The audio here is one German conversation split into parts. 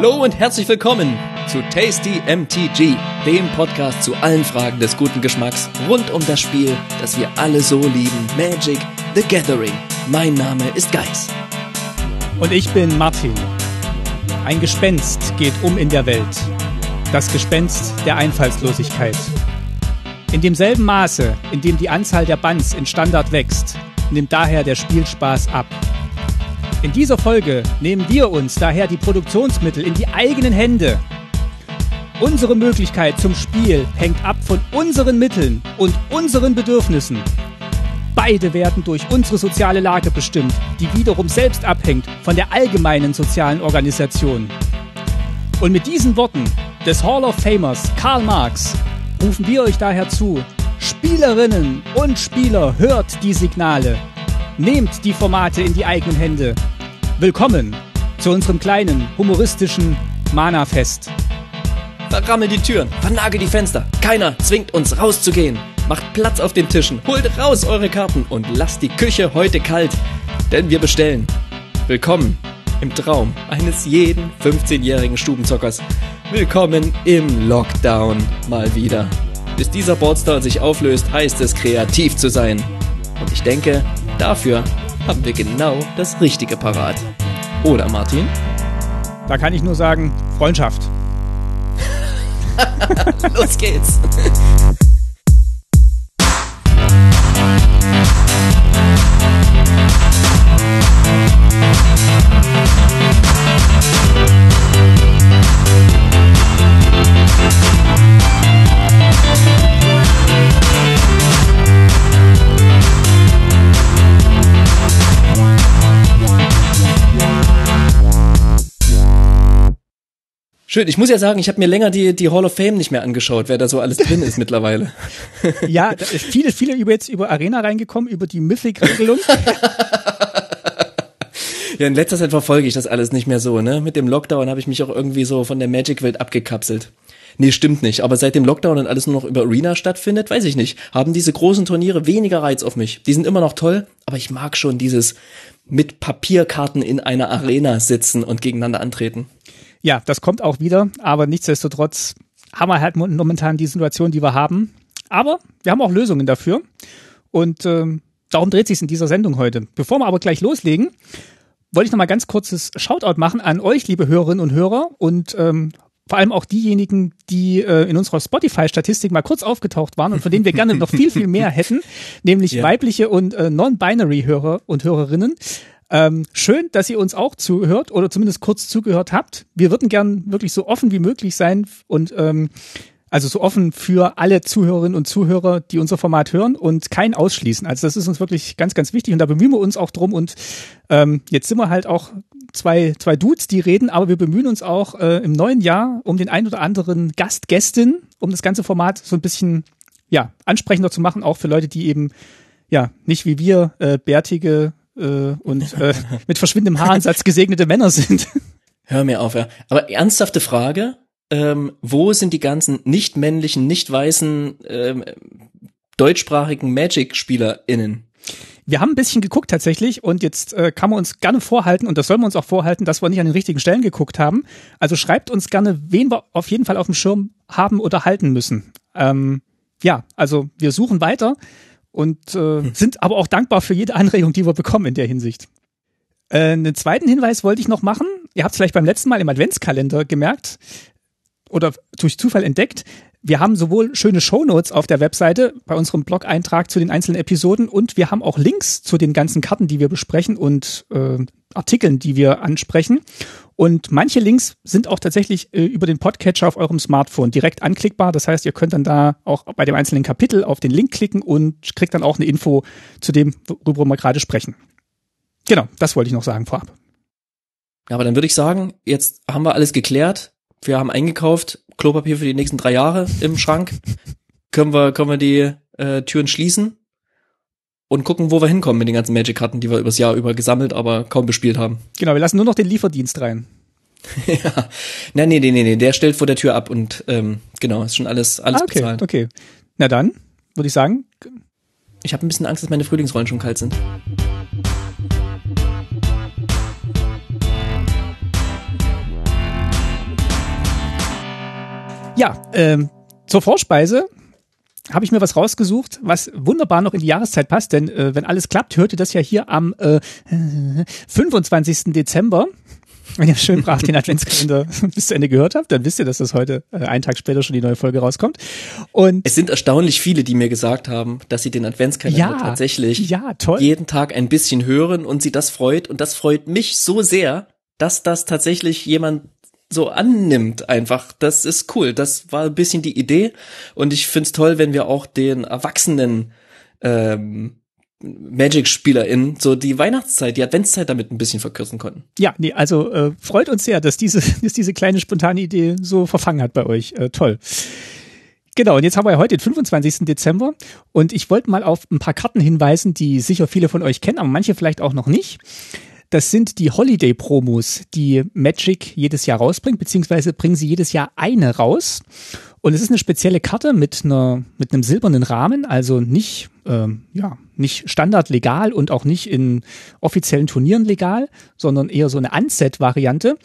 Hallo und herzlich willkommen zu Tasty MTG, dem Podcast zu allen Fragen des guten Geschmacks rund um das Spiel, das wir alle so lieben, Magic the Gathering. Mein Name ist Geis. Und ich bin Martin. Ein Gespenst geht um in der Welt. Das Gespenst der Einfallslosigkeit. In demselben Maße, in dem die Anzahl der Bands in Standard wächst, nimmt daher der Spielspaß ab. In dieser Folge nehmen wir uns daher die Produktionsmittel in die eigenen Hände. Unsere Möglichkeit zum Spiel hängt ab von unseren Mitteln und unseren Bedürfnissen. Beide werden durch unsere soziale Lage bestimmt, die wiederum selbst abhängt von der allgemeinen sozialen Organisation. Und mit diesen Worten des Hall of Famers Karl Marx rufen wir euch daher zu, Spielerinnen und Spieler, hört die Signale. Nehmt die Formate in die eigenen Hände. Willkommen zu unserem kleinen, humoristischen Mana-Fest. Verrammel die Türen, vernagel die Fenster. Keiner zwingt uns rauszugehen. Macht Platz auf den Tischen, holt raus eure Karten und lasst die Küche heute kalt, denn wir bestellen. Willkommen im Traum eines jeden 15-jährigen Stubenzockers. Willkommen im Lockdown mal wieder. Bis dieser Boardstar sich auflöst, heißt es kreativ zu sein. Und ich denke, dafür haben wir genau das Richtige parat. Oder Martin? Da kann ich nur sagen, Freundschaft. Los geht's. Schön, ich muss ja sagen, ich habe mir länger die, die Hall of Fame nicht mehr angeschaut, wer da so alles drin ist mittlerweile. Ja, da ist viele, viele über jetzt über Arena reingekommen, über die Mythic-Regelung. Ja, in letzter Zeit verfolge ich das alles nicht mehr so, ne? Mit dem Lockdown habe ich mich auch irgendwie so von der Magic-Welt abgekapselt. Nee, stimmt nicht. Aber seit dem Lockdown und alles nur noch über Arena stattfindet, weiß ich nicht, haben diese großen Turniere weniger Reiz auf mich. Die sind immer noch toll, aber ich mag schon dieses mit Papierkarten in einer Arena sitzen und gegeneinander antreten. Ja, das kommt auch wieder, aber nichtsdestotrotz haben wir halt momentan die Situation, die wir haben. Aber wir haben auch Lösungen dafür. Und ähm, darum dreht sich in dieser Sendung heute. Bevor wir aber gleich loslegen, wollte ich noch mal ganz kurzes Shoutout machen an euch, liebe Hörerinnen und Hörer und ähm, vor allem auch diejenigen, die äh, in unserer Spotify-Statistik mal kurz aufgetaucht waren und von denen wir gerne noch viel, viel mehr hätten, nämlich Ja. weibliche und äh, non-binary-Hörer und Hörerinnen. Ähm, schön, dass ihr uns auch zuhört oder zumindest kurz zugehört habt. Wir würden gern wirklich so offen wie möglich sein und ähm, also so offen für alle Zuhörerinnen und Zuhörer, die unser Format hören und kein ausschließen. Also das ist uns wirklich ganz, ganz wichtig und da bemühen wir uns auch drum und ähm, jetzt sind wir halt auch zwei, zwei Dudes, die reden, aber wir bemühen uns auch äh, im neuen Jahr um den ein oder anderen Gast, Gästin, um das ganze Format so ein bisschen ja ansprechender zu machen, auch für Leute, die eben ja nicht wie wir äh, bärtige äh, und äh, mit verschwindendem Haaransatz gesegnete Männer sind. Hör mir auf, ja. Aber ernsthafte Frage, ähm, wo sind die ganzen nicht männlichen, nicht weißen, ähm, deutschsprachigen Magic-SpielerInnen? Wir haben ein bisschen geguckt tatsächlich und jetzt äh, kann man uns gerne vorhalten und das sollen wir uns auch vorhalten, dass wir nicht an den richtigen Stellen geguckt haben. Also schreibt uns gerne, wen wir auf jeden Fall auf dem Schirm haben oder halten müssen. Ähm, ja, also wir suchen weiter und äh, sind aber auch dankbar für jede Anregung, die wir bekommen in der Hinsicht. Äh, einen zweiten Hinweis wollte ich noch machen. Ihr habt es vielleicht beim letzten Mal im Adventskalender gemerkt oder durch Zufall entdeckt. Wir haben sowohl schöne Shownotes auf der Webseite bei unserem Blog-Eintrag zu den einzelnen Episoden und wir haben auch Links zu den ganzen Karten, die wir besprechen und äh, Artikeln, die wir ansprechen. Und manche Links sind auch tatsächlich äh, über den Podcatcher auf eurem Smartphone direkt anklickbar. Das heißt, ihr könnt dann da auch bei dem einzelnen Kapitel auf den Link klicken und kriegt dann auch eine Info zu dem, worüber wir gerade sprechen. Genau, das wollte ich noch sagen vorab. Ja, aber dann würde ich sagen, jetzt haben wir alles geklärt. Wir haben eingekauft, Klopapier für die nächsten drei Jahre im Schrank. können wir, können wir die äh, Türen schließen und gucken, wo wir hinkommen mit den ganzen Magic-Karten, die wir übers Jahr über gesammelt, aber kaum bespielt haben. Genau, wir lassen nur noch den Lieferdienst rein. ja. Nein, nee, nee, nee, nee, der stellt vor der Tür ab und ähm, genau, ist schon alles, alles Ah, okay, bezahlt. okay. Na dann, würde ich sagen, Ich habe ein bisschen Angst, dass meine Frühlingsrollen schon kalt sind. Ja, ähm, zur Vorspeise habe ich mir was rausgesucht, was wunderbar noch in die Jahreszeit passt, denn äh, wenn alles klappt, hört ihr das ja hier am äh, 25. Dezember. Wenn ihr schön brav den Adventskalender bis zu Ende gehört habt, dann wisst ihr, dass das heute äh, einen Tag später schon die neue Folge rauskommt. Und es sind erstaunlich viele, die mir gesagt haben, dass sie den Adventskalender ja, tatsächlich ja, jeden Tag ein bisschen hören und sie das freut. Und das freut mich so sehr, dass das tatsächlich jemand so annimmt einfach. Das ist cool. Das war ein bisschen die Idee. Und ich find's toll, wenn wir auch den Erwachsenen ähm, Magic-SpielerInnen so die Weihnachtszeit, die Adventszeit damit ein bisschen verkürzen konnten. Ja, nee, also äh, freut uns sehr, dass diese, dass diese kleine spontane Idee so verfangen hat bei euch. Äh, toll. Genau, und jetzt haben wir ja heute den 25. Dezember und ich wollte mal auf ein paar Karten hinweisen, die sicher viele von euch kennen, aber manche vielleicht auch noch nicht. Das sind die Holiday-Promos, die Magic jedes Jahr rausbringt, beziehungsweise bringen sie jedes Jahr eine raus. Und es ist eine spezielle Karte mit einer mit einem silbernen Rahmen, also nicht ähm, ja nicht standard legal und auch nicht in offiziellen Turnieren legal, sondern eher so eine Unset-Variante.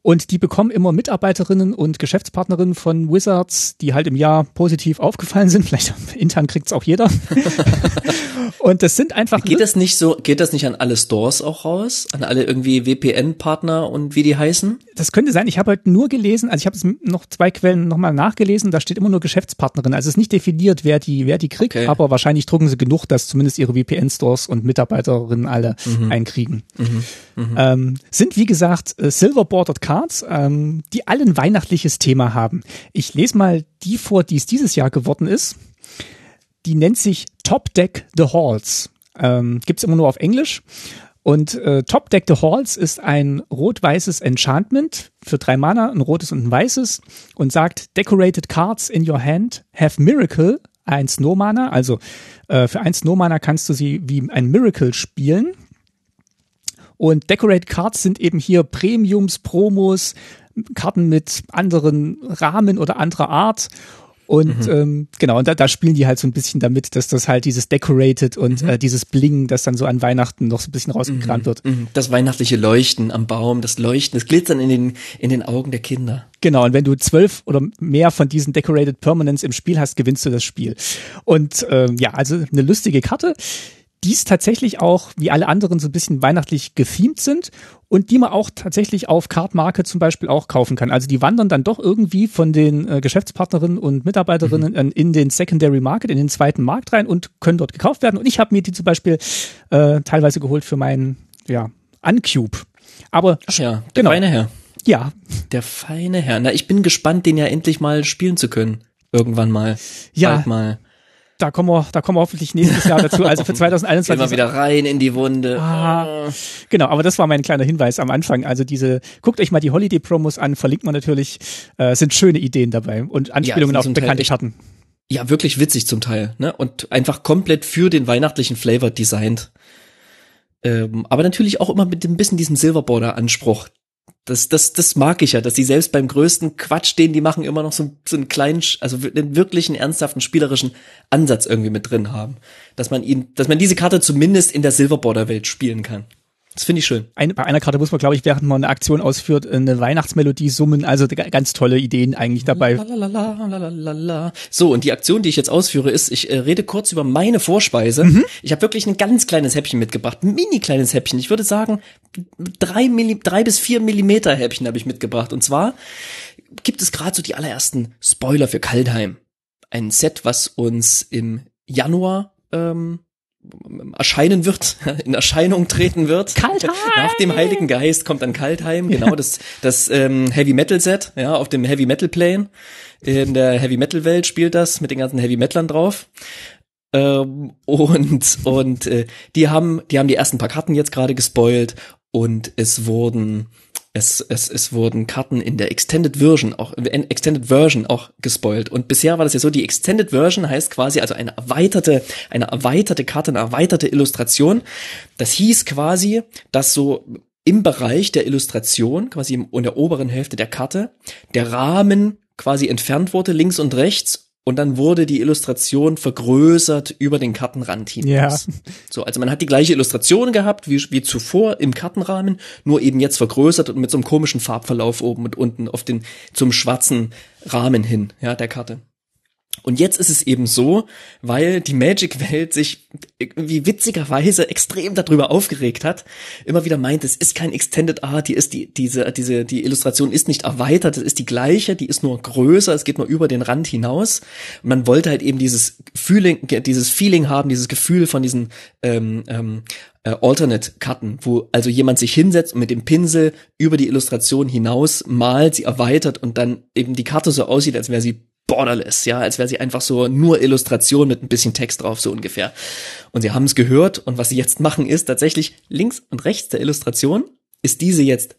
Und die bekommen immer Mitarbeiterinnen und Geschäftspartnerinnen von Wizards, die halt im Jahr positiv aufgefallen sind. Vielleicht intern kriegt's auch jeder. und das sind einfach. Geht das nicht so, geht das nicht an alle Stores auch raus? An alle irgendwie WPN-Partner und wie die heißen? Das könnte sein. Ich habe heute nur gelesen, also ich habe es noch zwei Quellen nochmal nachgelesen, da steht immer nur Geschäftspartnerin. Also es ist nicht definiert, wer die, wer die kriegt, okay. aber wahrscheinlich drucken sie genug, dass zumindest ihre WPN-Stores und Mitarbeiterinnen alle mhm. einkriegen. Mhm. Mhm. Ähm, sind wie gesagt äh, Silver Bordered Cards ähm, die alle ein weihnachtliches Thema haben. Ich lese mal die vor, die es dieses Jahr geworden ist. Die nennt sich Top Deck the Halls. Ähm, Gibt immer nur auf Englisch. Und äh, Top Deck the Halls ist ein rot-weißes Enchantment für drei Mana, ein rotes und ein weißes und sagt Decorated Cards in your hand have Miracle, ein Snow Mana. Also äh, für ein Snow Mana kannst du sie wie ein Miracle spielen. Und Decorate Cards sind eben hier Premiums, Promos, Karten mit anderen Rahmen oder anderer Art. Und mhm. ähm, genau, und da, da spielen die halt so ein bisschen damit, dass das halt dieses Decorated und mhm. äh, dieses Bling, das dann so an Weihnachten noch so ein bisschen rausgekramt mhm. wird. Mhm. Das weihnachtliche Leuchten am Baum, das Leuchten, das Glitzern in den, in den Augen der Kinder. Genau, und wenn du zwölf oder mehr von diesen Decorated Permanents im Spiel hast, gewinnst du das Spiel. Und ähm, ja, also eine lustige Karte dies tatsächlich auch, wie alle anderen, so ein bisschen weihnachtlich gethemed sind und die man auch tatsächlich auf Cardmarket zum Beispiel auch kaufen kann. Also die wandern dann doch irgendwie von den äh, Geschäftspartnerinnen und Mitarbeiterinnen mhm. in den Secondary Market, in den zweiten Markt rein und können dort gekauft werden. Und ich habe mir die zum Beispiel äh, teilweise geholt für meinen, ja, Uncube. Aber Ach ja, der genau. feine Herr. Ja. Der feine Herr. Na, ich bin gespannt, den ja endlich mal spielen zu können. Irgendwann mal. Ja. Bald mal da kommen wir, da kommen wir hoffentlich nächstes Jahr dazu. Also für 2021. Gehen wir wieder rein in die Wunde. Ah, genau, aber das war mein kleiner Hinweis am Anfang. Also diese, guckt euch mal die Holiday-Promos an, verlinkt man natürlich, äh, sind schöne Ideen dabei und Anspielungen ja, auf bekannte Karten. Ja, wirklich witzig zum Teil, ne? Und einfach komplett für den weihnachtlichen Flavor designt. Ähm, aber natürlich auch immer mit ein bisschen diesem Silverborder-Anspruch, das, das, das mag ich ja, dass die selbst beim größten Quatsch, den die machen, immer noch so, so einen kleinen, also einen wirklichen ernsthaften spielerischen Ansatz irgendwie mit drin haben. Dass man ihn, dass man diese Karte zumindest in der Silverborder-Welt spielen kann. Das finde ich schön. Ein, bei einer Karte muss man, glaube ich, während man eine Aktion ausführt, eine Weihnachtsmelodie summen. Also ganz tolle Ideen eigentlich dabei. So, und die Aktion, die ich jetzt ausführe, ist, ich äh, rede kurz über meine Vorspeise. Mhm. Ich habe wirklich ein ganz kleines Häppchen mitgebracht. Ein mini kleines Häppchen. Ich würde sagen, drei, Milli drei bis vier Millimeter Häppchen habe ich mitgebracht. Und zwar gibt es gerade so die allerersten Spoiler für Kaldheim. Ein Set, was uns im Januar ähm, erscheinen wird, in Erscheinung treten wird. Kaltheim! Nach dem Heiligen Geist kommt dann Kaltheim, genau, ja. das, das ähm, Heavy Metal Set, ja, auf dem Heavy Metal Plane. In der Heavy Metal Welt spielt das mit den ganzen Heavy Metlern drauf. Ähm, und und äh, die haben die haben die ersten paar Karten jetzt gerade gespoilt und es wurden es, es, es wurden Karten in der Extended Version auch, Extended Version auch gespoilt. Und bisher war das ja so, die Extended Version heißt quasi also eine erweiterte, eine erweiterte Karte, eine erweiterte Illustration. Das hieß quasi, dass so im Bereich der Illustration, quasi in der oberen Hälfte der Karte, der Rahmen quasi entfernt wurde, links und rechts, und dann wurde die Illustration vergrößert über den Kartenrand hinaus. Ja. So, also man hat die gleiche Illustration gehabt wie, wie zuvor im Kartenrahmen, nur eben jetzt vergrößert und mit so einem komischen Farbverlauf oben und unten auf den zum schwarzen Rahmen hin, ja, der Karte. Und jetzt ist es eben so, weil die Magic-Welt sich irgendwie witzigerweise extrem darüber aufgeregt hat, immer wieder meint, es ist kein Extended Art, die ist die, diese, diese, die Illustration ist nicht erweitert, es ist die gleiche, die ist nur größer, es geht nur über den Rand hinaus. Und man wollte halt eben dieses Feeling, dieses Feeling haben, dieses Gefühl von diesen ähm, ähm, äh, Alternate-Karten, wo also jemand sich hinsetzt und mit dem Pinsel über die Illustration hinaus malt, sie erweitert und dann eben die Karte so aussieht, als wäre sie borderless, ja, als wäre sie einfach so nur Illustration mit ein bisschen Text drauf, so ungefähr. Und sie haben es gehört und was sie jetzt machen ist tatsächlich links und rechts der Illustration ist diese jetzt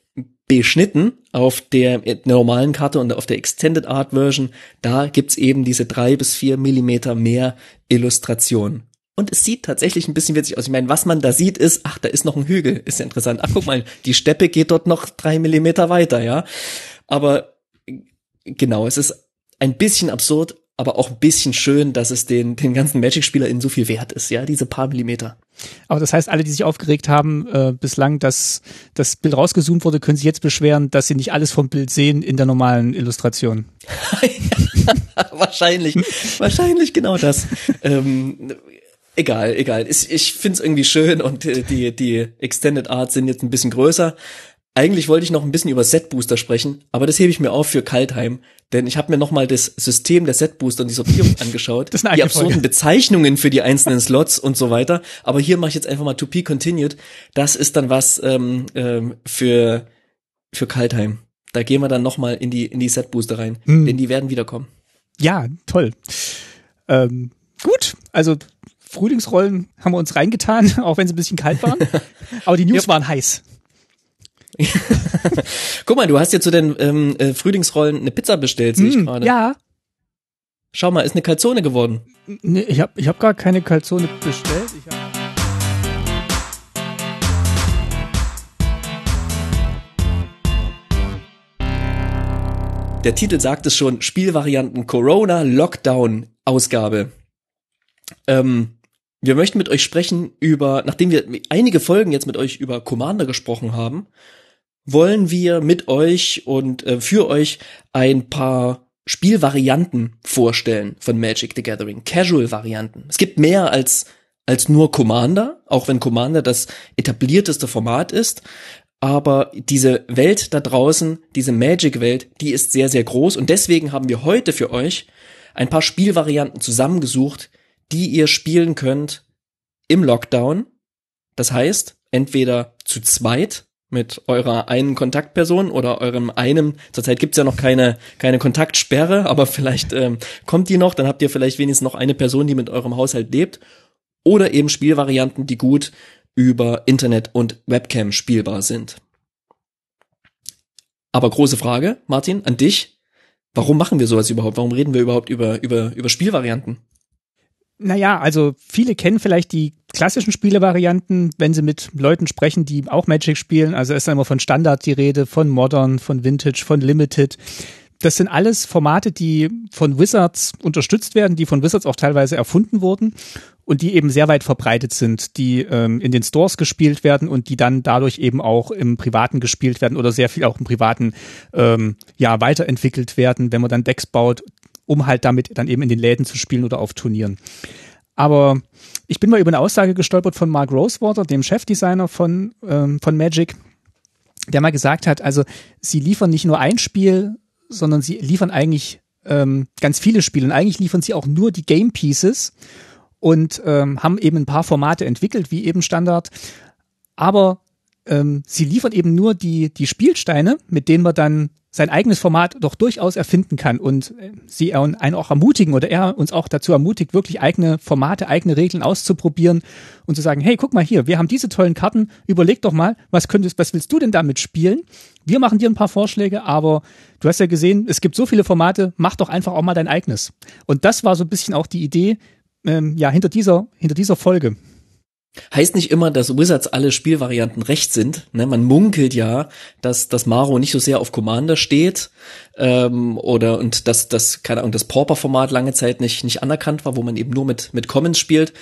beschnitten auf der normalen Karte und auf der Extended Art Version. Da gibt's eben diese drei bis vier Millimeter mehr Illustration. Und es sieht tatsächlich ein bisschen witzig aus. Ich meine, was man da sieht ist, ach, da ist noch ein Hügel. Ist ja interessant. Ach, guck mal, die Steppe geht dort noch drei Millimeter weiter, ja. Aber genau, es ist ein bisschen absurd, aber auch ein bisschen schön, dass es den, den ganzen Magic-SpielerInnen so viel wert ist, ja, diese paar Millimeter. Aber das heißt, alle, die sich aufgeregt haben, äh, bislang, dass das Bild rausgezoomt wurde, können sich jetzt beschweren, dass sie nicht alles vom Bild sehen in der normalen Illustration. wahrscheinlich, wahrscheinlich genau das. ähm, egal, egal. Ich, ich finde es irgendwie schön und äh, die, die Extended Art sind jetzt ein bisschen größer. Eigentlich wollte ich noch ein bisschen über Set Booster sprechen, aber das hebe ich mir auf für Kaltheim, denn ich habe mir nochmal das System der Set Booster und die Sortierung angeschaut, die absurden Folge. Bezeichnungen für die einzelnen Slots und so weiter. Aber hier mache ich jetzt einfach mal To Be Continued. Das ist dann was ähm, ähm, für für Kaltheim. Da gehen wir dann nochmal in die in die Set Booster rein, hm. denn die werden wiederkommen. Ja, toll. Ähm, gut, also Frühlingsrollen haben wir uns reingetan, auch wenn sie ein bisschen kalt waren. Aber die News waren heiß. Guck mal, du hast dir zu den ähm, äh, Frühlingsrollen eine Pizza bestellt, sehe ich mm, gerade. Ja. Schau mal, ist eine Calzone geworden. Nee, ich habe ich hab gar keine Calzone bestellt. Ich hab Der Titel sagt es schon, Spielvarianten Corona Lockdown Ausgabe. Ähm, wir möchten mit euch sprechen über, nachdem wir einige Folgen jetzt mit euch über Commander gesprochen haben, wollen wir mit euch und äh, für euch ein paar Spielvarianten vorstellen von Magic the Gathering, Casual-Varianten. Es gibt mehr als als nur Commander, auch wenn Commander das etablierteste Format ist. Aber diese Welt da draußen, diese Magic-Welt, die ist sehr, sehr groß. Und deswegen haben wir heute für euch ein paar Spielvarianten zusammengesucht, die ihr spielen könnt im Lockdown. Das heißt, entweder zu zweit mit eurer einen Kontaktperson oder eurem einem, zurzeit gibt's ja noch keine, keine Kontaktsperre, aber vielleicht ähm, kommt die noch, dann habt ihr vielleicht wenigstens noch eine Person, die mit eurem Haushalt lebt. Oder eben Spielvarianten, die gut über Internet und Webcam spielbar sind. Aber große Frage, Martin, an dich. Warum machen wir sowas überhaupt? Warum reden wir überhaupt über, über, über Spielvarianten? Naja, also viele kennen vielleicht die klassischen Spielevarianten, wenn sie mit Leuten sprechen, die auch Magic spielen. Also ist immer von Standard die Rede, von Modern, von Vintage, von Limited. Das sind alles Formate, die von Wizards unterstützt werden, die von Wizards auch teilweise erfunden wurden und die eben sehr weit verbreitet sind, die ähm, in den Stores gespielt werden und die dann dadurch eben auch im Privaten gespielt werden oder sehr viel auch im Privaten ähm, ja weiterentwickelt werden, wenn man dann Decks baut, um halt damit dann eben in den Läden zu spielen oder auf Turnieren. Aber ich bin mal über eine Aussage gestolpert von Mark Rosewater, dem Chefdesigner von, ähm, von Magic, der mal gesagt hat, also sie liefern nicht nur ein Spiel, sondern sie liefern eigentlich ähm, ganz viele Spiele. Und eigentlich liefern sie auch nur die Game Pieces und ähm, haben eben ein paar Formate entwickelt, wie eben Standard. Aber ähm, sie liefern eben nur die, die Spielsteine, mit denen man dann sein eigenes Format doch durchaus erfinden kann und äh, sie einen auch ermutigen oder er uns auch dazu ermutigt, wirklich eigene Formate, eigene Regeln auszuprobieren und zu sagen, hey, guck mal hier, wir haben diese tollen Karten, überleg doch mal, was könntest, was willst du denn damit spielen? Wir machen dir ein paar Vorschläge, aber du hast ja gesehen, es gibt so viele Formate, mach doch einfach auch mal dein eigenes. Und das war so ein bisschen auch die Idee, ähm, ja, hinter dieser, hinter dieser Folge. Heißt nicht immer, dass Wizards alle Spielvarianten recht sind. Ne? Man munkelt ja, dass, dass Maro nicht so sehr auf Commander steht ähm, oder und dass das keine Ahnung das Pauper-Format lange Zeit nicht nicht anerkannt war, wo man eben nur mit mit Commons spielt.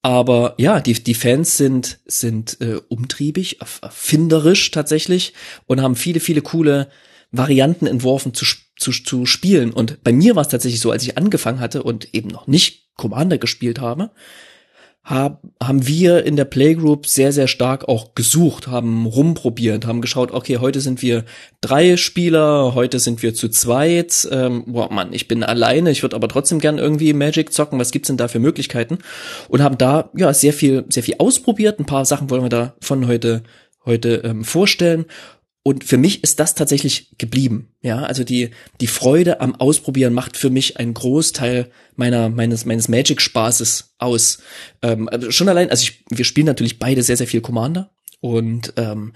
Aber ja, die die Fans sind sind äh, umtriebig, erfinderisch tatsächlich und haben viele viele coole Varianten entworfen zu zu, zu spielen. Und bei mir war es tatsächlich so, als ich angefangen hatte und eben noch nicht Commander gespielt habe hab, haben wir in der Playgroup sehr, sehr stark auch gesucht, haben rumprobiert, haben geschaut, okay, heute sind wir drei Spieler, heute sind wir zu zweit, ähm, boah, Mann, ich bin alleine, ich würde aber trotzdem gern irgendwie Magic zocken, was gibt's denn da für Möglichkeiten? Und haben da, ja, sehr viel, sehr viel ausprobiert, ein paar Sachen wollen wir da von heute, heute ähm, vorstellen und für mich ist das tatsächlich geblieben. Ja, also die, die Freude am Ausprobieren macht für mich einen Großteil meiner, meines, meines Magic-Spaßes aus. Ähm, also schon allein, also ich, wir spielen natürlich beide sehr, sehr viel Commander. Und ähm,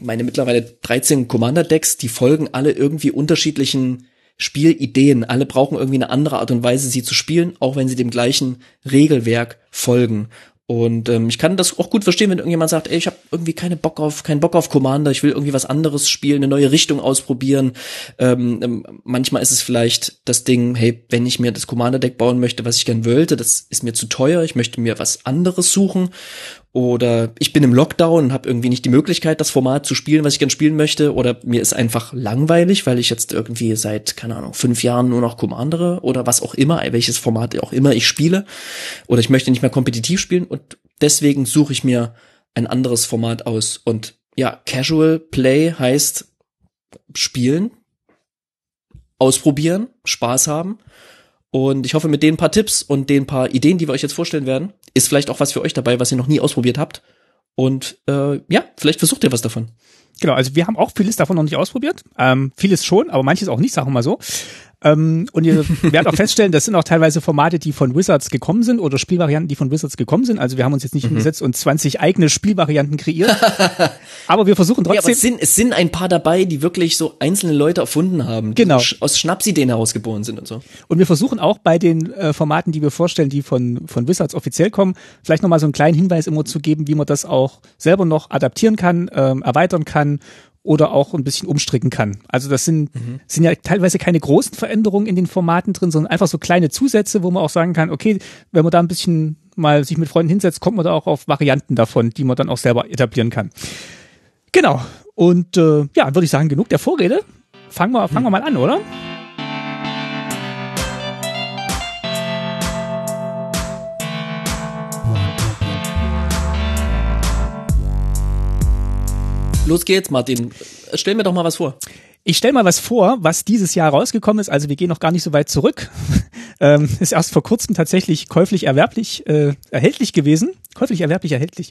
meine mittlerweile 13 Commander-Decks, die folgen alle irgendwie unterschiedlichen Spielideen. Alle brauchen irgendwie eine andere Art und Weise, sie zu spielen, auch wenn sie dem gleichen Regelwerk folgen. Und ähm, ich kann das auch gut verstehen, wenn irgendjemand sagt, ey, ich habe irgendwie keine Bock auf, keinen Bock auf Commander, ich will irgendwie was anderes spielen, eine neue Richtung ausprobieren. Ähm, ähm, manchmal ist es vielleicht das Ding, hey, wenn ich mir das Commander-Deck bauen möchte, was ich gern wollte, das ist mir zu teuer, ich möchte mir was anderes suchen. Oder ich bin im Lockdown und habe irgendwie nicht die Möglichkeit, das Format zu spielen, was ich gern spielen möchte. Oder mir ist einfach langweilig, weil ich jetzt irgendwie seit, keine Ahnung, fünf Jahren nur noch Commandere oder was auch immer, welches Format auch immer ich spiele. Oder ich möchte nicht mehr kompetitiv spielen und deswegen suche ich mir ein anderes Format aus. Und ja, Casual Play heißt spielen, ausprobieren, Spaß haben. Und ich hoffe, mit den paar Tipps und den paar Ideen, die wir euch jetzt vorstellen werden, ist vielleicht auch was für euch dabei, was ihr noch nie ausprobiert habt. Und äh, ja, vielleicht versucht ihr was davon. Genau, also wir haben auch vieles davon noch nicht ausprobiert. Ähm, vieles schon, aber manches auch nicht, sagen wir mal so. Ähm, und ihr werdet auch feststellen, das sind auch teilweise Formate, die von Wizards gekommen sind oder Spielvarianten, die von Wizards gekommen sind. Also wir haben uns jetzt nicht mhm. hingesetzt und 20 eigene Spielvarianten kreiert. aber wir versuchen trotzdem. Ja, aber es sind, es sind ein paar dabei, die wirklich so einzelne Leute erfunden haben, die genau. aus Schnapsideen herausgeboren sind und so. Und wir versuchen auch bei den äh, Formaten, die wir vorstellen, die von, von Wizards offiziell kommen, vielleicht nochmal so einen kleinen Hinweis immer zu geben, wie man das auch selber noch adaptieren kann, ähm, erweitern kann oder auch ein bisschen umstricken kann. Also das sind, mhm. sind ja teilweise keine großen Veränderungen in den Formaten drin, sondern einfach so kleine Zusätze, wo man auch sagen kann, okay, wenn man da ein bisschen mal sich mit Freunden hinsetzt, kommt man da auch auf Varianten davon, die man dann auch selber etablieren kann. Genau. Und äh, ja, würde ich sagen, genug der Vorrede. Fangen wir, fangen wir mal an, oder? Los geht's, Martin. Stell mir doch mal was vor. Ich stell mal was vor, was dieses Jahr rausgekommen ist. Also wir gehen noch gar nicht so weit zurück. ähm, ist erst vor kurzem tatsächlich käuflich erwerblich äh, erhältlich gewesen. Käuflich erwerblich erhältlich.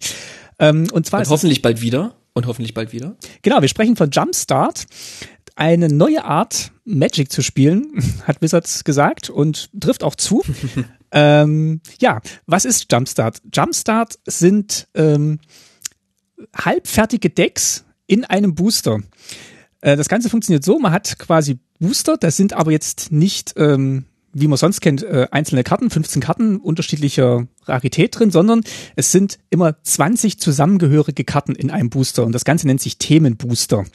Ähm, und zwar und hoffentlich bald wieder. Und hoffentlich bald wieder. Genau, wir sprechen von Jumpstart. Eine neue Art, Magic zu spielen, hat Wizards gesagt und trifft auch zu. ähm, ja, was ist Jumpstart? Jumpstart sind ähm, halbfertige Decks in einem Booster. Äh, das Ganze funktioniert so, man hat quasi Booster, das sind aber jetzt nicht, ähm, wie man sonst kennt, äh, einzelne Karten, 15 Karten unterschiedlicher Rarität drin, sondern es sind immer 20 zusammengehörige Karten in einem Booster und das Ganze nennt sich Themenbooster.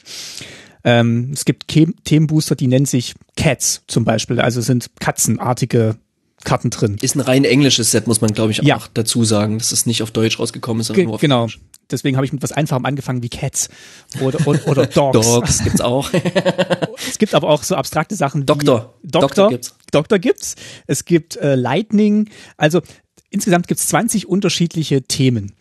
Ähm, es gibt Themenbooster, die nennen sich Cats zum Beispiel, also sind katzenartige Karten drin. Ist ein rein englisches Set, muss man glaube ich auch ja. dazu sagen, dass es nicht auf Deutsch rausgekommen ist, sondern Ge nur auf Genau. Englisch. Deswegen habe ich mit was Einfachem angefangen wie Cats oder, oder, oder Dogs. Dogs gibt's auch. es gibt aber auch so abstrakte Sachen Doktor. wie Doktor. Doktor gibt's. Doktor gibt's. Es gibt äh, Lightning. Also insgesamt gibt's 20 unterschiedliche Themen.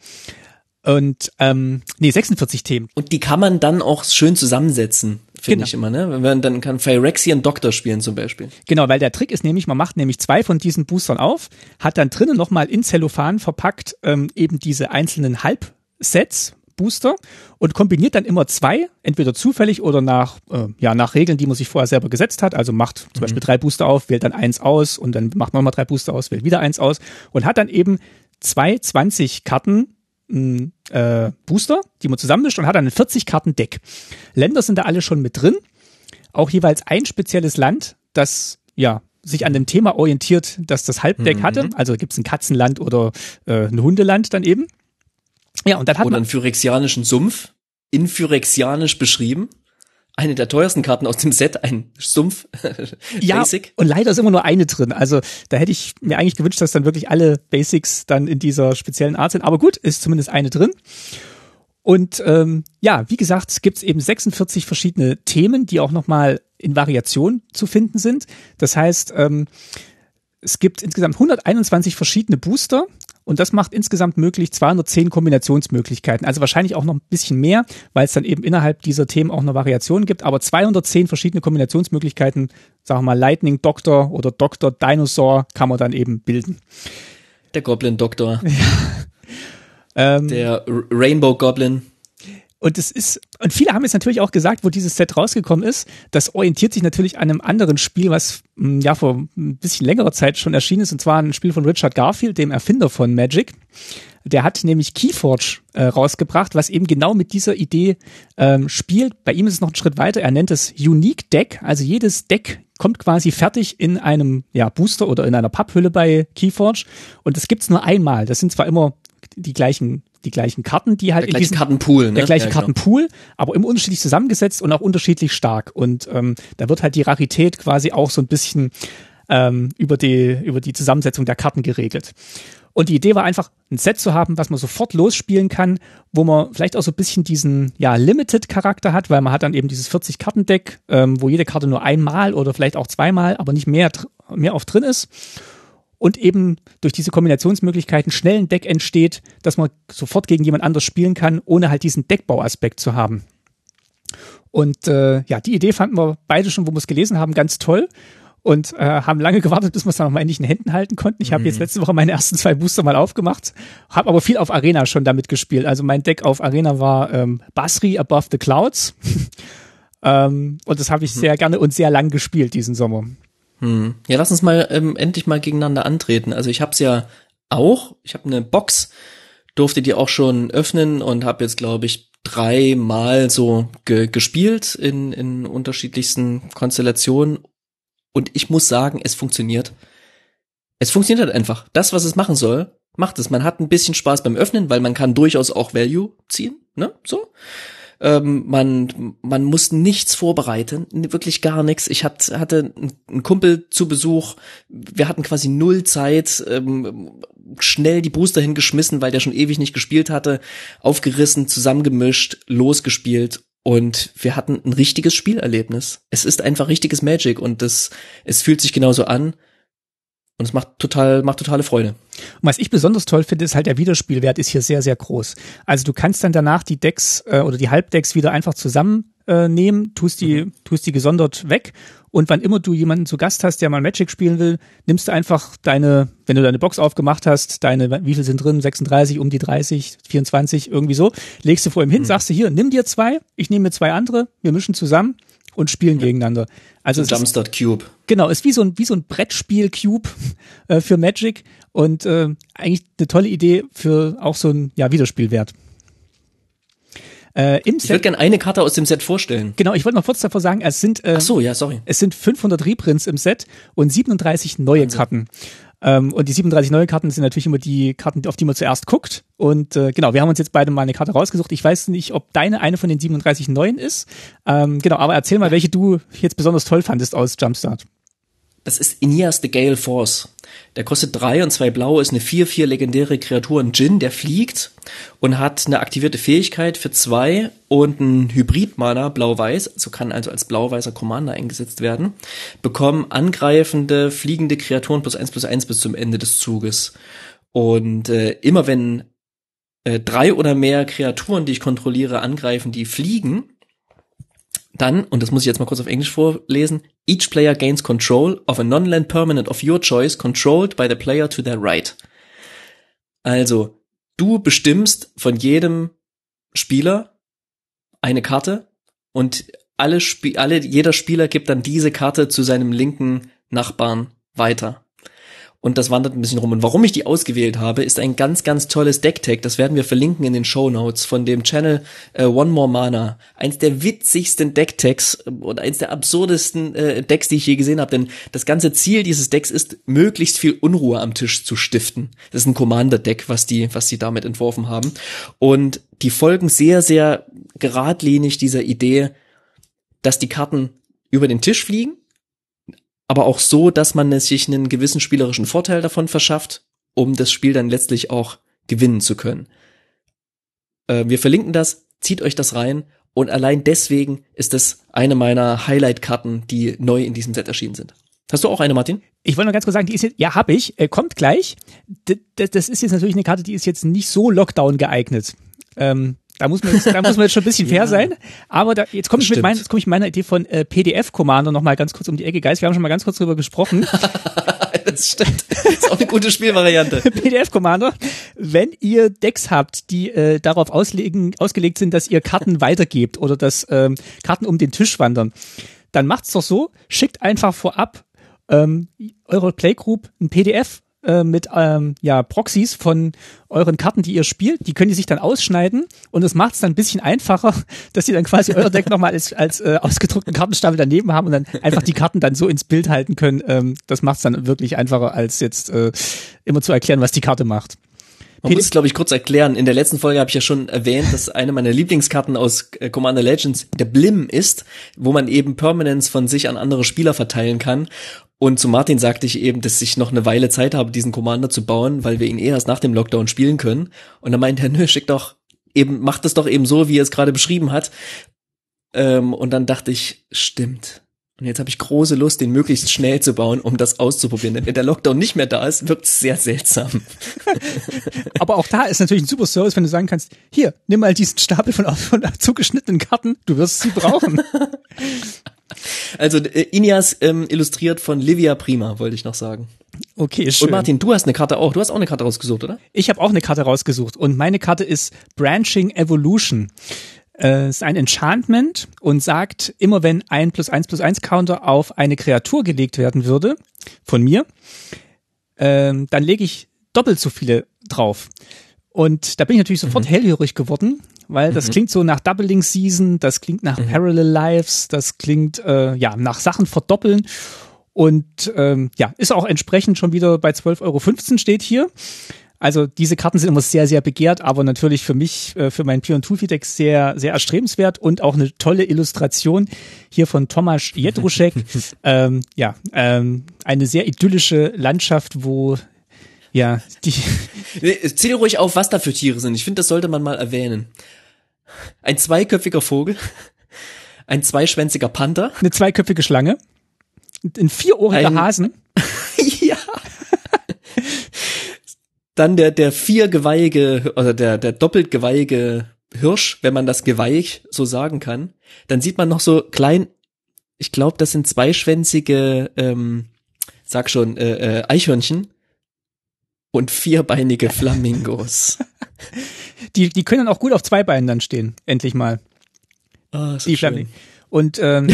Und ähm, nee, 46 Themen. Und die kann man dann auch schön zusammensetzen, finde genau. ich immer, ne? Wenn dann kann Phyrexian Doktor spielen zum Beispiel. Genau, weil der Trick ist nämlich, man macht nämlich zwei von diesen Boostern auf, hat dann drinnen nochmal in Zellophan verpackt ähm, eben diese einzelnen Halbsets, Booster und kombiniert dann immer zwei, entweder zufällig oder nach, äh, ja, nach Regeln, die man sich vorher selber gesetzt hat. Also macht zum mhm. Beispiel drei Booster auf, wählt dann eins aus und dann macht man nochmal drei Booster aus, wählt wieder eins aus und hat dann eben zwei 20 Karten ein äh, Booster, die man zusammenmischt und hat dann ein 40 Karten Deck. Länder sind da alle schon mit drin. Auch jeweils ein spezielles Land, das ja sich an dem Thema orientiert, das das Halbdeck mhm. hatte. Also gibt es ein Katzenland oder äh, ein Hundeland dann eben. Ja, und dann hat oder man einen phyrexianischen Sumpf in phyrexianisch beschrieben eine der teuersten Karten aus dem Set, ein Sumpf ja, Basic. Und leider ist immer nur eine drin. Also da hätte ich mir eigentlich gewünscht, dass dann wirklich alle Basics dann in dieser speziellen Art sind. Aber gut, ist zumindest eine drin. Und ähm, ja, wie gesagt, gibt es eben 46 verschiedene Themen, die auch nochmal in Variation zu finden sind. Das heißt, ähm, es gibt insgesamt 121 verschiedene Booster und das macht insgesamt möglich 210 Kombinationsmöglichkeiten. Also wahrscheinlich auch noch ein bisschen mehr, weil es dann eben innerhalb dieser Themen auch noch Variationen gibt. Aber 210 verschiedene Kombinationsmöglichkeiten, sagen wir mal Lightning Doctor oder Doctor Dinosaur, kann man dann eben bilden. Der Goblin Doktor. Ja. Ähm, Der Rainbow Goblin. Und es ist, und viele haben jetzt natürlich auch gesagt, wo dieses Set rausgekommen ist, das orientiert sich natürlich an einem anderen Spiel, was hm, ja vor ein bisschen längerer Zeit schon erschienen ist, und zwar ein Spiel von Richard Garfield, dem Erfinder von Magic. Der hat nämlich Keyforge äh, rausgebracht, was eben genau mit dieser Idee ähm, spielt. Bei ihm ist es noch ein Schritt weiter. Er nennt es Unique Deck. Also jedes Deck kommt quasi fertig in einem ja, Booster oder in einer Papphülle bei Keyforge. Und das gibt's nur einmal. Das sind zwar immer die gleichen die gleichen Karten, die halt der gleiche Kartenpool, ne? der gleiche ja, Kartenpool, genau. aber immer unterschiedlich zusammengesetzt und auch unterschiedlich stark. Und ähm, da wird halt die Rarität quasi auch so ein bisschen ähm, über die über die Zusammensetzung der Karten geregelt. Und die Idee war einfach, ein Set zu haben, was man sofort losspielen kann, wo man vielleicht auch so ein bisschen diesen ja Limited-Charakter hat, weil man hat dann eben dieses 40-Karten-Deck, ähm, wo jede Karte nur einmal oder vielleicht auch zweimal, aber nicht mehr mehr oft drin ist und eben durch diese Kombinationsmöglichkeiten schnell ein Deck entsteht, dass man sofort gegen jemand anders spielen kann, ohne halt diesen Deckbauaspekt zu haben. Und äh, ja, die Idee fanden wir beide schon, wo wir es gelesen haben, ganz toll und äh, haben lange gewartet, bis wir es dann nochmal endlich in den Händen halten konnten. Ich habe jetzt mhm. letzte Woche meine ersten zwei Booster mal aufgemacht, habe aber viel auf Arena schon damit gespielt. Also mein Deck auf Arena war ähm, Basri Above the Clouds. ähm, und das habe ich mhm. sehr gerne und sehr lang gespielt diesen Sommer. Hm. Ja, lass uns mal ähm, endlich mal gegeneinander antreten. Also ich hab's ja auch. Ich habe eine Box, durfte die auch schon öffnen und habe jetzt, glaube ich, dreimal so ge gespielt in, in unterschiedlichsten Konstellationen. Und ich muss sagen, es funktioniert. Es funktioniert halt einfach. Das, was es machen soll, macht es. Man hat ein bisschen Spaß beim Öffnen, weil man kann durchaus auch Value ziehen, ne? So. Ähm, man, man muss nichts vorbereiten, wirklich gar nichts. Ich hat, hatte einen Kumpel zu Besuch. Wir hatten quasi null Zeit, ähm, schnell die Booster hingeschmissen, weil der schon ewig nicht gespielt hatte, aufgerissen, zusammengemischt, losgespielt und wir hatten ein richtiges Spielerlebnis. Es ist einfach richtiges Magic und das, es fühlt sich genauso an. Und es macht total, macht totale Freude. Und was ich besonders toll finde, ist halt der Wiederspielwert ist hier sehr, sehr groß. Also du kannst dann danach die Decks äh, oder die Halbdecks wieder einfach zusammennehmen, äh, nehmen, tust die, mhm. tust die gesondert weg und wann immer du jemanden zu Gast hast, der mal Magic spielen will, nimmst du einfach deine, wenn du deine Box aufgemacht hast, deine, wie viel sind drin? 36, um die 30, 24, irgendwie so, legst du vor ihm hin, mhm. sagst du hier, nimm dir zwei, ich nehme mir zwei andere, wir mischen zusammen und spielen ja. gegeneinander. Also so Jumpstart Cube. Genau, ist wie so ein wie so ein Brettspiel Cube äh, für Magic und äh, eigentlich eine tolle Idee für auch so ein ja Wiederspielwert. Äh, im ich würde gerne eine Karte aus dem Set vorstellen. Genau, ich wollte noch kurz davor sagen, es sind äh, Ach so, ja, sorry. Es sind 500 Reprints im Set und 37 neue Wahnsinn. Karten. Ähm, und die 37 neue Karten sind natürlich immer die Karten, auf die man zuerst guckt. Und äh, genau, wir haben uns jetzt beide mal eine Karte rausgesucht. Ich weiß nicht, ob deine eine von den 37 neuen ist. Ähm, genau, aber erzähl mal, welche du jetzt besonders toll fandest aus Jumpstart. Das ist Ineas the Gale Force. Der kostet drei und zwei blau, ist eine 4-4 legendäre Kreatur, ein Djinn, der fliegt und hat eine aktivierte Fähigkeit für zwei und ein Hybrid-Mana, blau-weiß, also kann also als blau-weißer Commander eingesetzt werden, bekommen angreifende, fliegende Kreaturen plus eins plus eins bis zum Ende des Zuges. Und äh, immer wenn äh, drei oder mehr Kreaturen, die ich kontrolliere, angreifen, die fliegen, dann, und das muss ich jetzt mal kurz auf Englisch vorlesen, each player gains control of a non-land permanent of your choice controlled by the player to their right. Also, du bestimmst von jedem Spieler eine Karte und alle, Sp alle, jeder Spieler gibt dann diese Karte zu seinem linken Nachbarn weiter. Und das wandert ein bisschen rum. Und warum ich die ausgewählt habe, ist ein ganz, ganz tolles Decktag. Das werden wir verlinken in den Show Notes von dem Channel äh, One More Mana. Eins der witzigsten Decktags äh, und eins der absurdesten äh, Decks, die ich je gesehen habe. Denn das ganze Ziel dieses Decks ist, möglichst viel Unruhe am Tisch zu stiften. Das ist ein Commander-Deck, was die, was die damit entworfen haben. Und die folgen sehr, sehr geradlinig dieser Idee, dass die Karten über den Tisch fliegen aber auch so, dass man sich einen gewissen spielerischen Vorteil davon verschafft, um das Spiel dann letztlich auch gewinnen zu können. Äh, wir verlinken das, zieht euch das rein und allein deswegen ist es eine meiner Highlight-Karten, die neu in diesem Set erschienen sind. Hast du auch eine, Martin? Ich wollte nur ganz kurz sagen, die ist jetzt, ja, hab ich, äh, kommt gleich. D das ist jetzt natürlich eine Karte, die ist jetzt nicht so Lockdown geeignet. Ähm, da muss man jetzt, da muss man jetzt schon ein bisschen fair ja. sein. Aber da, jetzt komme ich mit mein, jetzt komme ich mit meiner Idee von äh, PDF Commander noch mal ganz kurz um die Ecke. Geist, wir haben schon mal ganz kurz drüber gesprochen. das stimmt. Das ist auch eine gute Spielvariante. PDF Commander. Wenn ihr Decks habt, die äh, darauf auslegen, ausgelegt sind, dass ihr Karten weitergebt oder dass ähm, Karten um den Tisch wandern, dann macht's doch so, schickt einfach vorab ähm, eure Playgroup ein PDF äh, mit ähm, ja, Proxys von euren Karten, die ihr spielt. Die können die sich dann ausschneiden und es macht es dann ein bisschen einfacher, dass sie dann quasi euer Deck nochmal als, als äh, ausgedruckten Kartenstapel daneben haben und dann einfach die Karten dann so ins Bild halten können. Ähm, das macht es dann wirklich einfacher, als jetzt äh, immer zu erklären, was die Karte macht. Man muss es, glaube ich, kurz erklären. In der letzten Folge habe ich ja schon erwähnt, dass eine meiner Lieblingskarten aus äh, Commander Legends der Blim ist, wo man eben Permanence von sich an andere Spieler verteilen kann. Und zu Martin sagte ich eben, dass ich noch eine Weile Zeit habe, diesen Commander zu bauen, weil wir ihn eh erst nach dem Lockdown spielen können. Und dann meinte er, nö, schick doch eben, macht es doch eben so, wie er es gerade beschrieben hat. Ähm, und dann dachte ich, stimmt. Und jetzt habe ich große Lust, den möglichst schnell zu bauen, um das auszuprobieren. Denn wenn der Lockdown nicht mehr da ist, wird es sehr seltsam. Aber auch da ist natürlich ein super Service, wenn du sagen kannst, hier, nimm mal diesen Stapel von, von zugeschnittenen Karten, du wirst sie brauchen. Also äh, Inias ähm, illustriert von Livia Prima, wollte ich noch sagen. Okay, schön. Und Martin, du hast eine Karte auch. Du hast auch eine Karte rausgesucht, oder? Ich habe auch eine Karte rausgesucht und meine Karte ist Branching Evolution. Äh, ist ein Enchantment und sagt, immer wenn ein plus eins plus eins Counter auf eine Kreatur gelegt werden würde, von mir, äh, dann lege ich doppelt so viele drauf. Und da bin ich natürlich sofort mhm. hellhörig geworden, weil das mhm. klingt so nach Doubling Season, das klingt nach mhm. Parallel Lives, das klingt äh, ja nach Sachen verdoppeln. Und ähm, ja, ist auch entsprechend schon wieder bei 12,15 Euro steht hier. Also diese Karten sind immer sehr, sehr begehrt, aber natürlich für mich, äh, für mein Pion Toolfeed Deck sehr, sehr erstrebenswert und auch eine tolle Illustration hier von Tomasz Jedruszek. ähm, ja, ähm, eine sehr idyllische Landschaft, wo ja, die. Zähl ruhig auf, was da für Tiere sind. Ich finde, das sollte man mal erwähnen. Ein zweiköpfiger Vogel, ein zweischwänziger Panther, eine zweiköpfige Schlange, ein vierohriger ein, Hasen. ja. Dann der der viergeweihige oder der der doppelt geweihige Hirsch, wenn man das Geweih so sagen kann. Dann sieht man noch so klein. Ich glaube, das sind zweischwänzige, ähm, sag schon äh, äh, Eichhörnchen und vierbeinige Flamingos. die, die können dann auch gut auf zwei Beinen dann stehen, endlich mal. Oh, die Flamingos. Und ähm,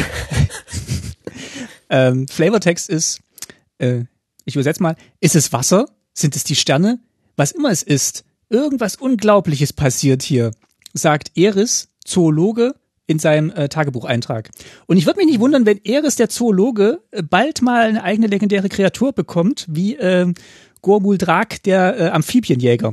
ähm, Flavortext ist, äh, ich übersetze mal, ist es Wasser? Sind es die Sterne? Was immer es ist, irgendwas Unglaubliches passiert hier, sagt Eris, Zoologe, in seinem äh, Tagebucheintrag. Und ich würde mich nicht wundern, wenn Eris, der Zoologe, äh, bald mal eine eigene legendäre Kreatur bekommt, wie äh, Gormul Drak, der äh, Amphibienjäger.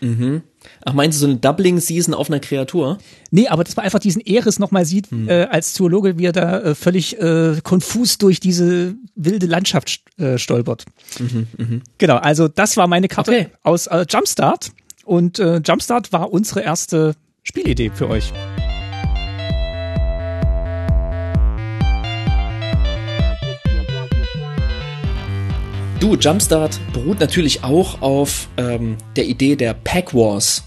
Mhm. Ach, meinst du so eine Doubling-Season auf einer Kreatur? Nee, aber dass man einfach diesen Eris nochmal sieht, hm. äh, als Zoologe, wie er da äh, völlig äh, konfus durch diese wilde Landschaft äh, stolpert. Mhm, mh. Genau, also das war meine Karte okay. aus äh, Jumpstart. Und äh, Jumpstart war unsere erste Spielidee für euch. Du, Jumpstart beruht natürlich auch auf ähm, der Idee der Pack Wars.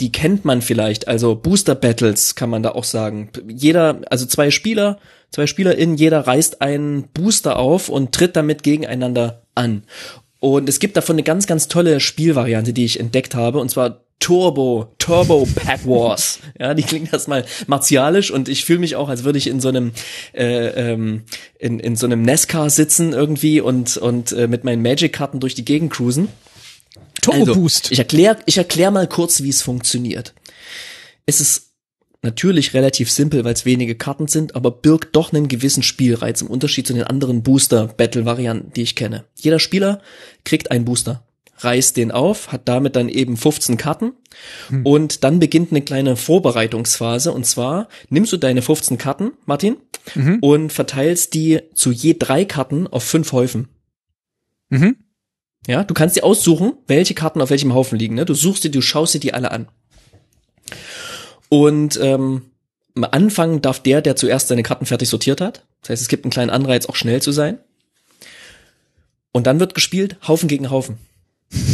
Die kennt man vielleicht, also Booster Battles kann man da auch sagen. Jeder, also zwei Spieler, zwei SpielerInnen, jeder reißt einen Booster auf und tritt damit gegeneinander an. Und es gibt davon eine ganz, ganz tolle Spielvariante, die ich entdeckt habe. Und zwar Turbo, Turbo Pack Wars. Ja, die klingt erstmal martialisch und ich fühle mich auch, als würde ich in so einem äh, ähm, in, in so einem Nescar sitzen irgendwie und und äh, mit meinen Magic-Karten durch die Gegend cruisen. Turbo Also, Boost. ich erkläre ich erklär mal kurz, wie es funktioniert. Es ist natürlich relativ simpel, weil es wenige Karten sind, aber birgt doch einen gewissen Spielreiz im Unterschied zu den anderen Booster-Battle-Varianten, die ich kenne. Jeder Spieler kriegt einen Booster, reißt den auf, hat damit dann eben 15 Karten und dann beginnt eine kleine Vorbereitungsphase und zwar nimmst du deine 15 Karten, Martin, und verteilst die zu je drei Karten auf fünf Häufen. Mhm. Ja, du kannst dir aussuchen, welche Karten auf welchem Haufen liegen. Ne? Du suchst dir, du schaust dir die alle an. Und ähm, am Anfang darf der, der zuerst seine Karten fertig sortiert hat. Das heißt, es gibt einen kleinen Anreiz, auch schnell zu sein. Und dann wird gespielt Haufen gegen Haufen.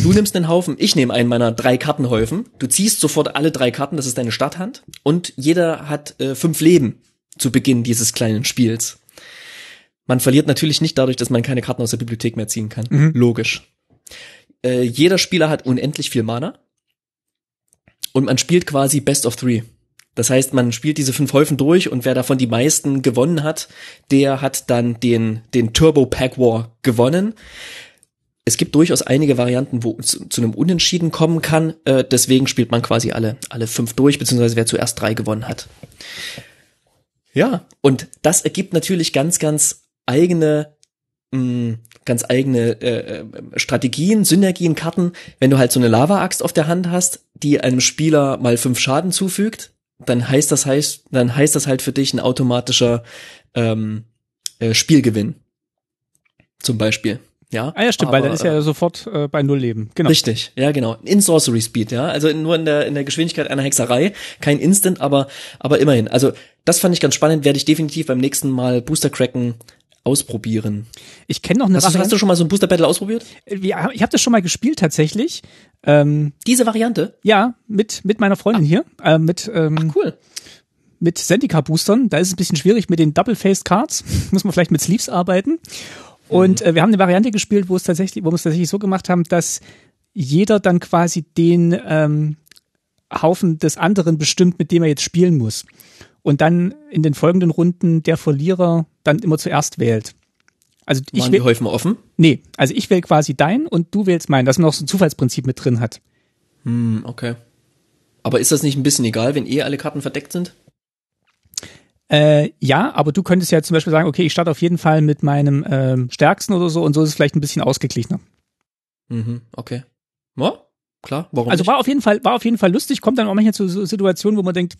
Du nimmst einen Haufen, ich nehme einen meiner drei Kartenhäufen. Du ziehst sofort alle drei Karten, das ist deine Starthand. Und jeder hat äh, fünf Leben zu Beginn dieses kleinen Spiels. Man verliert natürlich nicht dadurch, dass man keine Karten aus der Bibliothek mehr ziehen kann. Logisch. Äh, jeder Spieler hat unendlich viel Mana. Und man spielt quasi Best of Three. Das heißt, man spielt diese fünf Häufen durch und wer davon die meisten gewonnen hat, der hat dann den, den Turbo Pack War gewonnen. Es gibt durchaus einige Varianten, wo es zu, einem Unentschieden kommen kann. Äh, deswegen spielt man quasi alle, alle fünf durch, beziehungsweise wer zuerst drei gewonnen hat. Ja, und das ergibt natürlich ganz, ganz eigene mh, ganz eigene äh, äh, Strategien, Synergien, Karten. Wenn du halt so eine Lava-Axt auf der Hand hast, die einem Spieler mal fünf Schaden zufügt, dann heißt das heißt, dann heißt das halt für dich ein automatischer ähm, äh, Spielgewinn. Zum Beispiel. Ja, Ah ja, stimmt, weil Aber, dann ist er sofort äh, bei Null Leben. Genau. Richtig, ja genau. In Sorcery Speed, ja. Also nur in der, in der Geschwindigkeit einer Hexerei. Kein Instant, aber, aber immerhin. Also das fand ich ganz spannend, werde ich definitiv beim nächsten Mal Booster Cracken ausprobieren. Ich kenne noch eine Hast, du- hast Variante. du schon mal so ein Booster Battle ausprobiert? Ja, ich habe das schon mal gespielt tatsächlich. Ähm, Diese Variante? ja, mit mit meiner Freundin hier, äh, mit ähm, Cool. mit Zendika Boostern. Da ist es ein bisschen schwierig mit den Double Faced Cards. Muss man vielleicht mit Sleeves arbeiten. Und äh, wir haben eine Variante gespielt, wo es tatsächlich, wo wir es tatsächlich so gemacht haben, dass jeder dann quasi den ähm, Haufen des anderen bestimmt, mit dem er jetzt spielen muss. Und dann in den folgenden Runden der Verlierer dann immer zuerst wählt. Also ich Waren die Häufen offen? nee, also ich wähle quasi dein und du wählst meinen, dass man noch so ein Zufallsprinzip mit drin hat. Hm, okay. Aber ist das nicht ein bisschen egal, wenn eh alle Karten verdeckt sind? Äh, ja, aber du könntest ja zum Beispiel sagen, okay, ich starte auf jeden Fall mit meinem ähm, stärksten oder so und so ist es vielleicht ein bisschen ausgeglichener. Mhm, okay. Ja, klar, warum Also nicht? war auf jeden Fall, war auf jeden Fall lustig, kommt dann auch manchmal zu so Situationen, wo man denkt,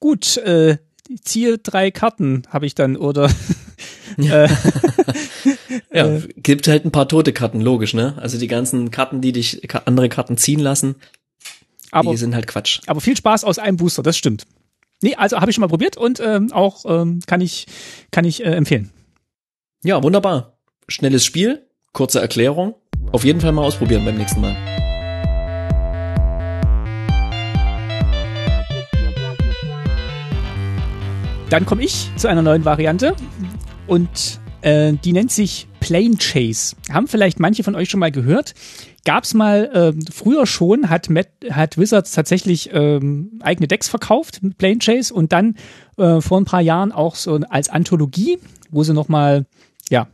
gut, äh, ziehe drei Karten, habe ich dann, oder äh, ja, gibt halt ein paar tote Karten, logisch, ne? Also die ganzen Karten, die dich andere Karten ziehen lassen, aber, die sind halt Quatsch. aber viel Spaß aus einem Booster, das stimmt. Nee, also habe ich schon mal probiert und ähm, auch ähm, kann ich, kann ich äh, empfehlen. Ja, wunderbar. Schnelles Spiel, kurze Erklärung. Auf jeden Fall mal ausprobieren beim nächsten Mal. Dann komme ich zu einer neuen Variante und äh, die nennt sich Plane Chase. Haben vielleicht manche von euch schon mal gehört. Gab's mal ähm, früher schon, hat, Matt, hat Wizards tatsächlich ähm, eigene Decks verkauft mit Plane Chase und dann äh, vor ein paar Jahren auch so als Anthologie, wo sie nochmal, ja,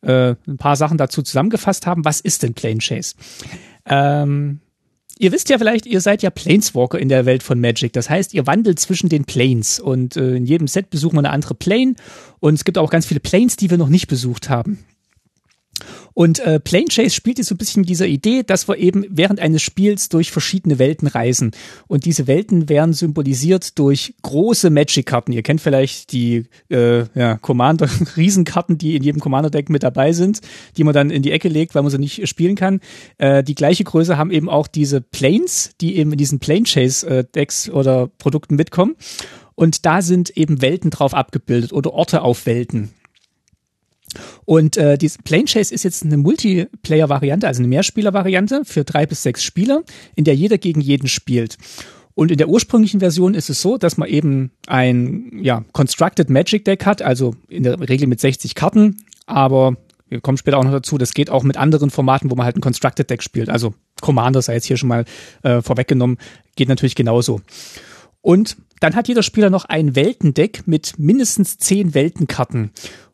äh, ein paar Sachen dazu zusammengefasst haben. Was ist denn Plane Chase? Ähm, Ihr wisst ja vielleicht, ihr seid ja Planeswalker in der Welt von Magic. Das heißt, ihr wandelt zwischen den Planes und äh, in jedem Set besuchen wir eine andere Plane und es gibt auch ganz viele Planes, die wir noch nicht besucht haben. Und äh, Plane Chase spielt jetzt so ein bisschen dieser Idee, dass wir eben während eines Spiels durch verschiedene Welten reisen. Und diese Welten werden symbolisiert durch große Magic-Karten. Ihr kennt vielleicht die äh, ja, Commander-Riesenkarten, die in jedem Commander-Deck mit dabei sind, die man dann in die Ecke legt, weil man sie nicht spielen kann. Äh, die gleiche Größe haben eben auch diese Planes, die eben in diesen Plane Chase-Decks oder Produkten mitkommen. Und da sind eben Welten drauf abgebildet oder Orte auf Welten. Und äh, diese Plane Chase ist jetzt eine Multiplayer-Variante, also eine Mehrspieler-Variante für drei bis sechs Spieler, in der jeder gegen jeden spielt. Und in der ursprünglichen Version ist es so, dass man eben ein ja, Constructed Magic Deck hat, also in der Regel mit 60 Karten, aber wir kommen später auch noch dazu, das geht auch mit anderen Formaten, wo man halt ein Constructed Deck spielt. Also Commander sei jetzt hier schon mal äh, vorweggenommen, geht natürlich genauso. Und dann hat jeder Spieler noch ein Weltendeck mit mindestens zehn Weltenkarten.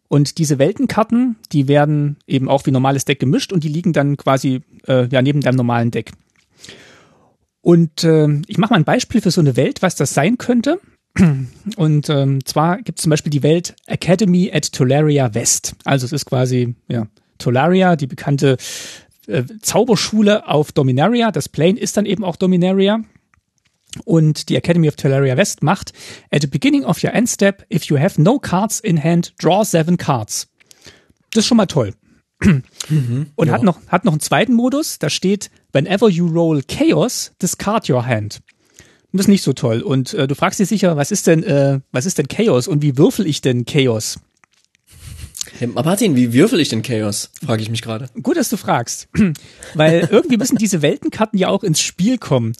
Und diese Weltenkarten, die werden eben auch wie normales Deck gemischt und die liegen dann quasi äh, ja, neben deinem normalen Deck. Und äh, ich mache mal ein Beispiel für so eine Welt, was das sein könnte. Und ähm, zwar gibt es zum Beispiel die Welt Academy at Tolaria West. Also es ist quasi ja, Tolaria, die bekannte äh, Zauberschule auf Dominaria. Das Plane ist dann eben auch Dominaria. Und die Academy of Tolaria West macht, at the beginning of your end step, if you have no cards in hand, draw seven cards. Das ist schon mal toll. Mhm, und ja. hat noch, hat noch einen zweiten Modus, da steht, whenever you roll Chaos, discard your hand. Das ist nicht so toll. Und äh, du fragst dich sicher, was ist denn, äh, was ist denn Chaos und wie würfel ich denn Chaos? Hey, Martin, wie würfel ich denn Chaos? Frage ich mich gerade. Gut, dass du fragst. Weil irgendwie müssen diese Weltenkarten ja auch ins Spiel kommen.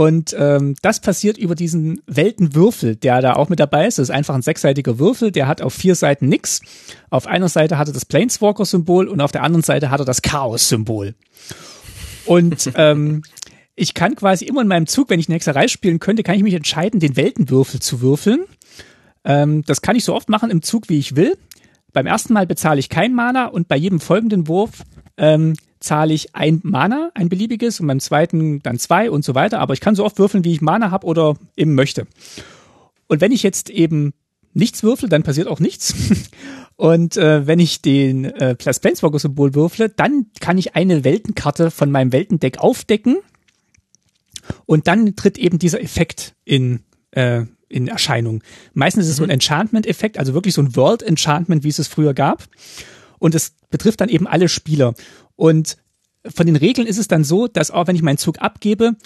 Und ähm, das passiert über diesen Weltenwürfel, der da auch mit dabei ist. Das ist einfach ein sechsseitiger Würfel, der hat auf vier Seiten nix. Auf einer Seite hat er das Planeswalker-Symbol und auf der anderen Seite hat er das Chaos-Symbol. Und ähm, ich kann quasi immer in meinem Zug, wenn ich eine Hexerei spielen könnte, kann ich mich entscheiden, den Weltenwürfel zu würfeln. Ähm, das kann ich so oft machen im Zug, wie ich will. Beim ersten Mal bezahle ich kein Mana und bei jedem folgenden Wurf ähm, zahle ich ein Mana, ein beliebiges, und beim zweiten dann zwei und so weiter. Aber ich kann so oft würfeln, wie ich Mana habe oder eben möchte. Und wenn ich jetzt eben nichts würfel, dann passiert auch nichts. Und äh, wenn ich den äh, Plus Planeswalker-Symbol würfle, dann kann ich eine Weltenkarte von meinem Weltendeck aufdecken und dann tritt eben dieser Effekt in, äh, in Erscheinung. Meistens ist es so ein mhm. Enchantment-Effekt, also wirklich so ein World-Enchantment, wie es es früher gab. Und es betrifft dann eben alle Spieler. Und von den Regeln ist es dann so, dass auch wenn ich meinen Zug abgebe,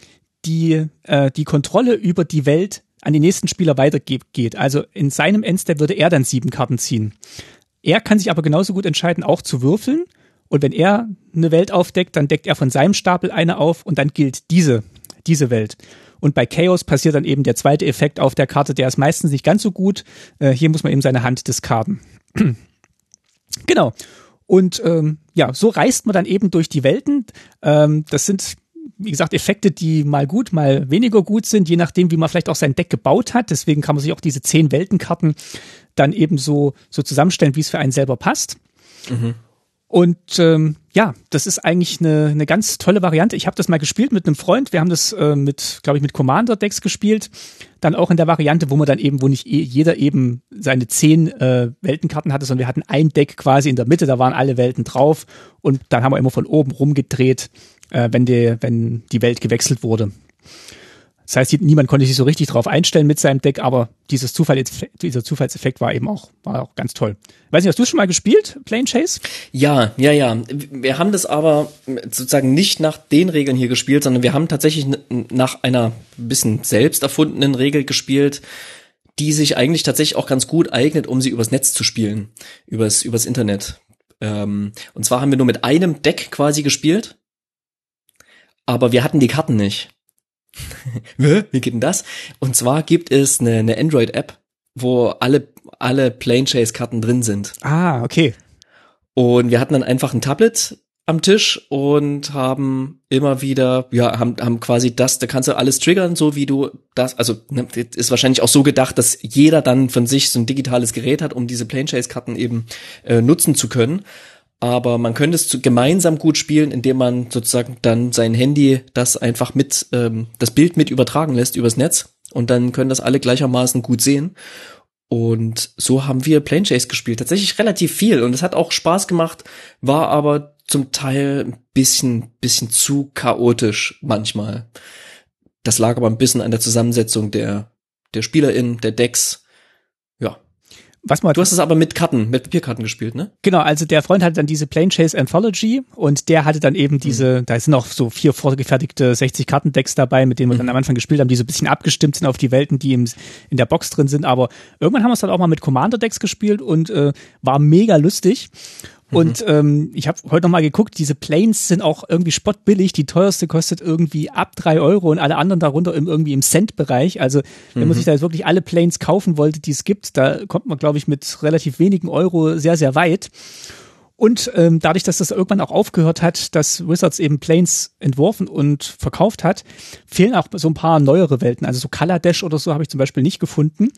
die, äh, die Kontrolle über die Welt an den nächsten Spieler weitergeht. Also in seinem Endstep würde er dann sieben Karten ziehen. Er kann sich aber genauso gut entscheiden, auch zu würfeln. Und wenn er eine Welt aufdeckt, dann deckt er von seinem Stapel eine auf und dann gilt diese diese Welt. Und bei Chaos passiert dann eben der zweite Effekt auf der Karte, der ist meistens nicht ganz so gut. Äh, hier muss man eben seine Hand diskarden. genau. Und ähm, ja, so reist man dann eben durch die Welten. Ähm, das sind, wie gesagt, Effekte, die mal gut, mal weniger gut sind, je nachdem, wie man vielleicht auch sein Deck gebaut hat. Deswegen kann man sich auch diese zehn Weltenkarten dann eben so, so zusammenstellen, wie es für einen selber passt. Mhm. Und ähm, ja, das ist eigentlich eine, eine ganz tolle Variante. Ich habe das mal gespielt mit einem Freund. Wir haben das äh, mit, glaube ich, mit Commander Decks gespielt. Dann auch in der Variante, wo man dann eben, wo nicht jeder eben seine zehn äh, Weltenkarten hatte, sondern wir hatten ein Deck quasi in der Mitte. Da waren alle Welten drauf und dann haben wir immer von oben rumgedreht, äh, wenn die, wenn die Welt gewechselt wurde. Das heißt, niemand konnte sich so richtig drauf einstellen mit seinem Deck, aber dieses Zufall, dieser Zufallseffekt war eben auch, war auch ganz toll. Weiß nicht, hast du schon mal gespielt, Plane Chase? Ja, ja, ja. Wir haben das aber sozusagen nicht nach den Regeln hier gespielt, sondern wir haben tatsächlich nach einer bisschen selbst erfundenen Regel gespielt, die sich eigentlich tatsächlich auch ganz gut eignet, um sie übers Netz zu spielen, übers, übers Internet. Ähm, und zwar haben wir nur mit einem Deck quasi gespielt, aber wir hatten die Karten nicht. Wie geht denn das? Und zwar gibt es eine, eine Android-App, wo alle, alle Plane Chase Karten drin sind. Ah, okay. Und wir hatten dann einfach ein Tablet am Tisch und haben immer wieder, ja, haben, haben quasi das, da kannst du alles triggern, so wie du das, also ne, ist wahrscheinlich auch so gedacht, dass jeder dann von sich so ein digitales Gerät hat, um diese Plane Chase Karten eben äh, nutzen zu können aber man könnte es gemeinsam gut spielen, indem man sozusagen dann sein Handy das einfach mit, ähm, das Bild mit übertragen lässt übers Netz und dann können das alle gleichermaßen gut sehen. Und so haben wir Plane Chase gespielt. Tatsächlich relativ viel und es hat auch Spaß gemacht, war aber zum Teil ein bisschen, bisschen zu chaotisch manchmal. Das lag aber ein bisschen an der Zusammensetzung der, der SpielerInnen, der Decks was man du hast es aber mit Karten, mit Papierkarten gespielt, ne? Genau, also der Freund hatte dann diese Plane Chase Anthology und der hatte dann eben diese, mhm. da sind auch so vier vorgefertigte 60 Kartendecks dabei, mit denen wir mhm. dann am Anfang gespielt haben, die so ein bisschen abgestimmt sind auf die Welten, die im, in der Box drin sind. Aber irgendwann haben wir es dann auch mal mit Commander-Decks gespielt und äh, war mega lustig. Und mhm. ähm, ich habe heute noch mal geguckt, diese Planes sind auch irgendwie spottbillig. Die teuerste kostet irgendwie ab drei Euro und alle anderen darunter im, irgendwie im Cent-Bereich. Also wenn mhm. man sich da jetzt wirklich alle Planes kaufen wollte, die es gibt, da kommt man, glaube ich, mit relativ wenigen Euro sehr, sehr weit. Und ähm, dadurch, dass das irgendwann auch aufgehört hat, dass Wizards eben Planes entworfen und verkauft hat, fehlen auch so ein paar neuere Welten. Also so Color Dash oder so habe ich zum Beispiel nicht gefunden.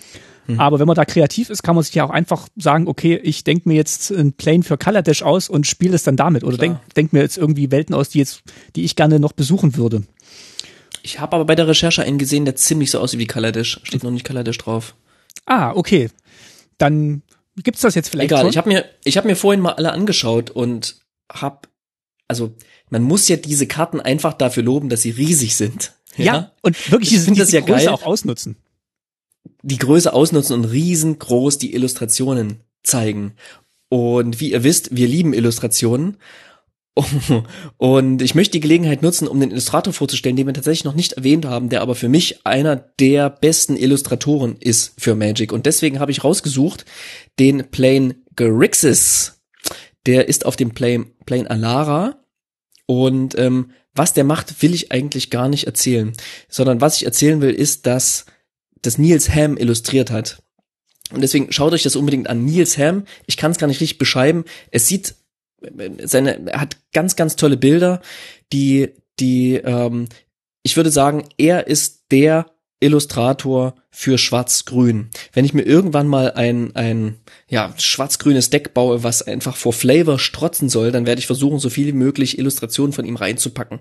Mhm. Aber wenn man da kreativ ist, kann man sich ja auch einfach sagen, okay, ich denke mir jetzt ein Plane für Color Dash aus und spiele es dann damit. Oder denke denk mir jetzt irgendwie Welten aus, die jetzt, die ich gerne noch besuchen würde. Ich habe aber bei der Recherche einen gesehen, der ziemlich so aussieht wie Kaladesh. Steht noch nicht Kaladesh drauf. Ah, okay. Dann gibt's das jetzt vielleicht Egal, schon? ich habe mir ich habe mir vorhin mal alle angeschaut und hab also man muss ja diese Karten einfach dafür loben, dass sie riesig sind. Ja, ja und wirklich diese, diese das ja Größe geil. auch ausnutzen. Die Größe ausnutzen und riesengroß die Illustrationen zeigen. Und wie ihr wisst, wir lieben Illustrationen Und ich möchte die Gelegenheit nutzen, um den Illustrator vorzustellen, den wir tatsächlich noch nicht erwähnt haben, der aber für mich einer der besten Illustratoren ist für Magic. Und deswegen habe ich rausgesucht den Plane Grixis. Der ist auf dem Plane, Plane Alara. Und ähm, was der macht, will ich eigentlich gar nicht erzählen. Sondern was ich erzählen will, ist, dass das Niels Ham illustriert hat. Und deswegen schaut euch das unbedingt an. Niels Ham, ich kann es gar nicht richtig beschreiben. Es sieht seine, er hat ganz, ganz tolle Bilder, die, die, ähm, ich würde sagen, er ist der Illustrator für Schwarz-Grün. Wenn ich mir irgendwann mal ein, ein ja, schwarz-grünes Deck baue, was einfach vor Flavor strotzen soll, dann werde ich versuchen, so viel wie möglich Illustrationen von ihm reinzupacken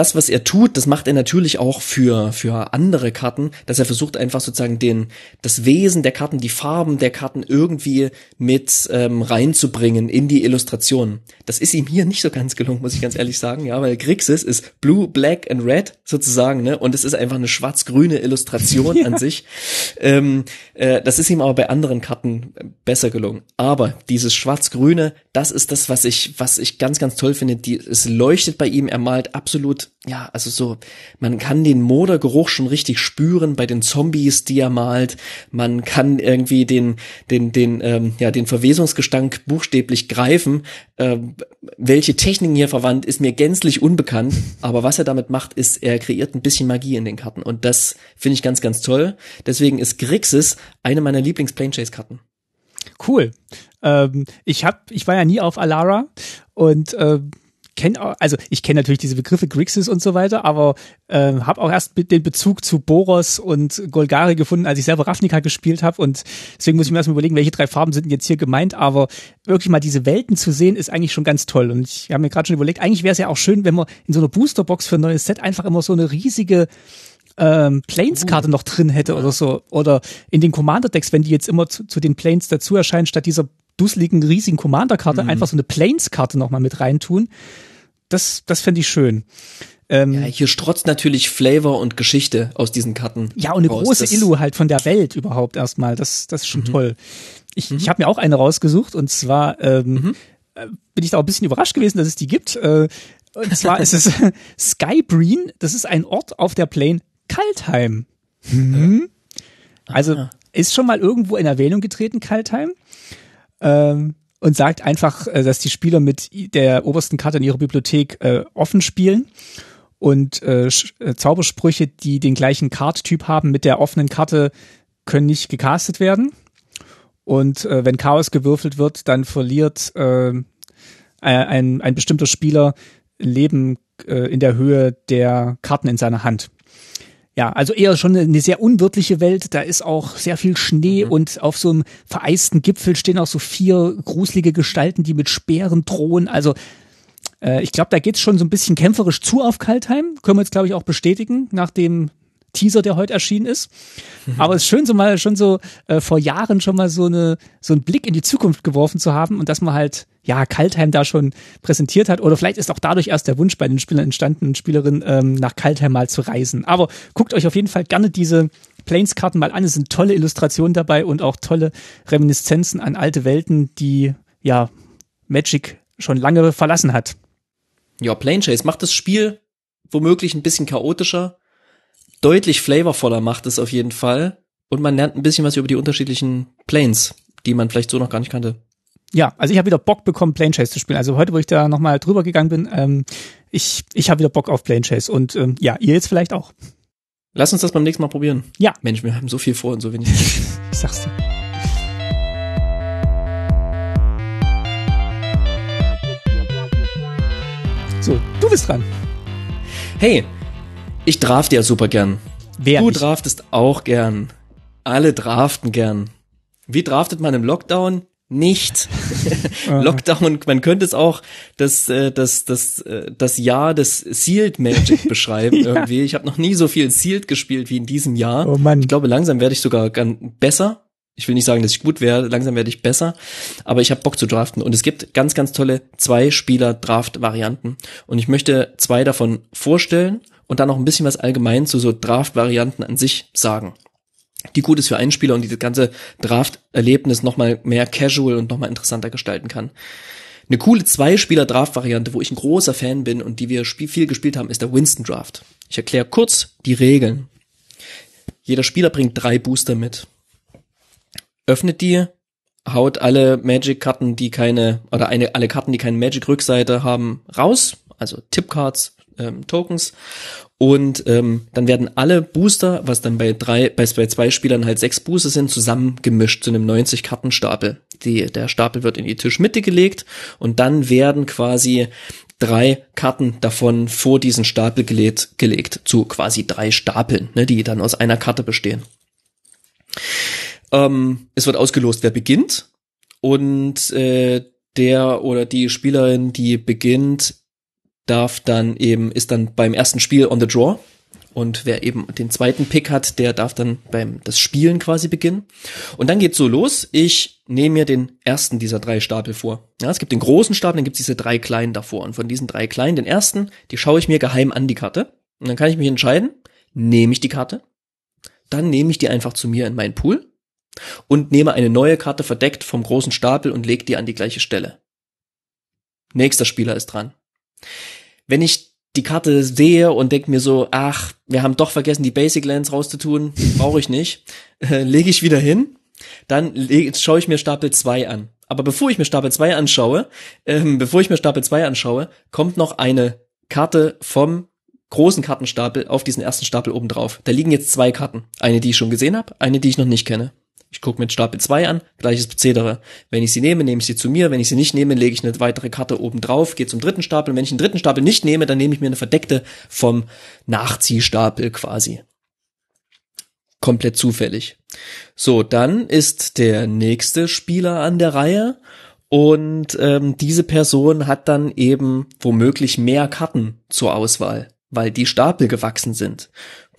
das, was er tut, das macht er natürlich auch für, für andere Karten, dass er versucht einfach sozusagen den, das Wesen der Karten, die Farben der Karten irgendwie mit ähm, reinzubringen in die Illustration. Das ist ihm hier nicht so ganz gelungen, muss ich ganz ehrlich sagen, ja, weil Grixis ist Blue, Black and Red sozusagen, ne, und es ist einfach eine schwarz-grüne Illustration ja. an sich. Ähm, äh, das ist ihm aber bei anderen Karten besser gelungen. Aber dieses schwarz-grüne, das ist das, was ich, was ich ganz, ganz toll finde. Die, es leuchtet bei ihm, er malt absolut ja, also so, man kann den Modergeruch schon richtig spüren bei den Zombies, die er malt. Man kann irgendwie den, den, den, ähm, ja, den Verwesungsgestank buchstäblich greifen. Ähm, welche Techniken hier verwandt, ist mir gänzlich unbekannt. Aber was er damit macht, ist, er kreiert ein bisschen Magie in den Karten. Und das finde ich ganz, ganz toll. Deswegen ist Grixis eine meiner Lieblings-Plane-Chase-Karten. Cool. Ähm, ich hab, ich war ja nie auf Alara und äh, kenne also ich kenne natürlich diese Begriffe Grixis und so weiter, aber äh, habe auch erst den Bezug zu Boros und Golgari gefunden, als ich selber Ravnica gespielt habe und deswegen muss ich mir erstmal überlegen, welche drei Farben sind jetzt hier gemeint, aber wirklich mal diese Welten zu sehen, ist eigentlich schon ganz toll und ich habe mir gerade schon überlegt, eigentlich wäre es ja auch schön, wenn man in so einer Boosterbox für ein neues Set einfach immer so eine riesige ähm, Planes-Karte uh. noch drin hätte oder so. Oder in den Commander-Decks, wenn die jetzt immer zu, zu den Planes dazu erscheinen, statt dieser dusseligen, riesigen Commander-Karte, mhm. einfach so eine Planes-Karte nochmal mit reintun das, das fände ich schön. Ähm, ja, hier strotzt natürlich Flavor und Geschichte aus diesen Karten. Ja, und eine raus. große das Illu halt von der Welt überhaupt erstmal. Das, das ist schon mhm. toll. Ich, mhm. ich habe mir auch eine rausgesucht und zwar ähm, mhm. Äh, bin ich da auch ein bisschen überrascht gewesen, dass es die gibt. Äh, und zwar ist es Skybreen. Das ist ein Ort auf der Plane Kaltheim. Mhm. Also ist schon mal irgendwo in Erwähnung getreten, Kaltheim. Ähm, und sagt einfach, äh, dass die Spieler mit der obersten Karte in ihrer Bibliothek äh, offen spielen und äh, äh, Zaubersprüche, die den gleichen Karttyp haben mit der offenen Karte, können nicht gecastet werden. Und äh, wenn Chaos gewürfelt wird, dann verliert äh, ein, ein bestimmter Spieler Leben äh, in der Höhe der Karten in seiner Hand ja, also eher schon eine sehr unwirtliche Welt. Da ist auch sehr viel Schnee mhm. und auf so einem vereisten Gipfel stehen auch so vier gruselige Gestalten, die mit Speeren drohen. Also äh, ich glaube, da geht's schon so ein bisschen kämpferisch zu auf Kaltheim. Können wir jetzt, glaube ich, auch bestätigen, nach dem Teaser, der heute erschienen ist. Mhm. Aber es ist schön, so mal schon so äh, vor Jahren schon mal so eine so einen Blick in die Zukunft geworfen zu haben und dass man halt ja Kaltheim da schon präsentiert hat oder vielleicht ist auch dadurch erst der Wunsch bei den Spielern entstanden und Spielerinnen ähm, nach Kaltheim mal zu reisen. Aber guckt euch auf jeden Fall gerne diese Planes-Karten mal an. Es sind tolle Illustrationen dabei und auch tolle Reminiszenzen an alte Welten, die ja Magic schon lange verlassen hat. Ja, Plane Chase macht das Spiel womöglich ein bisschen chaotischer, deutlich flavorvoller macht es auf jeden Fall. Und man lernt ein bisschen was über die unterschiedlichen Planes, die man vielleicht so noch gar nicht kannte. Ja, also ich habe wieder Bock bekommen, Plane Chase zu spielen. Also heute, wo ich da nochmal drüber gegangen bin, ähm, ich, ich habe wieder Bock auf Plane Chase und ähm, ja, ihr jetzt vielleicht auch. Lass uns das beim nächsten Mal probieren. Ja. Mensch, wir haben so viel vor und so wenig. ich sag's dir. So, du bist dran. Hey, ich drafte ja super gern. Wer du nicht? draftest auch gern. Alle draften gern. Wie draftet man im Lockdown? Nicht. Lockdown, man könnte es auch das, äh, das, das, äh, das Jahr des Sealed Magic beschreiben Ja. irgendwie. Ich habe noch nie so viel Sealed gespielt wie in diesem Jahr. Oh Mann. Ich glaube, langsam werde ich sogar besser. Ich will nicht sagen, dass ich gut wäre, langsam werde ich besser, aber ich habe Bock zu draften und es gibt ganz, ganz tolle Zwei-Spieler-Draft-Varianten und ich möchte zwei davon vorstellen und dann noch ein bisschen was allgemein zu so Draft-Varianten an sich sagen die gut ist für einen Spieler und dieses ganze Draft-Erlebnis nochmal mehr casual und nochmal interessanter gestalten kann. Eine coole Zwei-Spieler-Draft-Variante, wo ich ein großer Fan bin und die wir viel gespielt haben, ist der Winston Draft. Ich erkläre kurz die Regeln. Jeder Spieler bringt drei Booster mit. Öffnet die, haut alle Magic-Karten, die keine, oder eine, alle Karten, die keine Magic-Rückseite haben, raus, also Tip-Cards, ähm, Tokens. Und ähm, dann werden alle Booster, was dann bei drei, bei, bei zwei Spielern halt sechs Booster sind, zusammengemischt zu einem 90-Karten-Stapel. Die, der Stapel wird in die Tischmitte gelegt und dann werden quasi drei Karten davon vor diesen Stapel gelegt, gelegt zu quasi drei Stapeln, ne, die dann aus einer Karte bestehen. Ähm, es wird ausgelost, wer beginnt und äh, der oder die Spielerin, die beginnt, darf dann eben, ist dann beim ersten Spiel on the draw. Und wer eben den zweiten Pick hat, der darf dann beim das Spielen quasi beginnen. Und dann geht's so los. Ich nehme mir den ersten dieser drei Stapel vor. Ja, es gibt den großen Stapel, dann gibt's diese drei kleinen davor. Und von diesen drei kleinen, den ersten, die schaue ich mir geheim an die Karte. Und dann kann ich mich entscheiden, nehme ich die Karte, dann nehme ich die einfach zu mir in meinen Pool und nehme eine neue Karte verdeckt vom großen Stapel und lege die an die gleiche Stelle. Nächster Spieler ist dran. Wenn ich die Karte sehe und denke mir so, ach, wir haben doch vergessen, die Basic Lands rauszutun, brauche ich nicht, äh, lege ich wieder hin, dann schaue ich mir Stapel 2 an. Aber bevor ich mir Stapel 2 anschaue, ähm, bevor ich mir Stapel 2 anschaue, kommt noch eine Karte vom großen Kartenstapel auf diesen ersten Stapel oben drauf. Da liegen jetzt zwei Karten. Eine, die ich schon gesehen habe, eine, die ich noch nicht kenne. Ich gucke mir Stapel 2 an, gleiches Prozedere. Wenn ich sie nehme, nehme ich sie zu mir. Wenn ich sie nicht nehme, lege ich eine weitere Karte oben drauf, gehe zum dritten Stapel. Wenn ich den dritten Stapel nicht nehme, dann nehme ich mir eine verdeckte vom Nachziehstapel quasi. Komplett zufällig. So, dann ist der nächste Spieler an der Reihe und ähm, diese Person hat dann eben womöglich mehr Karten zur Auswahl, weil die Stapel gewachsen sind.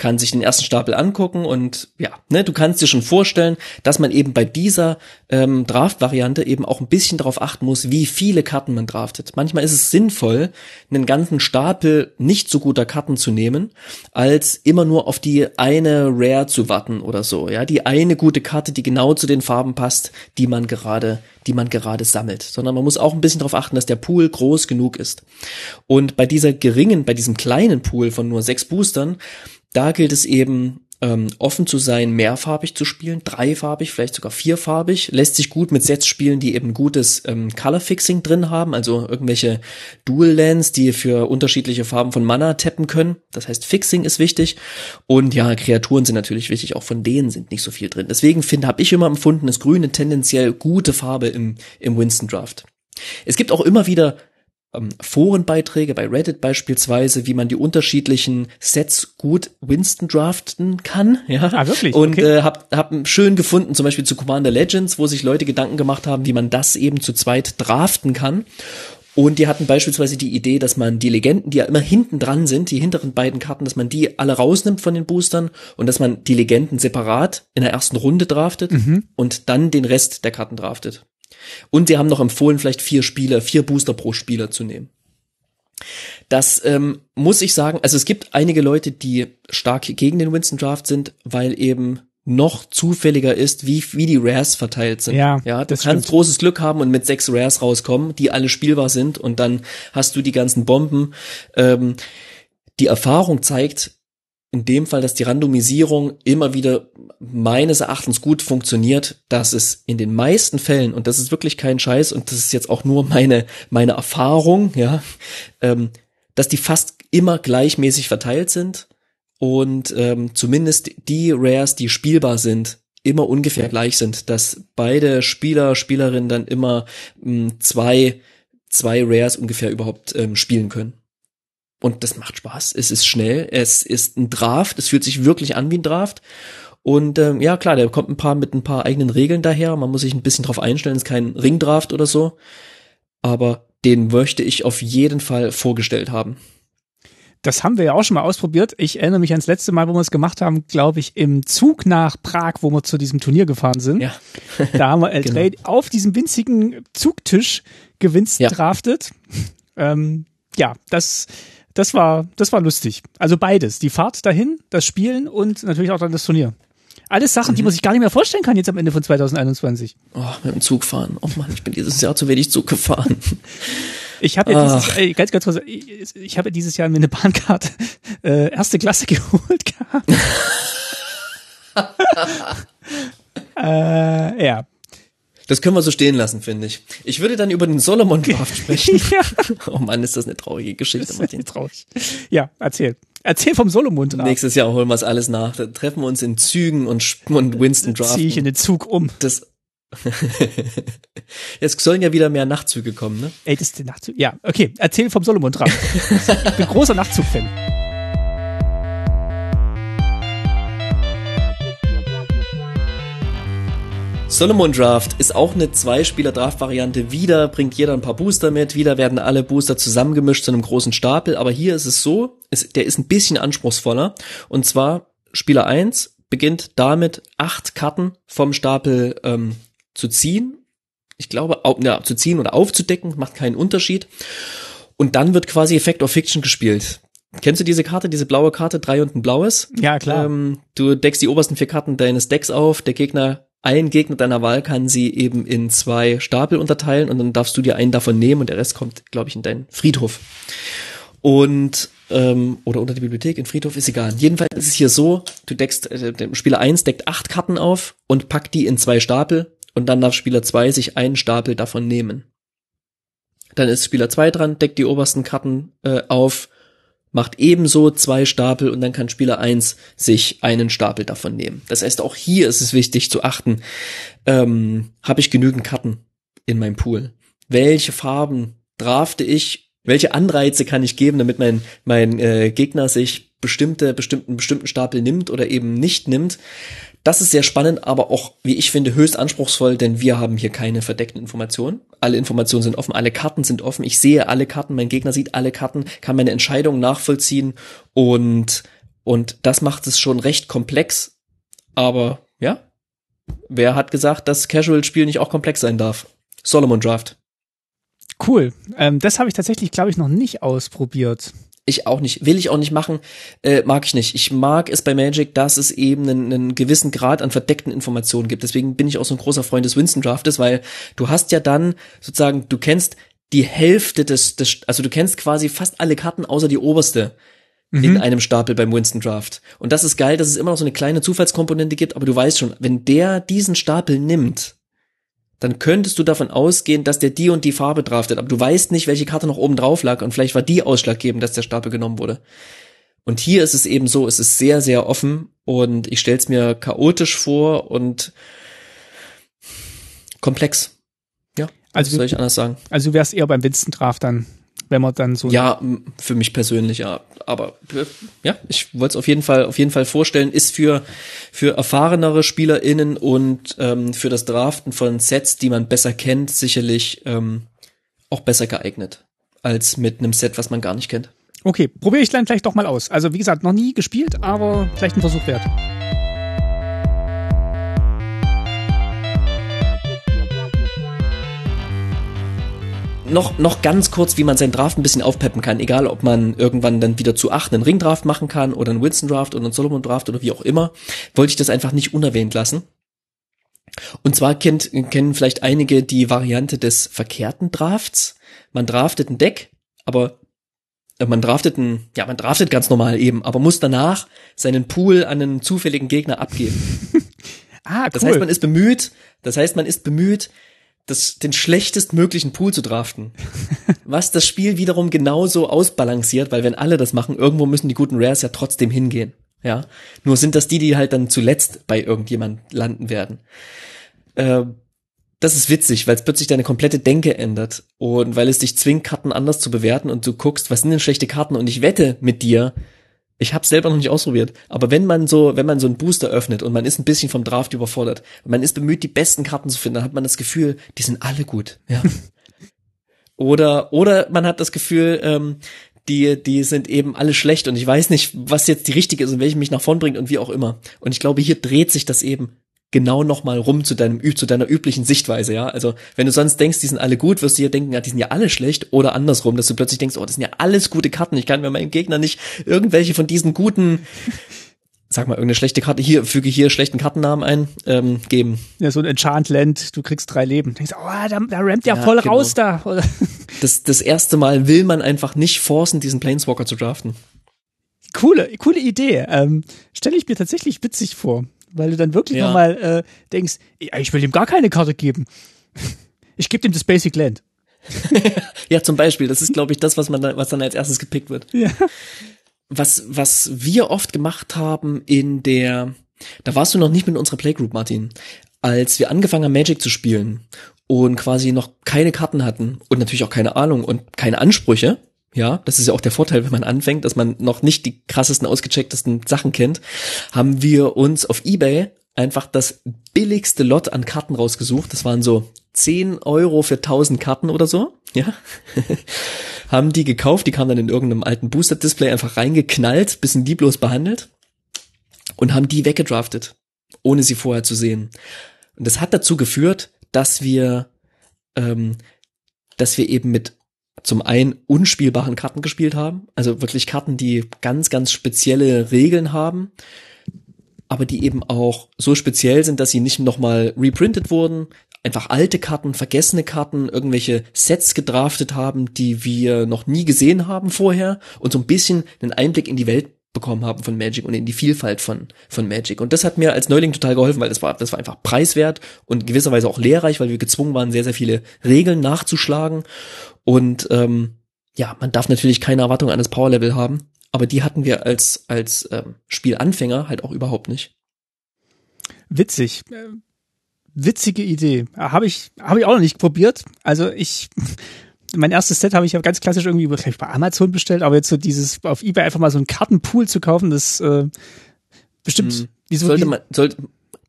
Kann sich den ersten Stapel angucken und ja, ne, du kannst dir schon vorstellen, dass man eben bei dieser ähm, Draft-Variante eben auch ein bisschen darauf achten muss, wie viele Karten man draftet. Manchmal ist es sinnvoll, einen ganzen Stapel nicht so guter Karten zu nehmen, als immer nur auf die eine Rare zu warten oder so. Ja, die eine gute Karte, die genau zu den Farben passt, die man gerade, die man gerade sammelt. Sondern man muss auch ein bisschen darauf achten, dass der Pool groß genug ist. Und bei dieser geringen, bei diesem kleinen Pool von nur sechs Boostern, da gilt es eben ähm, offen zu sein, mehrfarbig zu spielen, dreifarbig, vielleicht sogar vierfarbig. Lässt sich gut mit Sets spielen, die eben gutes ähm, Color Fixing drin haben, also irgendwelche Dual Lands, die für unterschiedliche Farben von Mana tappen können. Das heißt, Fixing ist wichtig. Und ja, Kreaturen sind natürlich wichtig, auch von denen sind nicht so viel drin. Deswegen finde, habe ich immer empfunden, ist Grün eine tendenziell gute Farbe im, im Winston Draft. Es gibt auch immer wieder ähm, Forenbeiträge bei Reddit beispielsweise, wie man die unterschiedlichen Sets gut Winston draften kann. Ja, Ah, wirklich? Und Okay. äh, hab, hab schön gefunden, zum Beispiel zu Commander Legends, wo sich Leute Gedanken gemacht haben, wie man das eben zu zweit draften kann. Und die hatten beispielsweise die Idee, dass man die Legenden, die ja immer hinten dran sind, die hinteren beiden Karten, dass man die alle rausnimmt von den Boostern und dass man die Legenden separat in der ersten Runde draftet und dann den Rest der Karten draftet. Und sie haben noch empfohlen, vielleicht vier Spieler, vier Booster pro Spieler zu nehmen. Das ähm, muss ich sagen, also es gibt einige Leute, die stark gegen den Winston Draft sind, weil eben noch zufälliger ist, wie, wie die Rares verteilt sind. Ja, ja du das kannst stimmt. großes Glück haben und mit sechs Rares rauskommen, die alle spielbar sind und dann hast du die ganzen Bomben. Ähm, die Erfahrung zeigt in dem Fall, dass die Randomisierung immer wieder meines Erachtens gut funktioniert, dass es in den meisten Fällen, und das ist wirklich kein Scheiß, und das ist jetzt auch nur meine, meine Erfahrung, ja, ähm, dass die fast immer gleichmäßig verteilt sind und ähm, zumindest die Rares, die spielbar sind, immer ungefähr gleich sind, dass beide Spieler, Spielerinnen dann immer mh, zwei, zwei Rares ungefähr überhaupt ähm, spielen können. Und das macht Spaß. Es ist schnell, es ist ein Draft, es fühlt sich wirklich an wie ein Draft. Und ähm, ja, klar, der kommt ein paar mit ein paar eigenen Regeln daher. Man muss sich ein bisschen drauf einstellen, es ist kein Ringdraft oder so. Aber den möchte ich auf jeden Fall vorgestellt haben. Das haben wir ja auch schon mal ausprobiert. Ich erinnere mich ans letzte Mal, wo wir es gemacht haben, glaube ich, im Zug nach Prag, wo wir zu diesem Turnier gefahren sind. Ja. da haben wir El genau. auf diesem winzigen Zugtisch gewinst ja. draftet. Ähm, ja, das, das war, das war lustig. Also beides. Die Fahrt dahin, das Spielen und natürlich auch dann das Turnier. Alles Sachen, mhm. die man sich gar nicht mehr vorstellen kann jetzt am Ende von 2021. Oh, mit dem Zug fahren. Oh Mann, ich bin dieses Jahr zu wenig Zug gefahren. Ich habe ja dieses, äh, ganz, ganz kurz, ich, ich habe dieses Jahr mir eine Bahnkarte äh, erste Klasse geholt gehabt. äh, ja. Das können wir so stehen lassen, finde ich. Ich würde dann über den Solomon Draft sprechen. ja. Oh Mann, ist das eine traurige Geschichte, Martin. Traurig. Ja, erzähl. Erzähl vom Solomon Draft. Nächstes Jahr holen wir es alles nach. Da treffen wir uns in Zügen und, und Winston Draft. Zieh ich in den Zug um. Das Jetzt sollen ja wieder mehr Nachtzüge kommen, ne? Ey, das ist der Nachtzug. Ja, okay. Erzähl vom Solomon Draft. ich bin großer Nachtzug-Fan. Solomon Draft ist auch eine Zwei-Spieler-Draft-Variante. Wieder bringt jeder ein paar Booster mit, wieder werden alle Booster zusammengemischt zu einem großen Stapel. Aber hier ist es so, ist, der ist ein bisschen anspruchsvoller. Und zwar Spieler 1 beginnt damit, acht Karten vom Stapel ähm, zu ziehen. Ich glaube, au, ja, zu ziehen oder aufzudecken, macht keinen Unterschied. Und dann wird quasi Effect of Fiction gespielt. Kennst du diese Karte, diese blaue Karte, drei und ein blaues? Ja, klar. Ähm, du deckst die obersten vier Karten deines Decks auf, der Gegner ein Gegner deiner Wahl kann sie eben in zwei Stapel unterteilen und dann darfst du dir einen davon nehmen und der Rest kommt, glaube ich, in deinen Friedhof. Und ähm, oder unter die Bibliothek, in Friedhof, ist egal. Jedenfalls ist es hier so, du deckst, äh, Spieler eins deckt acht Karten auf und packt die in zwei Stapel und dann darf Spieler zwei sich einen Stapel davon nehmen. Dann ist Spieler zwei dran, deckt die obersten Karten äh, auf macht ebenso zwei Stapel und dann kann Spieler eins sich einen Stapel davon nehmen. Das heißt, auch hier ist es wichtig zu achten, ähm, habe ich genügend Karten in meinem Pool? Welche Farben drafte ich? Welche Anreize kann ich geben, damit mein, mein äh, Gegner sich bestimmte, bestimmten, bestimmten Stapel nimmt oder eben nicht nimmt? Das ist sehr spannend, aber auch, wie ich finde, höchst anspruchsvoll, denn wir haben hier keine verdeckten Informationen. Alle Informationen sind offen, alle Karten sind offen. Ich sehe alle Karten, mein Gegner sieht alle Karten, kann meine Entscheidung nachvollziehen und, und das macht es schon recht komplex. Aber ja, wer hat gesagt, dass Casual-Spiel nicht auch komplex sein darf? Solomon Draft. Cool. Ähm, das habe ich tatsächlich, glaube ich, noch nicht ausprobiert. Ich auch nicht, will ich auch nicht machen, äh, mag ich nicht. Ich mag es bei Magic, dass es eben einen, einen gewissen Grad an verdeckten Informationen gibt. Deswegen bin ich auch so ein großer Freund des Winston Draftes, weil du hast ja dann sozusagen, du kennst die Hälfte des, des also du kennst quasi fast alle Karten außer die oberste mhm. in einem Stapel beim Winston Draft. Und das ist geil, dass es immer noch so eine kleine Zufallskomponente gibt, aber du weißt schon, wenn der diesen Stapel nimmt, dann könntest du davon ausgehen, dass der die und die Farbe draftet, aber du weißt nicht, welche Karte noch oben drauf lag und vielleicht war die ausschlaggebend, dass der Stapel genommen wurde. Und hier ist es eben so, es ist sehr, sehr offen und ich stell's mir chaotisch vor und komplex. Ja, also soll ich anders sagen. Also du wärst eher beim Winston Draft dann wenn man dann so. Ja, für mich persönlich, ja. Aber ja, ich wollte es auf jeden Fall, auf jeden Fall vorstellen, ist für, für erfahrenere SpielerInnen und ähm, für das Draften von Sets, die man besser kennt, sicherlich ähm, auch besser geeignet als mit einem Set, was man gar nicht kennt. Okay, probiere ich dann vielleicht doch mal aus. Also wie gesagt, noch nie gespielt, aber vielleicht ein Versuch wert. Noch, noch ganz kurz, wie man seinen Draft ein bisschen aufpeppen kann, egal ob man irgendwann dann wieder zu acht einen Ringdraft machen kann oder einen Winston Draft oder einen Solomon Draft oder wie auch immer, wollte ich das einfach nicht unerwähnt lassen. Und zwar kennt, kennen vielleicht einige die Variante des verkehrten Drafts. Man draftet ein Deck, aber äh, man draftet ein, ja, man draftet ganz normal eben, aber muss danach seinen Pool an einen zufälligen Gegner abgeben. ah, cool. Das heißt, man ist bemüht, das heißt, man ist bemüht, das, den schlechtestmöglichen Pool zu draften. Was das Spiel wiederum genauso ausbalanciert, weil wenn alle das machen, irgendwo müssen die guten Rares ja trotzdem hingehen. Ja. Nur sind das die, die halt dann zuletzt bei irgendjemand landen werden. Äh, das ist witzig, weil es plötzlich deine komplette Denke ändert und weil es dich zwingt, Karten anders zu bewerten und du guckst, was sind denn schlechte Karten und ich wette mit dir, ich habe selber noch nicht ausprobiert, aber wenn man so, wenn man so einen Booster öffnet und man ist ein bisschen vom Draft überfordert, man ist bemüht, die besten Karten zu finden, dann hat man das Gefühl, die sind alle gut. Ja. oder oder man hat das Gefühl, ähm, die die sind eben alle schlecht und ich weiß nicht, was jetzt die richtige ist und welche mich nach vorn bringt und wie auch immer. Und ich glaube, hier dreht sich das eben genau nochmal rum zu deinem, zu deiner üblichen Sichtweise, ja. Also, wenn du sonst denkst, die sind alle gut, wirst du hier denken, ja, die sind ja alle schlecht oder andersrum, dass du plötzlich denkst, oh, das sind ja alles gute Karten. Ich kann mir meinem Gegner nicht irgendwelche von diesen guten, sag mal, irgendeine schlechte Karte hier, füge hier schlechten Kartennamen ein, ähm, geben. Ja, so ein Enchantland, du kriegst drei Leben. Denkst, oh, da, da rammt ja, ja voll genau. raus da. das, das erste Mal will man einfach nicht forcen, diesen Planeswalker zu draften. Coole, coole Idee. Ähm, Stelle ich mir tatsächlich witzig vor weil du dann wirklich ja. nochmal äh, denkst, ich will ihm gar keine Karte geben. Ich gebe ihm das Basic Land. ja, zum Beispiel. Das ist, glaube ich, das, was man dann, was dann als erstes gepickt wird. Ja. Was, was wir oft gemacht haben in der, da warst du noch nicht mit unserer Playgroup, Martin, als wir angefangen haben, Magic zu spielen und quasi noch keine Karten hatten und natürlich auch keine Ahnung und keine Ansprüche, ja, das ist ja auch der Vorteil, wenn man anfängt, dass man noch nicht die krassesten, ausgechecktesten Sachen kennt, haben wir uns auf Ebay einfach das billigste Lot an Karten rausgesucht. Das waren so 10 Euro für 1000 Karten oder so, ja. haben die gekauft, die kamen dann in irgendeinem alten Booster-Display einfach reingeknallt, bisschen lieblos behandelt und haben die weggedraftet, ohne sie vorher zu sehen. Und das hat dazu geführt, dass wir, ähm, dass wir eben mit zum einen unspielbaren Karten gespielt haben, also wirklich Karten, die ganz, ganz spezielle Regeln haben, aber die eben auch so speziell sind, dass sie nicht nochmal reprintet wurden, einfach alte Karten, vergessene Karten, irgendwelche Sets gedraftet haben, die wir noch nie gesehen haben vorher und so ein bisschen einen Einblick in die Welt bekommen haben von Magic und in die Vielfalt von, von Magic. Und das hat mir als Neuling total geholfen, weil das war, das war einfach preiswert und gewisserweise auch lehrreich, weil wir gezwungen waren, sehr, sehr viele Regeln nachzuschlagen. Und ähm, ja, man darf natürlich keine Erwartung an das Powerlevel haben, aber die hatten wir als, als ähm, Spielanfänger halt auch überhaupt nicht. Witzig. Äh, witzige Idee. Habe ich, habe ich auch noch nicht probiert. Also ich mein erstes Set habe ich ja ganz klassisch irgendwie bei Amazon bestellt, aber jetzt so dieses auf eBay einfach mal so einen Kartenpool zu kaufen, das äh, bestimmt hm. wieso sollte man sollte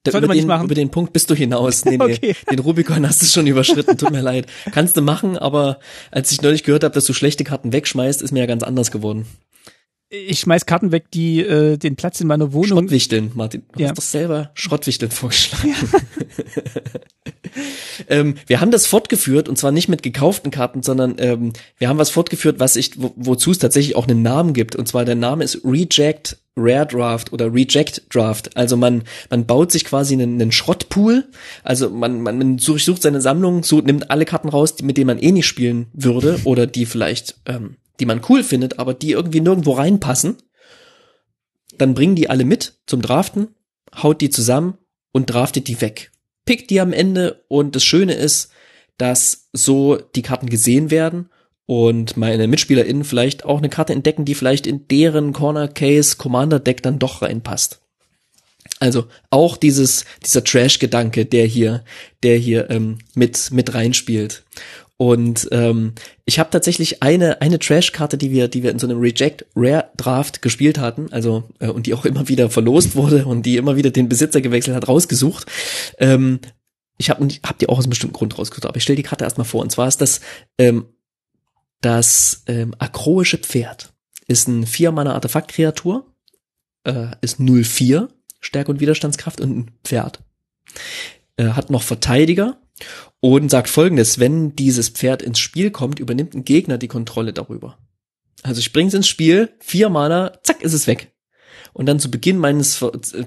da, über, den, über den Punkt bist du hinaus. Nee, nee, okay. Den Rubikon hast du schon überschritten, tut mir leid. Kannst du machen, aber als ich neulich gehört habe, dass du schlechte Karten wegschmeißt, ist mir ja ganz anders geworden. Ich schmeiß Karten weg, die äh, den Platz in meiner Wohnung. Schrottwichteln, Martin. Du ja. hast doch selber Schrottwichteln vorgeschlagen. Ja. ähm, wir haben das fortgeführt und zwar nicht mit gekauften Karten, sondern ähm, wir haben was fortgeführt, was ich, wo, wozu es tatsächlich auch einen Namen gibt. Und zwar der Name ist Reject Rare Draft oder Reject Draft. Also man, man baut sich quasi einen, einen Schrottpool. Also man, man, man sucht seine Sammlung, so nimmt alle Karten raus, mit denen man eh nicht spielen würde oder die vielleicht, ähm, die man cool findet, aber die irgendwie nirgendwo reinpassen. Dann bringen die alle mit zum Draften, haut die zusammen und draftet die weg pickt die am Ende und das Schöne ist, dass so die Karten gesehen werden und meine MitspielerInnen vielleicht auch eine Karte entdecken, die vielleicht in deren Corner Case Commander Deck dann doch reinpasst. Also auch dieses dieser Trash Gedanke, der hier der hier ähm, mit mit reinspielt. Und ähm, ich habe tatsächlich eine eine Trash-Karte, die wir die wir in so einem Reject Rare Draft gespielt hatten, also äh, und die auch immer wieder verlost wurde und die immer wieder den Besitzer gewechselt hat, rausgesucht. Ähm, ich habe hab die auch aus einem bestimmten Grund rausgesucht, aber ich stelle die Karte erstmal vor. Und zwar ist das ähm, das ähm, akroische Pferd. Ist ein vier Mana Artefakt-Kreatur, äh, ist 04 Stärke und Widerstandskraft und ein Pferd. Äh, hat noch Verteidiger und sagt folgendes, wenn dieses Pferd ins Spiel kommt, übernimmt ein Gegner die Kontrolle darüber. Also ich bring's ins Spiel, vier Mana, zack, ist es weg. Und dann zu Beginn meines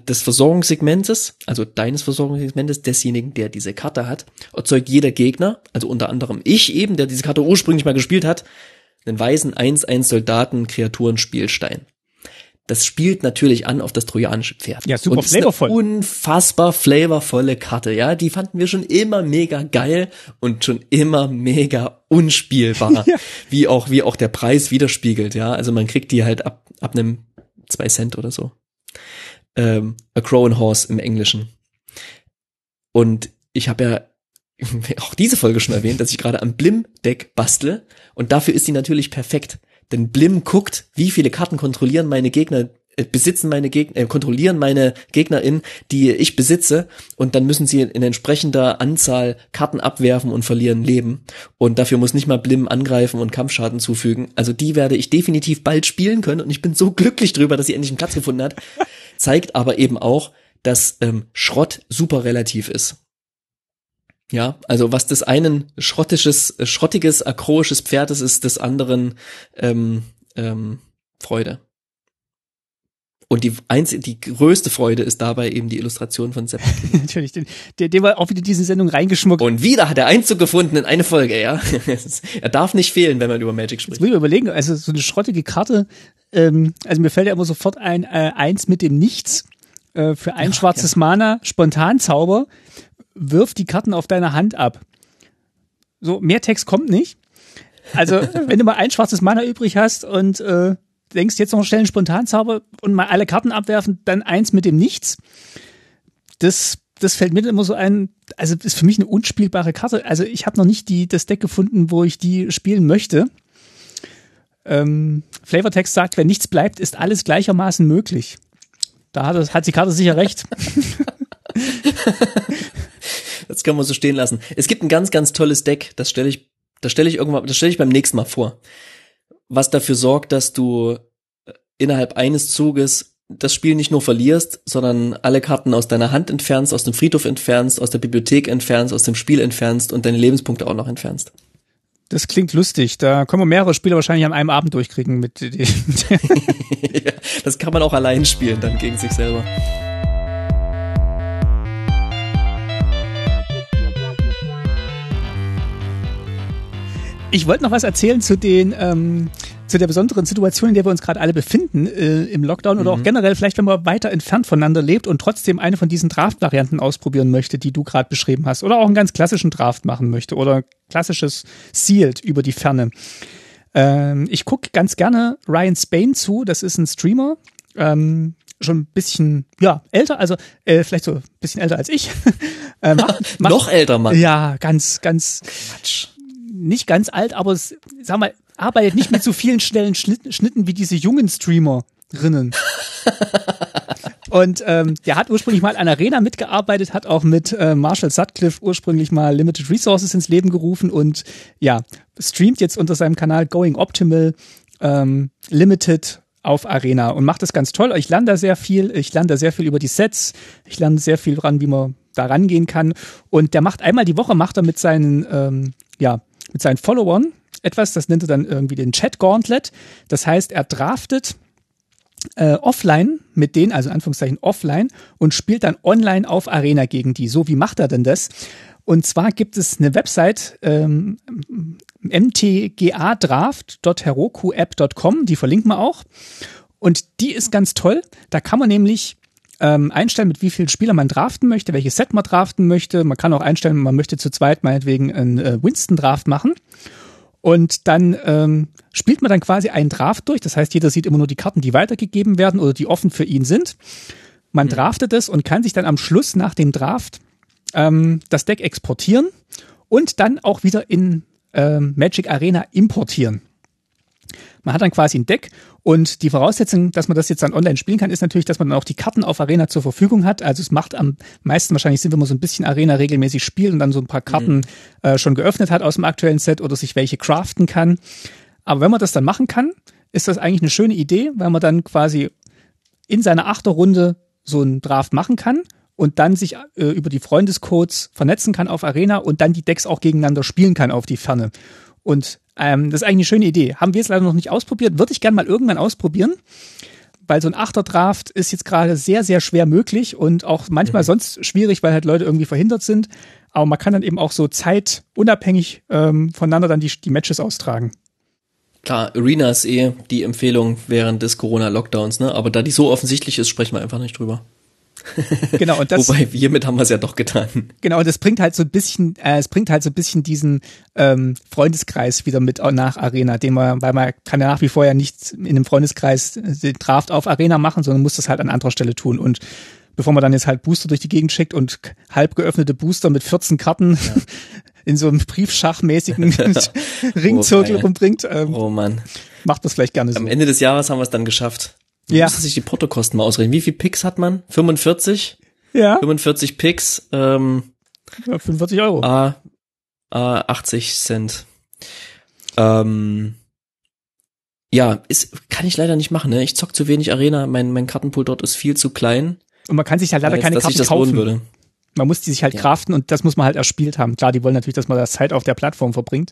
des Versorgungssegmentes, also deines Versorgungssegmentes, desjenigen, der diese Karte hat, erzeugt jeder Gegner, also unter anderem ich eben, der diese Karte ursprünglich mal gespielt hat, einen weißen 1-1 Soldaten Kreaturen Spielstein das spielt natürlich an auf das trojanische Pferd. Ja, super und flavorvoll. unfassbar flavorvolle Karte, ja. Die fanden wir schon immer mega geil und schon immer mega unspielbar. ja. Wie auch, wie auch der Preis widerspiegelt, ja. Also man kriegt die halt ab, ab einem zwei Cent oder so. Ähm, a Crow and Horse im Englischen. Und ich habe ja auch diese Folge schon erwähnt, dass ich gerade am Blim-Deck bastle und dafür ist sie natürlich perfekt. Denn Blim guckt, wie viele Karten kontrollieren meine Gegner, äh, besitzen meine Gegner, äh, kontrollieren meine GegnerInnen, die ich besitze und dann müssen sie in entsprechender Anzahl Karten abwerfen und verlieren Leben. Und dafür muss nicht mal Blim angreifen und Kampfschaden zufügen. Also die werde ich definitiv bald spielen können und ich bin so glücklich drüber, dass sie endlich einen Platz gefunden hat. Zeigt aber eben auch, dass ähm, Schrott super relativ ist. Ja, also was des einen schrottisches, schrottiges, akroisches Pferdes ist, des anderen ähm, ähm, Freude. Und die einzige, die größte Freude ist dabei eben die Illustration von Sepp. Natürlich, den, der, der war auch wieder diese Sendung reingeschmuckt. Und wieder hat er Einzug gefunden in eine Folge, ja. er darf nicht fehlen, wenn man über Magic spricht. Jetzt muss ich überlegen, also so eine schrottige Karte, ähm, also mir fällt ja immer sofort ein, äh, eins mit dem Nichts, äh, für ein ja, schwarzes ja. Mana, Spontanzauber, wirf die Karten auf deine Hand ab. So, mehr Text kommt nicht. Also, wenn du mal ein schwarzes Mana übrig hast und äh, denkst, jetzt noch schnell einen Spontanzauber und mal alle Karten abwerfen, dann eins mit dem Nichts. Das, das fällt mir immer so ein, also ist für mich eine unspielbare Karte. Also ich habe noch nicht die, das Deck gefunden, wo ich die spielen möchte. Ähm, Flavortext sagt, wenn nichts bleibt, ist alles gleichermaßen möglich. Da hat, hat die Karte sicher recht. das kann man so stehen lassen. Es gibt ein ganz, ganz tolles Deck, das stelle ich, das stelle ich irgendwann, das stelle ich beim nächsten Mal vor. Was dafür sorgt, dass du äh, innerhalb eines Zuges das Spiel nicht nur verlierst, sondern alle Karten aus deiner Hand entfernst, aus dem Friedhof entfernst, aus der Bibliothek entfernst, aus dem Spiel entfernst und deine Lebenspunkte auch noch entfernst. Das klingt lustig. Da können wir mehrere Spiele wahrscheinlich an einem Abend durchkriegen mit. ja, das kann man auch allein spielen, dann gegen sich selber. Ich wollte noch was erzählen zu den ähm, zu der besonderen Situation, in der wir uns gerade alle befinden äh, im Lockdown oder mhm. auch generell vielleicht, wenn man weiter entfernt voneinander lebt und trotzdem eine von diesen Draft-Varianten ausprobieren möchte, die du gerade beschrieben hast, oder auch einen ganz klassischen Draft machen möchte oder klassisches Sealed über die Ferne. Ähm, ich gucke ganz gerne Ryan Spain zu, das ist ein Streamer, ähm, schon ein bisschen ja älter, also äh, vielleicht so ein bisschen älter als ich. äh, macht, macht, Noch älter, Mann. Ja, ganz, ganz Quatsch. Nicht ganz alt, aber es, sag mal, arbeitet nicht mit so vielen schnellen Schnitten wie diese jungen Streamerinnen. Und ähm, der hat ursprünglich mal an Arena mitgearbeitet, hat auch mit äh, Marshall Sutcliffe ursprünglich mal Limited Resources ins Leben gerufen und ja, streamt jetzt unter seinem Kanal Going Optimal ähm, Limited auf Arena und macht das ganz toll. Ich lerne da sehr viel, ich lerne da sehr viel über die Sets, ich lerne sehr viel dran, wie man da rangehen kann. Und der macht einmal die Woche, macht er mit seinen, ähm, ja, mit seinen Followern etwas, das nennt er dann irgendwie den Chat Gauntlet. Das heißt, er draftet äh, offline mit denen, also in Anführungszeichen offline, und spielt dann online auf Arena gegen die. So, wie macht er denn das? Und zwar gibt es eine Website, ähm, mtgadraft.herokuapp.com, die verlinkt man auch. Und die ist ganz toll. Da kann man nämlich ähm, einstellen, mit wie vielen Spieler man draften möchte, welches Set man draften möchte. Man kann auch einstellen, man möchte zu zweit meinetwegen einen äh, Winston-Draft machen. Und dann ähm, spielt man dann quasi einen Draft durch. Das heißt, jeder sieht immer nur die Karten, die weitergegeben werden oder die offen für ihn sind. Man mhm. draftet es und kann sich dann am Schluss nach dem Draft ähm, das Deck exportieren und dann auch wieder in ähm, Magic Arena importieren. Man hat dann quasi ein Deck und die Voraussetzung, dass man das jetzt dann online spielen kann, ist natürlich, dass man dann auch die Karten auf Arena zur Verfügung hat. Also es macht am meisten wahrscheinlich Sinn, wenn man so ein bisschen Arena regelmäßig spielt und dann so ein paar Karten mhm. äh, schon geöffnet hat aus dem aktuellen Set oder sich welche craften kann. Aber wenn man das dann machen kann, ist das eigentlich eine schöne Idee, weil man dann quasi in seiner Achterrunde so einen Draft machen kann und dann sich äh, über die Freundescodes vernetzen kann auf Arena und dann die Decks auch gegeneinander spielen kann auf die Ferne. Und ähm, das ist eigentlich eine schöne Idee. Haben wir jetzt leider noch nicht ausprobiert, würde ich gerne mal irgendwann ausprobieren. Weil so ein Achterdraft ist jetzt gerade sehr, sehr schwer möglich und auch manchmal mhm. sonst schwierig, weil halt Leute irgendwie verhindert sind. Aber man kann dann eben auch so zeitunabhängig ähm, voneinander dann die, die Matches austragen. Klar, Arena ist eh die Empfehlung während des Corona-Lockdowns, ne? Aber da die so offensichtlich ist, sprechen wir einfach nicht drüber. Genau, und das. Wobei, hiermit haben wir es ja doch getan. Genau, und das bringt halt so ein bisschen, äh, es bringt halt so ein bisschen diesen ähm, Freundeskreis wieder mit nach Arena, den man, weil man kann ja nach wie vor ja nicht in einem Freundeskreis den Draft auf Arena machen, sondern muss das halt an anderer Stelle tun. Und bevor man dann jetzt halt Booster durch die Gegend schickt und halb geöffnete Booster mit 14 Karten, in so einem Briefschachmäßigen Ringzirkel Oh, rumbringt. Ähm, Oh Mann. Macht das vielleicht gerne so. Am Ende des Jahres haben wir es dann geschafft. Man Ja. Müsste sich die Portokosten mal ausrechnen. Wie viel Picks hat man? 45? Ja, 45 Picks, ähm, 45 Euro. A, A 80 Cent. Ähm, ja, ist, kann ich leider nicht machen, ne? Ich zock zu wenig Arena, mein, mein Kartenpool dort ist viel zu klein, Und man kann sich halt leider als keine Karten kaufen. Man muss die sich halt Ja. craften und das muss man halt erspielt haben. Klar, die wollen natürlich, dass man das Zeit auf der Plattform verbringt.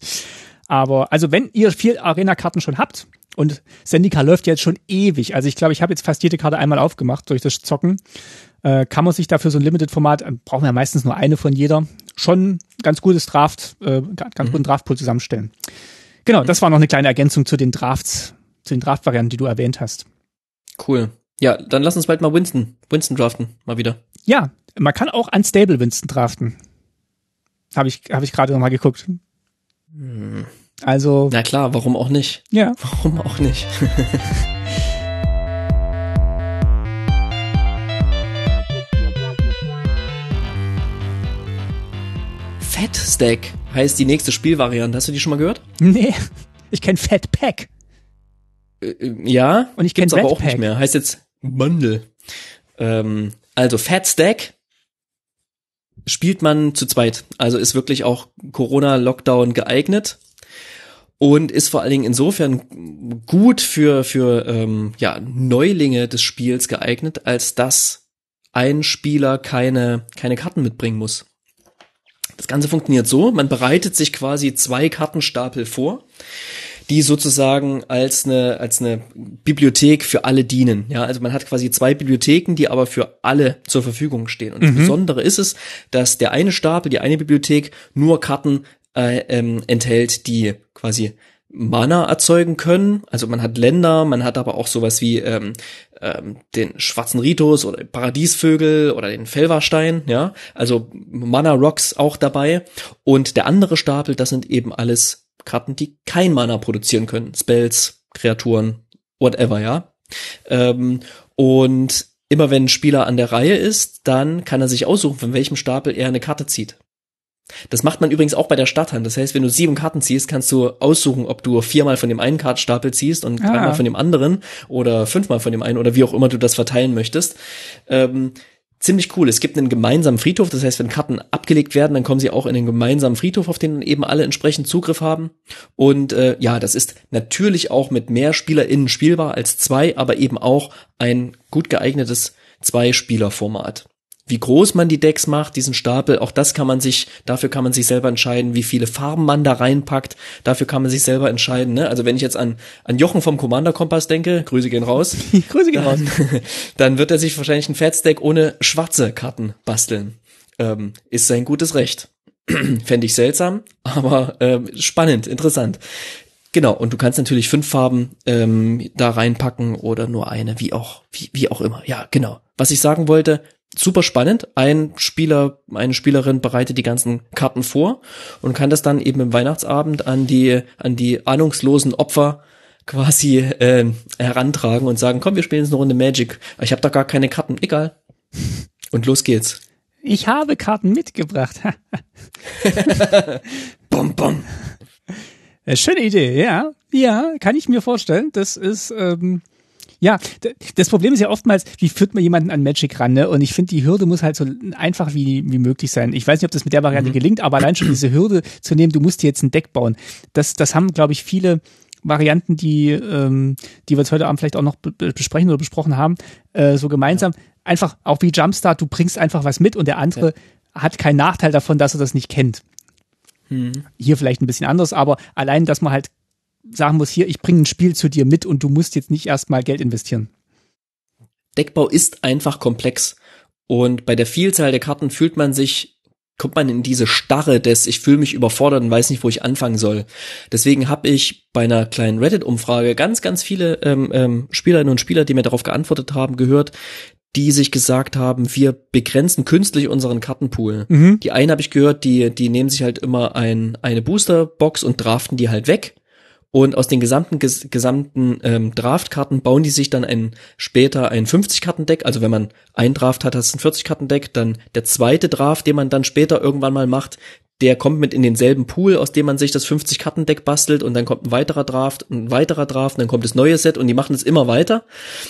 Aber also wenn ihr vier Arena-Karten schon habt und Sendika läuft jetzt schon ewig, also ich glaube, ich habe jetzt fast jede Karte einmal aufgemacht durch das Zocken, äh, kann man sich dafür so ein Limited-Format, äh, brauchen wir ja meistens nur eine von jeder, schon ganz gutes Draft, äh, ga- ganz guten Draftpool zusammenstellen. Genau, das war noch eine kleine Ergänzung zu den Drafts, zu den Draft-Varianten, die du erwähnt hast. Cool. Ja, dann lass uns bald mal Winston, Winston draften, mal wieder. Ja, man kann auch Unstable Winston draften. Habe ich, hab ich gerade noch mal geguckt. Also, Na klar, warum auch nicht? ja. Warum auch nicht? Fat Stack heißt die nächste Spielvariante. Hast du die schon mal gehört? Nee, ich kenne Fat Pack. Äh, äh, ja. Und ich kenn gibt's aber auch Pack. nicht mehr. Heißt jetzt Bundle. Ähm, also Fat Stack spielt man zu zweit. Also ist wirklich auch Corona-Lockdown geeignet und ist vor allen Dingen insofern gut für für ähm, ja Neulinge des Spiels geeignet, als dass ein Spieler keine keine Karten mitbringen muss. Das Ganze funktioniert so: Man bereitet sich quasi zwei Kartenstapel vor, die sozusagen als eine als eine Bibliothek für alle dienen. Ja, also man hat quasi zwei Bibliotheken, die aber für alle zur Verfügung stehen. Und das Besondere ist es, dass der eine Stapel, die eine Bibliothek nur Karten äh, ähm, enthält, die quasi Mana erzeugen können. Also man hat Länder, man hat aber auch sowas wie ähm, ähm, den schwarzen Ritus oder Paradiesvögel oder den Felverstein, ja. Also Mana Rocks auch dabei. Und der andere Stapel, das sind eben alles Karten, die kein Mana produzieren können. Spells, Kreaturen, whatever, ja. Ähm, und immer wenn ein Spieler an der Reihe ist, dann kann er sich aussuchen, von welchem Stapel er eine Karte zieht. Das macht man übrigens auch bei der Stadthand. Das heißt, wenn du sieben Karten ziehst, kannst du aussuchen, ob du viermal von dem einen Kartenstapel ziehst und Ah. dreimal von dem anderen oder fünfmal von dem einen oder wie auch immer du das verteilen möchtest. Ähm, ziemlich cool. Es gibt einen gemeinsamen Friedhof. Das heißt, wenn Karten abgelegt werden, dann kommen sie auch in den gemeinsamen Friedhof, auf den eben alle entsprechend Zugriff haben. Und äh, ja, das ist natürlich auch mit mehr SpielerInnen spielbar als zwei, aber eben auch ein gut geeignetes Zwei-Spieler-Format wie groß man die Decks macht, diesen Stapel, auch das kann man sich, dafür kann man sich selber entscheiden, wie viele Farben man da reinpackt, dafür kann man sich selber entscheiden. Ne? Also wenn ich jetzt an, an Jochen vom Commander Kompass denke, Grüße gehen raus, Grüße gehen raus. dann wird er sich wahrscheinlich ein Fatstack ohne schwarze Karten basteln. Ähm, ist sein gutes Recht. Fände ich seltsam, aber ähm, spannend, interessant. Genau, und du kannst natürlich fünf Farben ähm, da reinpacken oder nur eine, wie auch, wie, wie auch immer. Ja, genau. Was ich sagen wollte, super spannend. Ein Spieler, eine Spielerin bereitet die ganzen Karten vor und kann das dann eben im Weihnachtsabend an die, an die ahnungslosen Opfer quasi äh, herantragen und sagen, komm, wir spielen jetzt eine Runde Magic. Ich habe da gar keine Karten. Egal. Und los geht's. Ich habe Karten mitgebracht. Bom, bom. Äh, Schöne Idee, ja. Ja, kann ich mir vorstellen. Das ist, ähm, ja, das Problem ist ja oftmals, wie führt man jemanden an Magic ran, ne? Und ich finde, die Hürde muss halt so einfach wie, wie möglich sein. Ich weiß nicht, ob das mit der Variante gelingt, aber allein schon diese Hürde zu nehmen, du musst dir jetzt ein Deck bauen. Das, das haben, glaube ich, viele Varianten, die, ähm, die wir jetzt heute Abend vielleicht auch noch be be- besprechen oder besprochen haben, äh, so gemeinsam. Einfach, auch wie Jumpstart, du bringst einfach was mit und der andere hat keinen Nachteil davon, dass er das nicht kennt. Hier vielleicht ein bisschen anders, aber allein, dass man halt sagen muss, hier, ich bringe ein Spiel zu dir mit und du musst jetzt nicht erstmal Geld investieren. Deckbau ist einfach komplex. Und bei der Vielzahl der Karten fühlt man sich, kommt man in diese Starre des, ich fühle mich überfordert und weiß nicht, wo ich anfangen soll. Deswegen habe ich bei einer kleinen Reddit-Umfrage ganz, ganz viele ähm, ähm, Spielerinnen und Spieler, die mir darauf geantwortet haben, gehört, die sich gesagt haben, wir begrenzen künstlich unseren Kartenpool. Die einen habe ich gehört, die, die nehmen sich halt immer ein, eine Boosterbox und draften die halt weg. Und aus den gesamten ges gesamten ähm, Draftkarten bauen die sich dann ein später ein 50-Karten-Deck. Also wenn man ein Draft hat, das ist ein 40-Karten-Deck. Dann der zweite Draft, den man dann später irgendwann mal macht, der kommt mit in denselben Pool, aus dem man sich das 50-Karten-Deck bastelt und dann kommt ein weiterer Draft, ein weiterer Draft, und dann kommt das neue Set und die machen es immer weiter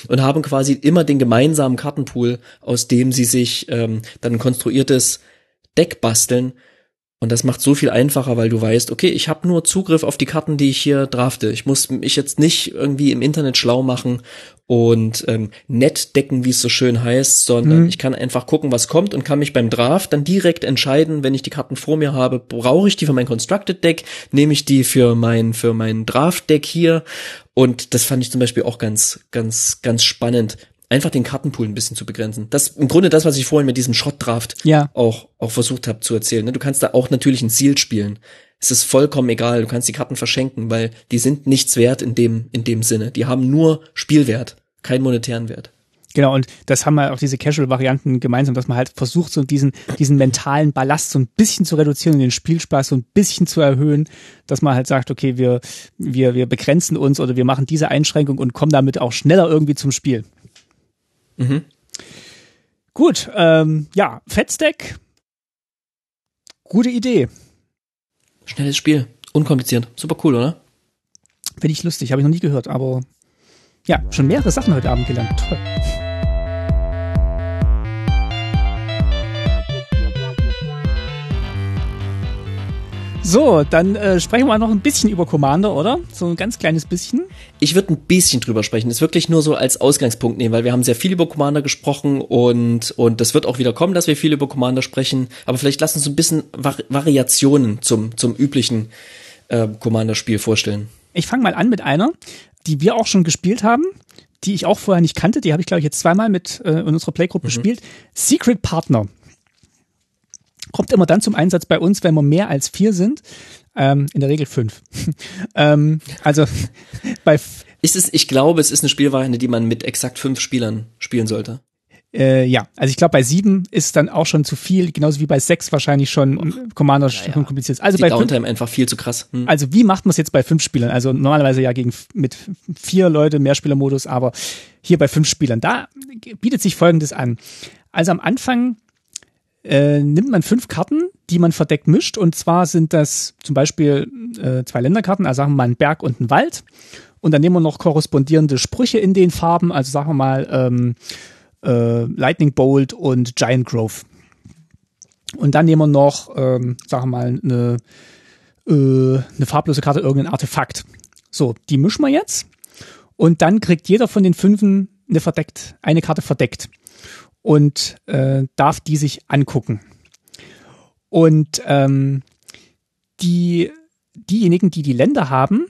und haben quasi immer den gemeinsamen Kartenpool, aus dem sie sich ähm, dann ein konstruiertes Deck basteln und das macht so viel einfacher, weil du weißt, okay, ich habe nur Zugriff auf die Karten, die ich hier drafte. Ich muss mich jetzt nicht irgendwie im Internet schlau machen und ähm, nett decken, wie es so schön heißt, sondern mhm. ich kann einfach gucken, was kommt und kann mich beim Draft dann direkt entscheiden, wenn ich die Karten vor mir habe, brauche ich die für mein Constructed Deck, nehme ich die für mein für mein Draft Deck hier und das fand ich zum Beispiel auch ganz ganz ganz spannend, einfach den Kartenpool ein bisschen zu begrenzen. Das im Grunde das, was ich vorhin mit diesem Schrottdraft ja. auch, auch versucht habe zu erzählen. Ne? Du kannst da auch natürlich ein Ziel spielen. Es ist vollkommen egal. Du kannst die Karten verschenken, weil die sind nichts wert in dem, in dem Sinne. Die haben nur Spielwert, keinen monetären Wert. Genau, und das haben wir auch diese Casual-Varianten gemeinsam, dass man halt versucht, so diesen, diesen mentalen Ballast so ein bisschen zu reduzieren und den Spielspaß so ein bisschen zu erhöhen, dass man halt sagt, okay, wir, wir, wir begrenzen uns oder wir machen diese Einschränkung und kommen damit auch schneller irgendwie zum Spiel. Mhm. Gut, ähm, ja, Fettstack. Gute Idee. Schnelles Spiel. Unkompliziert. Super cool, oder? Finde ich lustig, habe ich noch nie gehört, aber ja, schon mehrere Sachen heute Abend gelernt. Toll. So, dann äh, sprechen wir noch ein bisschen über Commander, oder? So ein ganz kleines bisschen. Ich würde ein bisschen drüber sprechen. Das wirklich nur so als Ausgangspunkt nehmen, weil wir haben sehr viel über Commander gesprochen und und das wird auch wieder kommen, dass wir viel über Commander sprechen. Aber vielleicht lassen uns ein bisschen Vari Variationen zum zum üblichen äh, Commander-Spiel vorstellen. Ich fange mal an mit einer, die wir auch schon gespielt haben die ich auch vorher nicht kannte, die habe ich glaube ich jetzt zweimal mit äh, in unserer Playgroup mhm. gespielt. Secret Partner kommt immer dann zum Einsatz bei uns, wenn wir mehr als vier sind. Ähm, in der Regel fünf. ähm, also bei ist es, ich glaube, es ist eine Spielvariante, die man mit exakt fünf Spielern spielen sollte. Äh, ja, also ich glaube, bei sieben ist dann auch schon zu viel, genauso wie bei sechs wahrscheinlich schon Commander ja, ja. kompliziert Also Die bei Downtime fünf, einfach viel zu krass. Hm. Also wie macht man es jetzt bei fünf Spielern? Also normalerweise ja gegen mit vier Leute Mehrspielermodus, aber hier bei fünf Spielern. Da bietet sich Folgendes an. Also am Anfang äh, nimmt man fünf Karten, die man verdeckt mischt. Und zwar sind das zum Beispiel äh, zwei Länderkarten, also sagen wir mal ein Berg und ein Wald. Und dann nehmen wir noch korrespondierende Sprüche in den Farben, also sagen wir mal ähm, äh, Lightning Bolt und Giant Grove. Und dann nehmen wir noch, ähm, sagen wir mal, eine, äh, eine farblose Karte, irgendein Artefakt. So, die mischen wir jetzt. Und dann kriegt jeder von den fünfen eine verdeckt, eine Karte verdeckt und äh, darf die sich angucken. Und ähm, die, diejenigen, die die Länder haben,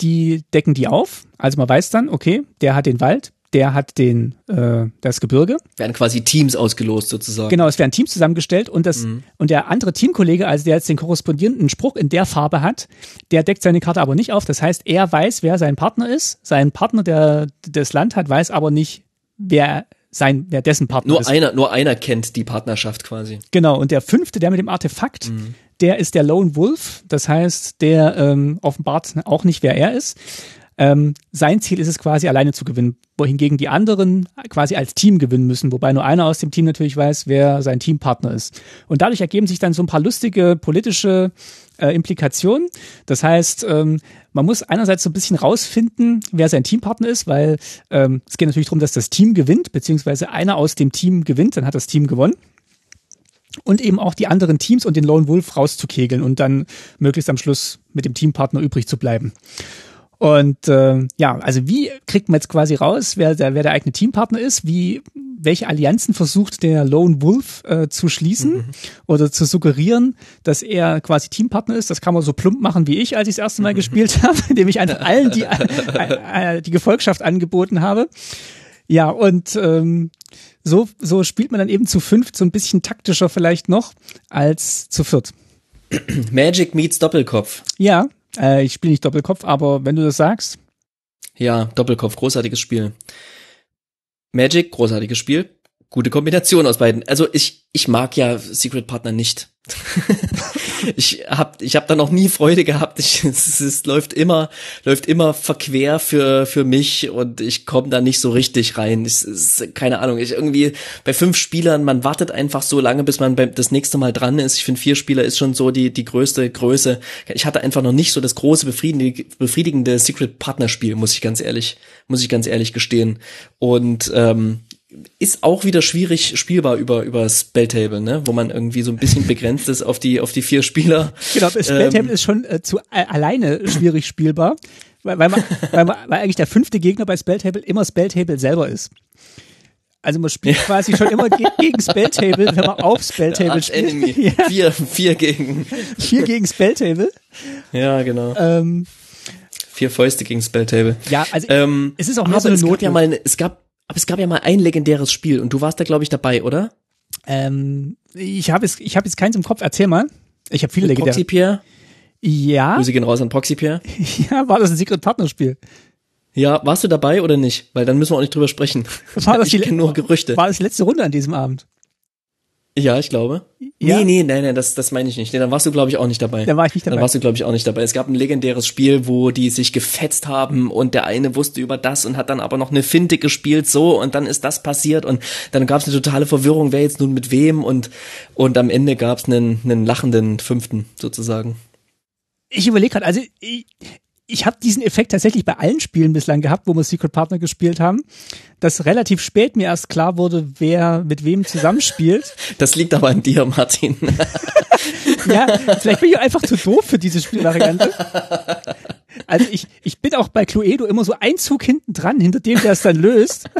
die decken die auf. Also man weiß dann, okay, der hat den Wald, der hat den äh, das Gebirge. Werden quasi Teams ausgelost sozusagen. Genau, es werden Teams zusammengestellt und das mhm. und der andere Teamkollege, also der jetzt den korrespondierenden Spruch in der Farbe hat, der deckt seine Karte aber nicht auf. Das heißt, er weiß, wer sein Partner ist. Sein Partner, der das Land hat, weiß aber nicht, wer sein, wer dessen Partner nur ist. Einer, nur einer kennt die Partnerschaft quasi. Genau, und der fünfte, der mit dem Artefakt, mhm. der ist der Lone Wolf. Das heißt, der ähm, offenbart auch nicht, wer er ist. Ähm, sein Ziel ist es quasi alleine zu gewinnen, wohingegen die anderen quasi als Team gewinnen müssen, wobei nur einer aus dem Team natürlich weiß, wer sein Teampartner ist. Und dadurch ergeben sich dann so ein paar lustige politische äh, Implikationen. Das heißt, ähm, man muss einerseits so ein bisschen rausfinden, wer sein Teampartner ist, weil ähm, es geht natürlich darum, dass das Team gewinnt, beziehungsweise einer aus dem Team gewinnt, dann hat das Team gewonnen und eben auch die anderen Teams und den Lone Wolf rauszukegeln und dann möglichst am Schluss mit dem Teampartner übrig zu bleiben. Und äh, ja, also wie kriegt man jetzt quasi raus, wer der, wer der eigene Teampartner ist? Wie welche Allianzen versucht der Lone Wolf äh, zu schließen mhm. oder zu suggerieren, dass er quasi Teampartner ist? Das kann man so plump machen wie ich, als ich das erste Mal mhm. gespielt habe, indem ich einfach allen die äh, äh, die Gefolgschaft angeboten habe. Ja, und ähm, so, so spielt man dann eben zu fünft so ein bisschen taktischer vielleicht noch als zu viert. Magic meets Doppelkopf. Ja, äh, ich spiele nicht Doppelkopf, aber wenn du das sagst. Ja, Doppelkopf, großartiges Spiel. Magic, großartiges Spiel. Gute Kombination aus beiden. Also ich, ich mag ja Secret Partner nicht. ich habe ich hab da noch nie Freude gehabt. Ich, es, es läuft immer läuft immer verquer für für mich und ich komme da nicht so richtig rein. Es ist keine Ahnung. Ich irgendwie bei fünf Spielern, man wartet einfach so lange, bis man beim, das nächste Mal dran ist. Ich finde vier Spieler ist schon so die die größte Größe. Ich hatte einfach noch nicht so das große befriedigende, befriedigende Secret Partner Spiel, muss ich ganz ehrlich muss ich ganz ehrlich gestehen. Und ähm, ist auch wieder schwierig spielbar über über Spelltable, ne, wo man irgendwie so ein bisschen begrenzt ist auf die auf die vier Spieler. Genau, Spelltable ähm, ist schon äh, zu äh, alleine schwierig spielbar, weil, weil, man, weil, man, weil eigentlich der fünfte Gegner bei Spelltable immer Spelltable selber ist. Also man spielt ja. quasi schon immer ge gegen Spelltable, wenn man auf Spelltable spielt. Ja. Vier, vier gegen. Vier gegen Spelltable. Ja, genau. Ähm, vier Fäuste gegen Spelltable. Ja, also ähm, es ist auch nur so eine Not. Ja mal, es gab aber es gab ja mal ein legendäres Spiel und du warst da, glaube ich, dabei, oder? Ähm, ich habe es, ich habe jetzt keins im Kopf. Erzähl mal. Ich habe viele Mit legendäre. Proxy Pierre? Ja. Grüße gehen raus an Proxy Pierre. Ja, war das ein Secret Partner Spiel? Ja, warst du dabei oder nicht? Weil dann müssen wir auch nicht drüber sprechen. War das ich die, nur Gerüchte. War das letzte Runde an diesem Abend? Ja, ich glaube. Ja? Nee, nee, nein, nein, das, das meine ich nicht. Nee, dann warst du, glaube ich, auch nicht dabei. Dann war ich nicht dabei. Dann warst du, glaube ich, auch nicht dabei. Es gab ein legendäres Spiel, wo die sich gefetzt haben und der eine wusste über das und hat dann aber noch eine Finte gespielt so und dann ist das passiert und dann gab es eine totale Verwirrung, wer jetzt nun mit wem und, und am Ende gab es einen, einen lachenden Fünften sozusagen. Ich überlege gerade, also ich, ich habe diesen Effekt tatsächlich bei allen Spielen bislang gehabt, wo wir Secret Partner gespielt haben, dass relativ spät mir erst klar wurde, wer mit wem zusammenspielt. Das liegt aber an dir, Martin. ja, vielleicht bin ich einfach zu doof für diese Spielvariante. Also ich, ich bin auch bei Cluedo immer so ein Zug hinten dran, hinter dem der es dann löst.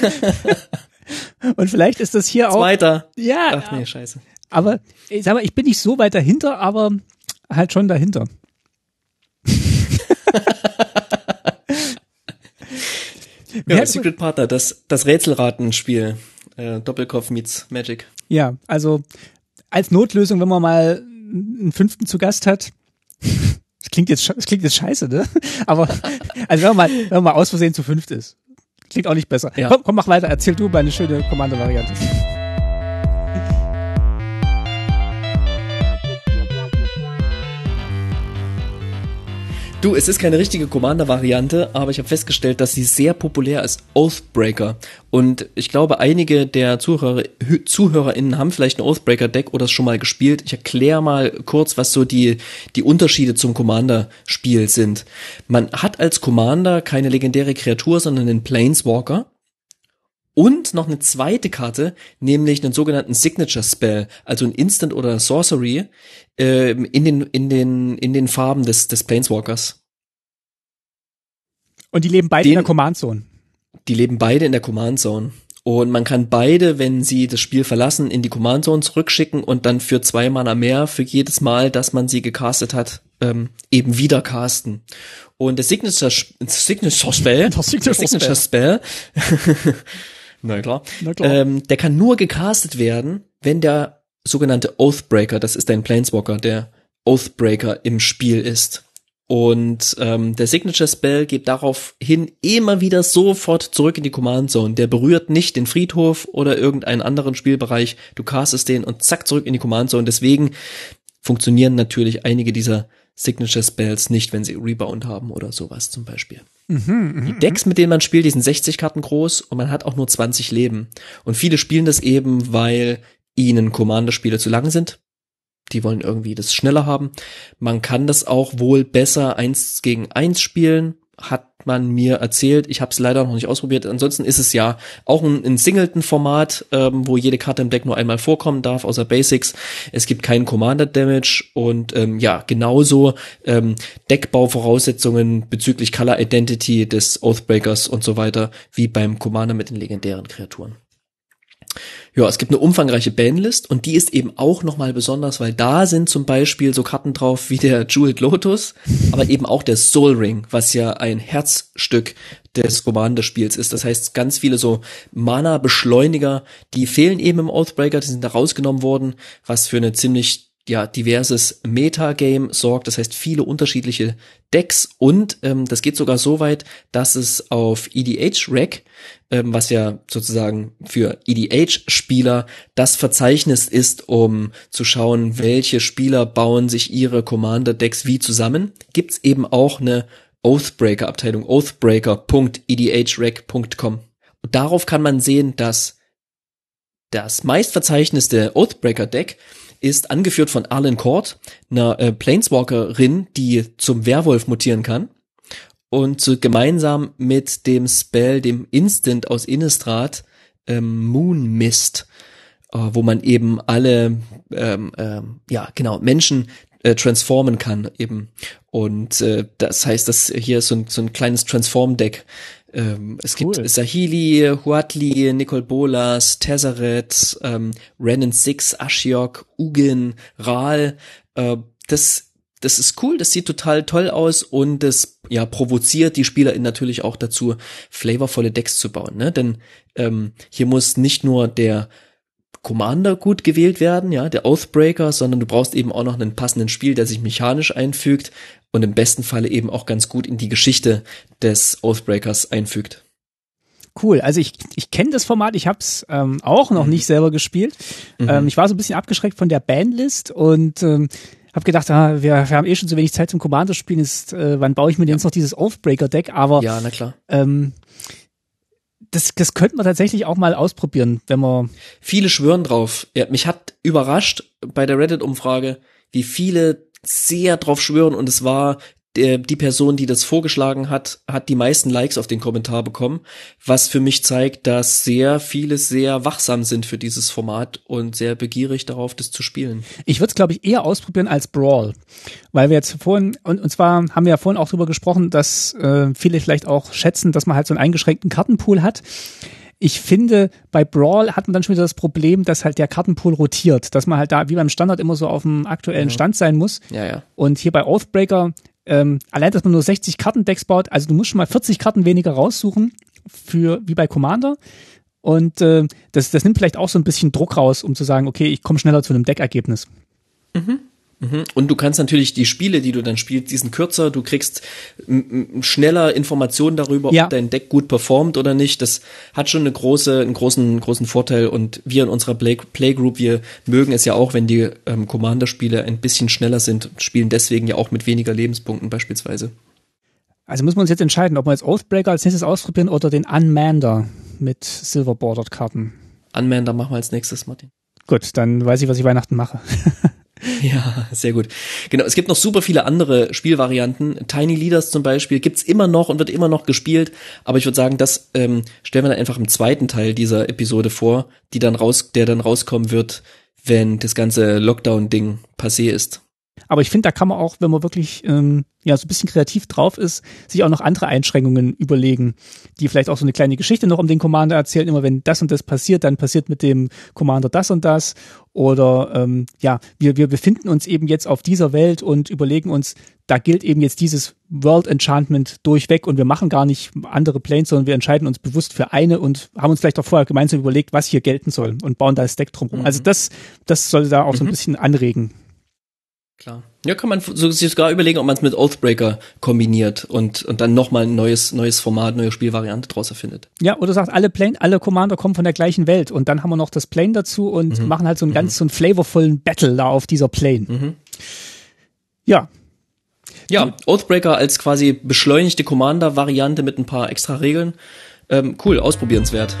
Und vielleicht ist das hier auch. Weiter. Ja. Ach nee, scheiße. Aber ich sag mal, ich bin nicht so weit dahinter, aber halt schon dahinter ja, Secret Partner, das, das Rätselratenspiel. Äh, Doppelkopf meets Magic. Ja, also als Notlösung, wenn man mal einen fünften zu Gast hat. Das klingt jetzt, das klingt jetzt scheiße, ne? Aber, also wenn man mal, wenn man mal aus Versehen zu fünft ist. Klingt auch nicht besser. Ja. Komm, komm, mach weiter. Erzähl du mal eine schöne Kommando-Variante. Du, es ist keine richtige Commander-Variante, aber ich habe festgestellt, dass sie sehr populär ist. Oathbreaker. Und ich glaube, einige der Zuhörer, ZuhörerInnen haben vielleicht ein Oathbreaker-Deck oder es schon mal gespielt. Ich erkläre mal kurz, was so die, die Unterschiede zum Commander-Spiel sind. Man hat als Commander keine legendäre Kreatur, sondern einen Planeswalker. Und noch eine zweite Karte, nämlich einen sogenannten Signature Spell, also ein Instant oder Sorcery, äh, in den, in den, in den Farben des, des Planeswalkers. Und die leben beide den, in der Command Zone. Die leben beide in der Command Zone. Und man kann beide, wenn sie das Spiel verlassen, in die Command Zone zurückschicken und dann für zwei Mana mehr für jedes Mal, dass man sie gecastet hat, ähm, eben wieder casten. Und der Signature, Signature Spell, das Signature, Signature Spell, Spell Na klar. Na klar. Ähm, der kann nur gecastet werden, wenn der sogenannte Oathbreaker, das ist ein Planeswalker, der Oathbreaker im Spiel ist. Und ähm, der Signature Spell geht daraufhin immer wieder sofort zurück in die Command Zone. Der berührt nicht den Friedhof oder irgendeinen anderen Spielbereich. Du castest den und zack zurück in die Command Zone. Deswegen funktionieren natürlich einige dieser Signature Spells nicht, wenn sie Rebound haben oder sowas zum Beispiel. Mhm, die Decks, mit denen man spielt, die sind 60 Karten groß und man hat auch nur 20 Leben. Und viele spielen das eben, weil ihnen Commander-Spiele zu lang sind. Die wollen irgendwie das schneller haben. Man kann das auch wohl besser eins gegen eins spielen hat man mir erzählt. Ich habe es leider noch nicht ausprobiert. Ansonsten ist es ja auch ein, ein Singleton-Format, ähm, wo jede Karte im Deck nur einmal vorkommen darf, außer Basics. Es gibt keinen Commander-Damage und ähm, ja, genauso ähm, Deckbauvoraussetzungen bezüglich Color Identity des Oathbreakers und so weiter, wie beim Commander mit den legendären Kreaturen. Ja, es gibt eine umfangreiche Bandlist und die ist eben auch nochmal besonders, weil da sind zum Beispiel so Karten drauf wie der Jeweled Lotus, aber eben auch der Soul Ring, was ja ein Herzstück des Commander-Spiels ist. Das heißt, ganz viele so Mana-Beschleuniger, die fehlen eben im Oathbreaker, die sind da rausgenommen worden, was für eine ziemlich ja diverses Metagame sorgt, das heißt viele unterschiedliche Decks und ähm, das geht sogar so weit, dass es auf EDH-Rec, ähm, was ja sozusagen für EDH-Spieler das Verzeichnis ist, um zu schauen, welche Spieler bauen sich ihre Commander-Decks wie zusammen, gibt's eben auch eine Oathbreaker-Abteilung, oathbreaker.edhrec.com. Und darauf kann man sehen, dass das meistverzeichnete Oathbreaker-Deck ist angeführt von Arlen Court, einer äh, Planeswalkerin, die zum Werwolf mutieren kann. Und so gemeinsam mit dem Spell, dem Instant aus Innistrad, ähm, Moon Mist, äh, wo man eben alle, ähm, ähm, ja genau, Menschen äh, transformen kann eben. Und äh, das heißt, dass hier ist so ein, so ein kleines Transform-Deck, ähm, es cool. gibt Sahili, Huatli, Nicole Bolas, Tezzeret, ähm, Renan Six, Ashiok, Ugin, Ral. Äh, das das ist cool, das sieht total toll aus und das ja provoziert die SpielerInnen natürlich auch dazu, flavorvolle Decks zu bauen. Ne? Denn ähm, hier muss nicht nur der Commander gut gewählt werden, ja, der Oathbreaker, sondern du brauchst eben auch noch einen passenden Spiel, der sich mechanisch einfügt und im besten Falle eben auch ganz gut in die Geschichte des Oathbreakers einfügt. Cool, also ich, ich kenne das Format, ich habe es ähm, auch noch mhm. nicht selber gespielt. Mhm. Ähm, ich war so ein bisschen abgeschreckt von der Bandlist und ähm, habe gedacht, ah, wir, wir haben eh schon so wenig Zeit zum Commander spielen, ist, äh, wann baue ich mir denn jetzt noch dieses Oathbreaker-Deck? Aber ja, na klar. Ähm, das, das könnte man tatsächlich auch mal ausprobieren, wenn man. Viele schwören drauf. Ja, mich hat überrascht bei der Reddit-Umfrage, wie viele sehr drauf schwören und es war die Person, die das vorgeschlagen hat, hat die meisten Likes auf den Kommentar bekommen, was für mich zeigt, dass sehr viele sehr wachsam sind für dieses Format und sehr begierig darauf, das zu spielen. Ich würde es, glaube ich, eher ausprobieren als Brawl, weil wir jetzt vorhin, und, und zwar haben wir ja vorhin auch darüber gesprochen, dass äh, viele vielleicht auch schätzen, dass man halt so einen eingeschränkten Kartenpool hat. Ich finde, bei Brawl hat man dann schon wieder das Problem, dass halt der Kartenpool rotiert, dass man halt da wie beim Standard immer so auf dem aktuellen Stand sein muss. Ja, ja. Und hier bei Oathbreaker, ähm, allein, dass man nur 60 Kartendecks baut, also du musst schon mal 40 Karten weniger raussuchen für wie bei Commander. Und äh, das, das nimmt vielleicht auch so ein bisschen Druck raus, um zu sagen, okay, ich komme schneller zu einem Deckergebnis. Mhm. Mhm. Und du kannst natürlich die Spiele, die du dann spielst, die sind kürzer, du kriegst schneller Informationen darüber, ja. ob dein Deck gut performt oder nicht. Das hat schon eine große, einen großen, großen Vorteil. Und wir in unserer Play Playgroup, wir mögen es ja auch, wenn die ähm, Commander-Spiele ein bisschen schneller sind, spielen deswegen ja auch mit weniger Lebenspunkten beispielsweise. Also müssen wir uns jetzt entscheiden, ob wir jetzt Oathbreaker als nächstes ausprobieren oder den Unmander mit Silver Bordered Karten. Unmander machen wir als nächstes, Martin. Gut, dann weiß ich, was ich Weihnachten mache. Ja, sehr gut. Genau, es gibt noch super viele andere Spielvarianten. Tiny Leaders zum Beispiel gibt's immer noch und wird immer noch gespielt. Aber ich würde sagen, das ähm, stellen wir dann einfach im zweiten Teil dieser Episode vor, die dann raus, der dann rauskommen wird, wenn das ganze Lockdown-Ding passé ist. Aber ich finde, da kann man auch, wenn man wirklich ähm, ja so ein bisschen kreativ drauf ist, sich auch noch andere Einschränkungen überlegen, die vielleicht auch so eine kleine Geschichte noch um den Commander erzählen. Immer wenn das und das passiert, dann passiert mit dem Commander das und das. Oder ähm, ja, wir, wir befinden uns eben jetzt auf dieser Welt und überlegen uns, da gilt eben jetzt dieses World Enchantment durchweg und wir machen gar nicht andere Planes, sondern wir entscheiden uns bewusst für eine und haben uns vielleicht auch vorher gemeinsam überlegt, was hier gelten soll und bauen da das Deck drumherum. Also mhm. Also das, das soll da auch mhm. so ein mhm. bisschen anregen. Klar. Ja, kann man sich sogar überlegen, ob man es mit Oathbreaker kombiniert und, und dann nochmal ein neues, neues Format, neue Spielvariante draus erfindet. Ja, oder sagt, alle Plane, alle Commander kommen von der gleichen Welt und dann haben wir noch das Plane dazu und mhm. machen halt so einen mhm. ganz, so einen flavorvollen Battle da auf dieser Plane. Mhm. Ja. Ja, Oathbreaker als quasi beschleunigte Commander-Variante mit ein paar extra Regeln. Ähm, cool, ausprobierenswert.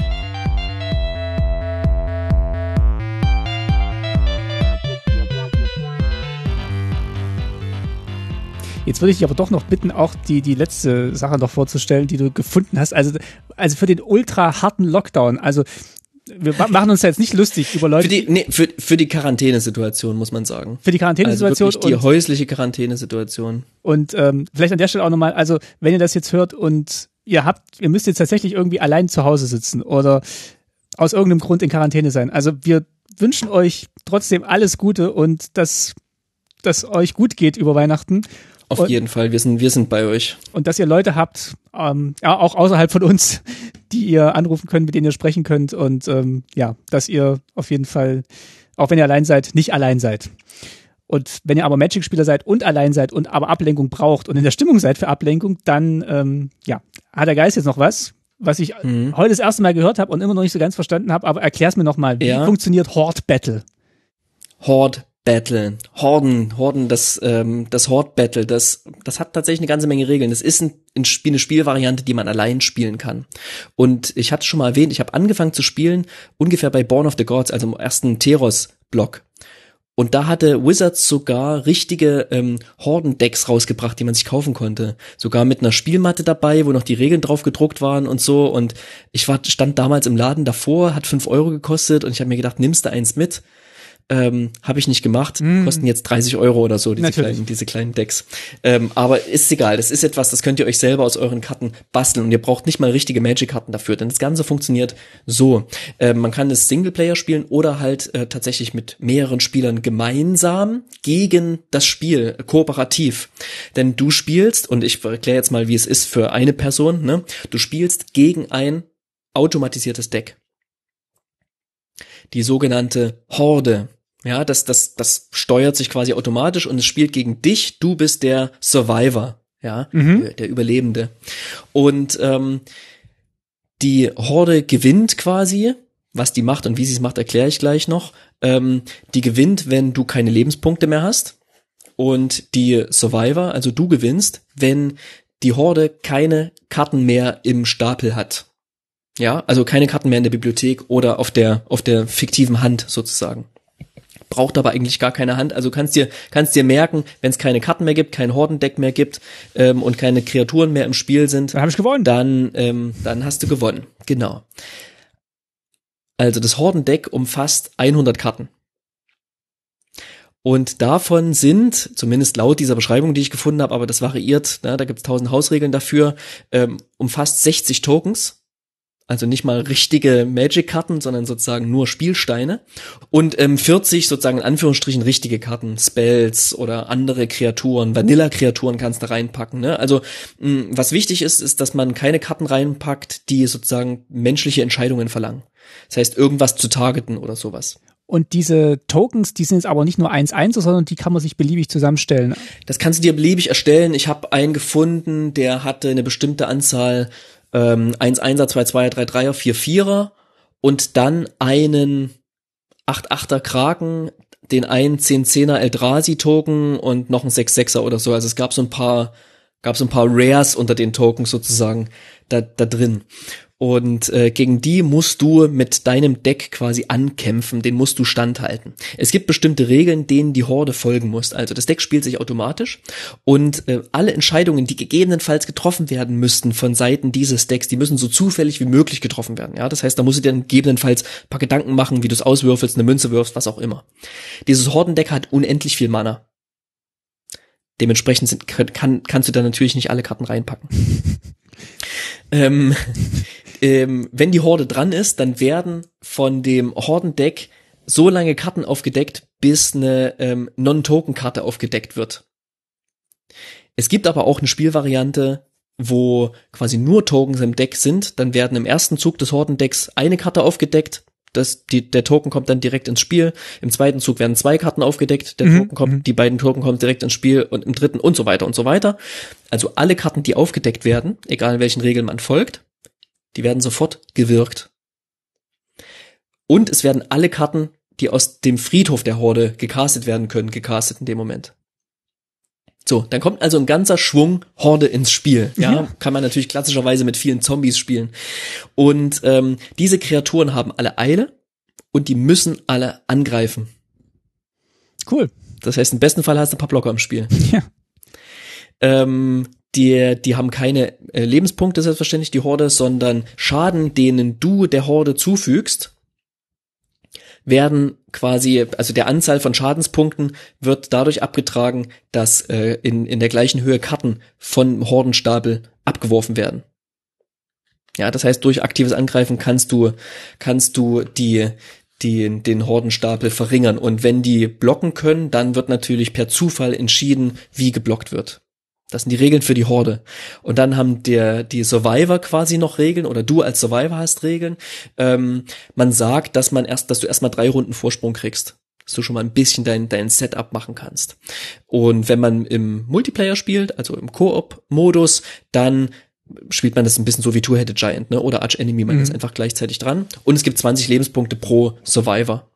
Jetzt würde ich dich aber doch noch bitten, auch die, die letzte Sache noch vorzustellen, die du gefunden hast. Also, also für den ultra harten Lockdown. Also wir machen uns jetzt nicht lustig über Leute. Für die, nee, für, für die Quarantänesituation, muss man sagen. Für die Quarantänesituation. Also die häusliche Quarantänesituation. Und ähm, vielleicht an der Stelle auch nochmal, also wenn ihr das jetzt hört und ihr habt, ihr müsst jetzt tatsächlich irgendwie allein zu Hause sitzen oder aus irgendeinem Grund in Quarantäne sein. Also wir wünschen euch trotzdem alles Gute und dass, dass euch gut geht über Weihnachten auf und, jeden Fall, wir sind, wir sind bei euch. Und dass ihr Leute habt, ähm, ja, auch außerhalb von uns, die ihr anrufen könnt, mit denen ihr sprechen könnt und ähm, ja, dass ihr auf jeden Fall, auch wenn ihr allein seid, nicht allein seid. Und wenn ihr aber Magic-Spieler seid und allein seid und aber Ablenkung braucht und in der Stimmung seid für Ablenkung, dann ähm, ja, hat der Geist jetzt noch was, was ich mhm. heute das erste Mal gehört habe und immer noch nicht so ganz verstanden habe, aber erklär's mir nochmal. Wie ja. funktioniert Horde Battle? Horde Battle, Horden, Horden, das, ähm, das Horde Battle, das, das hat tatsächlich eine ganze Menge Regeln. Das ist ein, ein Spiel, eine Spielvariante, die man allein spielen kann. Und ich hatte schon mal erwähnt, ich habe angefangen zu spielen ungefähr bei Born of the Gods, also im ersten Teros-Block. Und da hatte Wizards sogar richtige ähm, Horden-Decks rausgebracht, die man sich kaufen konnte. Sogar mit einer Spielmatte dabei, wo noch die Regeln drauf gedruckt waren und so. Und ich war, stand damals im Laden davor, hat fünf Euro gekostet und ich habe mir gedacht, nimmst du eins mit? Ähm, habe ich nicht gemacht. Mm. Kosten jetzt 30 Euro oder so, diese kleinen, diese kleinen Decks. Ähm, aber ist egal, das ist etwas, das könnt ihr euch selber aus euren Karten basteln und ihr braucht nicht mal richtige Magic-Karten dafür, denn das Ganze funktioniert so. Ähm, man kann es Singleplayer spielen oder halt äh, tatsächlich mit mehreren Spielern gemeinsam gegen das Spiel, äh, kooperativ. Denn du spielst, und ich erkläre jetzt mal, wie es ist für eine Person, ne? Du spielst gegen ein automatisiertes Deck. Die sogenannte Horde. Ja, das, das, das steuert sich quasi automatisch und es spielt gegen dich. Du bist der Survivor, ja, mhm. der, der Überlebende. Und ähm, die Horde gewinnt quasi. Was die macht und wie sie es macht, erkläre ich gleich noch. Ähm, die gewinnt, wenn du keine Lebenspunkte mehr hast. Und die Survivor, also du gewinnst, wenn die Horde keine Karten mehr im Stapel hat. Ja, also keine Karten mehr in der Bibliothek oder auf der, auf der fiktiven Hand sozusagen braucht aber eigentlich gar keine Hand. Also kannst dir kannst dir merken, wenn es keine Karten mehr gibt, kein Hordendeck mehr gibt ähm, und keine Kreaturen mehr im Spiel sind, dann habe ich gewonnen. Dann ähm, dann hast du gewonnen. Genau. Also das Hordendeck umfasst 100 Karten. Und davon sind, zumindest laut dieser Beschreibung, die ich gefunden habe, aber das variiert, ne, da gibt es tausend Hausregeln dafür, ähm, umfasst 60 Tokens also nicht mal richtige Magic-Karten, sondern sozusagen nur Spielsteine. Und ähm, 40 sozusagen in Anführungsstrichen richtige Karten, Spells oder andere Kreaturen, Vanilla-Kreaturen kannst du reinpacken. Ne? Also mh, was wichtig ist, ist, dass man keine Karten reinpackt, die sozusagen menschliche Entscheidungen verlangen. Das heißt, irgendwas zu targeten oder sowas. Und diese Tokens, die sind jetzt aber nicht nur 1-1, sondern die kann man sich beliebig zusammenstellen. Das kannst du dir beliebig erstellen. Ich habe einen gefunden, der hatte eine bestimmte Anzahl ähm, 1-1er, 2-2er, 3-3er, 4-4er und dann einen 8-8er Kraken, den einen 10-10er Eldrazi-Token und noch einen 6-6er oder so. Also es gab so ein paar, gab so ein paar Rares unter den Tokens sozusagen da, da drin. Und äh, gegen die musst du mit deinem Deck quasi ankämpfen, den musst du standhalten. Es gibt bestimmte Regeln, denen die Horde folgen muss. Also das Deck spielt sich automatisch und äh, alle Entscheidungen, die gegebenenfalls getroffen werden müssten von Seiten dieses Decks, die müssen so zufällig wie möglich getroffen werden. Ja, das heißt, da musst du dir dann gegebenenfalls paar Gedanken machen, wie du es auswürfelst, eine Münze wirfst, was auch immer. Dieses Hordendeck hat unendlich viel Mana. Dementsprechend sind, kann, kannst du da natürlich nicht alle Karten reinpacken. ähm, ähm, wenn die Horde dran ist, dann werden von dem Hordendeck so lange Karten aufgedeckt, bis eine ähm, Non-Token-Karte aufgedeckt wird. Es gibt aber auch eine Spielvariante, wo quasi nur Tokens im Deck sind. Dann werden im ersten Zug des Hordendecks eine Karte aufgedeckt. Das, die, der Token kommt dann direkt ins Spiel. Im zweiten Zug werden zwei Karten aufgedeckt. Der mhm. Token kommt, mhm. die beiden Token kommen direkt ins Spiel und im dritten und so weiter und so weiter. Also alle Karten, die aufgedeckt werden, egal in welchen Regeln man folgt, die werden sofort gewirkt. Und es werden alle Karten, die aus dem Friedhof der Horde gecastet werden können, gecastet in dem Moment. So, dann kommt also ein ganzer Schwung Horde ins Spiel. Ja, ja. kann man natürlich klassischerweise mit vielen Zombies spielen. Und ähm, diese Kreaturen haben alle Eile und die müssen alle angreifen. Cool. Das heißt, im besten Fall hast du ein paar Blocker im Spiel. Ja. Ähm, die, die haben keine äh, Lebenspunkte selbstverständlich, die Horde, sondern Schaden, denen du der Horde zufügst, werden quasi, also der Anzahl von Schadenspunkten wird dadurch abgetragen, dass äh, in, in der gleichen Höhe Karten von Hordenstapel abgeworfen werden. Ja, das heißt, durch aktives Angreifen kannst du, kannst du die, die, den Hordenstapel verringern. Und wenn die blocken können, dann wird natürlich per Zufall entschieden, wie geblockt wird. Das sind die Regeln für die Horde. Und dann haben der, die Survivor quasi noch Regeln oder du als Survivor hast Regeln. Ähm, man sagt, dass man erst, dass du erstmal drei Runden Vorsprung kriegst. dass du schon mal ein bisschen dein, dein Setup machen kannst. Und wenn man im Multiplayer spielt, also im Koop-Modus, dann spielt man das ein bisschen so wie Two-Headed Giant, ne? Oder Arch Enemy, man mhm. ist einfach gleichzeitig dran. Und es gibt 20 Lebenspunkte pro Survivor.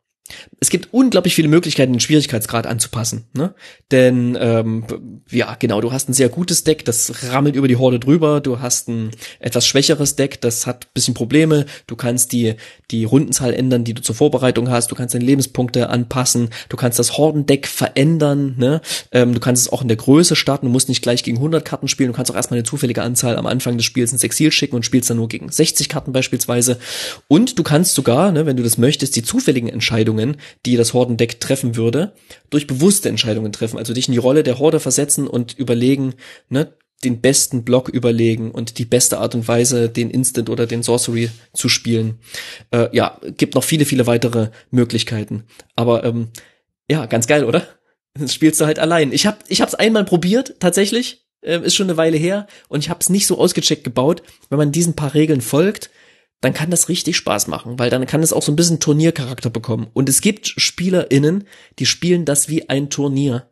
Es gibt unglaublich viele Möglichkeiten, den Schwierigkeitsgrad anzupassen. Ne? Denn ähm, ja, genau, du hast ein sehr gutes Deck, das rammelt über die Horde drüber. Du hast ein etwas schwächeres Deck, das hat bisschen Probleme. Du kannst die die Rundenzahl ändern, die du zur Vorbereitung hast. Du kannst deine Lebenspunkte anpassen. Du kannst das Hordendeck verändern. Ne? Ähm, du kannst es auch in der Größe starten. Du musst nicht gleich gegen 100 Karten spielen. Du kannst auch erstmal eine zufällige Anzahl am Anfang des Spiels ins Exil schicken und spielst dann nur gegen 60 Karten beispielsweise. Und du kannst sogar, ne, wenn du das möchtest, die zufälligen Entscheidungen Entscheidungen, die das Hordendeck treffen würde, durch bewusste Entscheidungen treffen. Also dich in die Rolle der Horde versetzen und überlegen, ne, den besten Block überlegen und die beste Art und Weise, den Instant oder den Sorcery zu spielen. Äh, ja, gibt noch viele, viele weitere Möglichkeiten. Aber ähm, ja, ganz geil, oder? Das spielst du halt allein. Ich hab, ich hab's einmal probiert, tatsächlich. Äh, ist schon eine Weile her. Und ich hab's nicht so ausgecheckt gebaut. Wenn man diesen paar Regeln folgt, dann kann das richtig Spaß machen, weil dann kann es auch so ein bisschen Turniercharakter bekommen. Und es gibt SpielerInnen, die spielen das wie ein Turnier.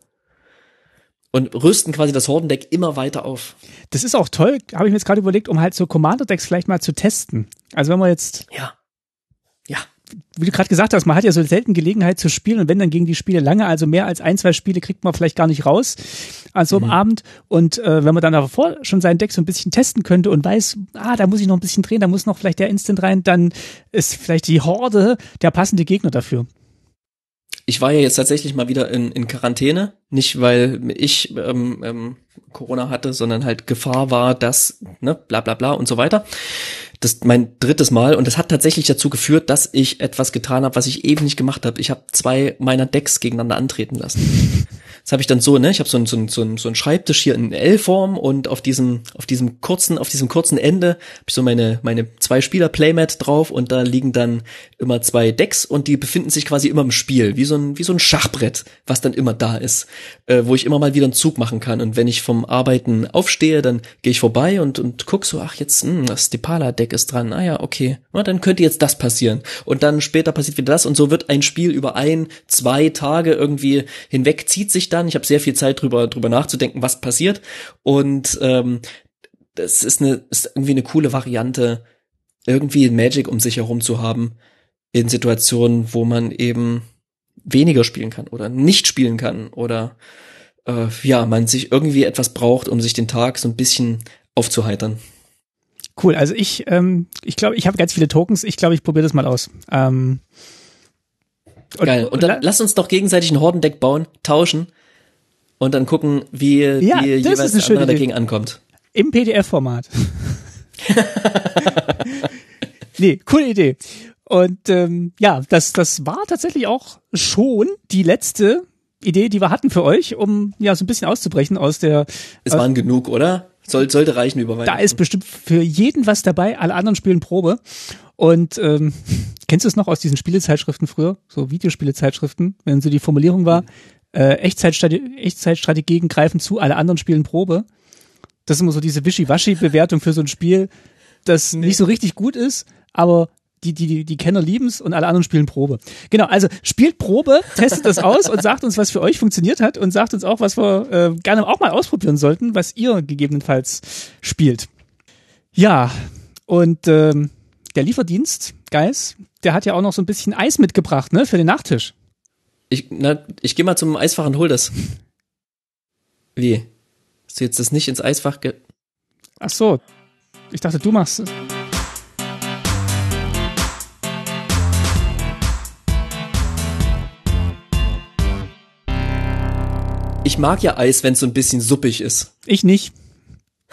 Und rüsten quasi das Hordendeck immer weiter auf. Das ist auch toll, habe ich mir jetzt gerade überlegt, um halt so Commander-Decks vielleicht mal zu testen. Also wenn man jetzt ja wie du gerade gesagt hast, man hat ja so selten Gelegenheit zu spielen und wenn dann gegen die Spiele lange, also mehr als ein, zwei Spiele kriegt man vielleicht gar nicht raus an so einem mhm. Abend. Und äh, wenn man dann davor schon sein Deck so ein bisschen testen könnte und weiß, ah, da muss ich noch ein bisschen drehen, da muss noch vielleicht der Instant rein, dann ist vielleicht die Horde der passende Gegner dafür. Ich war ja jetzt tatsächlich mal wieder in, in Quarantäne, nicht weil ich ähm, ähm, Corona hatte, sondern halt Gefahr war, dass, ne, bla bla bla und so weiter das mein drittes Mal und das hat tatsächlich dazu geführt, dass ich etwas getan habe, was ich eben nicht gemacht habe. Ich habe zwei meiner Decks gegeneinander antreten lassen. Das habe ich dann so, ne? Ich habe so einen so so ein, so ein Schreibtisch hier in L-Form und auf diesem auf diesem kurzen auf diesem kurzen Ende habe ich so meine meine zwei Spieler Playmat drauf und da liegen dann immer zwei Decks und die befinden sich quasi immer im Spiel, wie so ein wie so ein Schachbrett, was dann immer da ist, äh, wo ich immer mal wieder einen Zug machen kann und wenn ich vom Arbeiten aufstehe, dann gehe ich vorbei und und guck so, ach jetzt mh, hm, das Stepala Deck ist dran. Ah ja, okay. Na, dann könnte jetzt das passieren und dann später passiert wieder das und so wird ein Spiel über ein, zwei Tage irgendwie hinweg zieht sich dann. Ich habe sehr viel Zeit drüber drüber nachzudenken, was passiert und ähm, das ist eine ist irgendwie eine coole Variante, irgendwie Magic um sich herum zu haben in Situationen, wo man eben weniger spielen kann oder nicht spielen kann oder äh, ja, man sich irgendwie etwas braucht, um sich den Tag so ein bisschen aufzuheitern. Cool, also ich, ähm, ich glaube, ich habe ganz viele Tokens. Ich glaube, ich probiere das mal aus. Ähm, und, Geil. Und dann lass uns doch gegenseitig ein Hordendeck bauen, tauschen und dann gucken, wie, ja, wie jeweils der andere dagegen ankommt. Im PDF-Format. nee, coole Idee. Und ähm, ja, das, das war tatsächlich auch schon die letzte Idee, die wir hatten für euch, um ja so ein bisschen auszubrechen aus der. Es waren genug, oder? Soll, sollte reichen über Weihnachten. Da ist bestimmt für jeden was dabei. Alle anderen spielen Probe. Und ähm, kennst du es noch aus diesen Spielezeitschriften früher? So Videospielezeitschriften, wenn so die Formulierung war, äh, Echtzeitstrate Echtzeitstrategien greifen zu, alle anderen spielen Probe. Das ist immer so diese Wischiwaschi-Bewertung für so ein Spiel, das nee. nicht so richtig gut ist, aber die, die, die Kenner lieben's und alle anderen spielen Probe. Genau, also spielt Probe, testet das aus und sagt uns, was für euch funktioniert hat und sagt uns auch, was wir äh, gerne auch mal ausprobieren sollten, was ihr gegebenenfalls spielt. Ja, und ähm, der Lieferdienst, Geis, der hat ja auch noch so ein bisschen Eis mitgebracht, ne, für den Nachtisch. Ich, na, ich gehe mal zum Eisfach und hol das. Wie? Hast du jetzt das nicht ins Eisfach ge... Ach so. Ich dachte, du machst es. Ich mag ja Eis, wenn es so ein bisschen suppig ist. Ich nicht.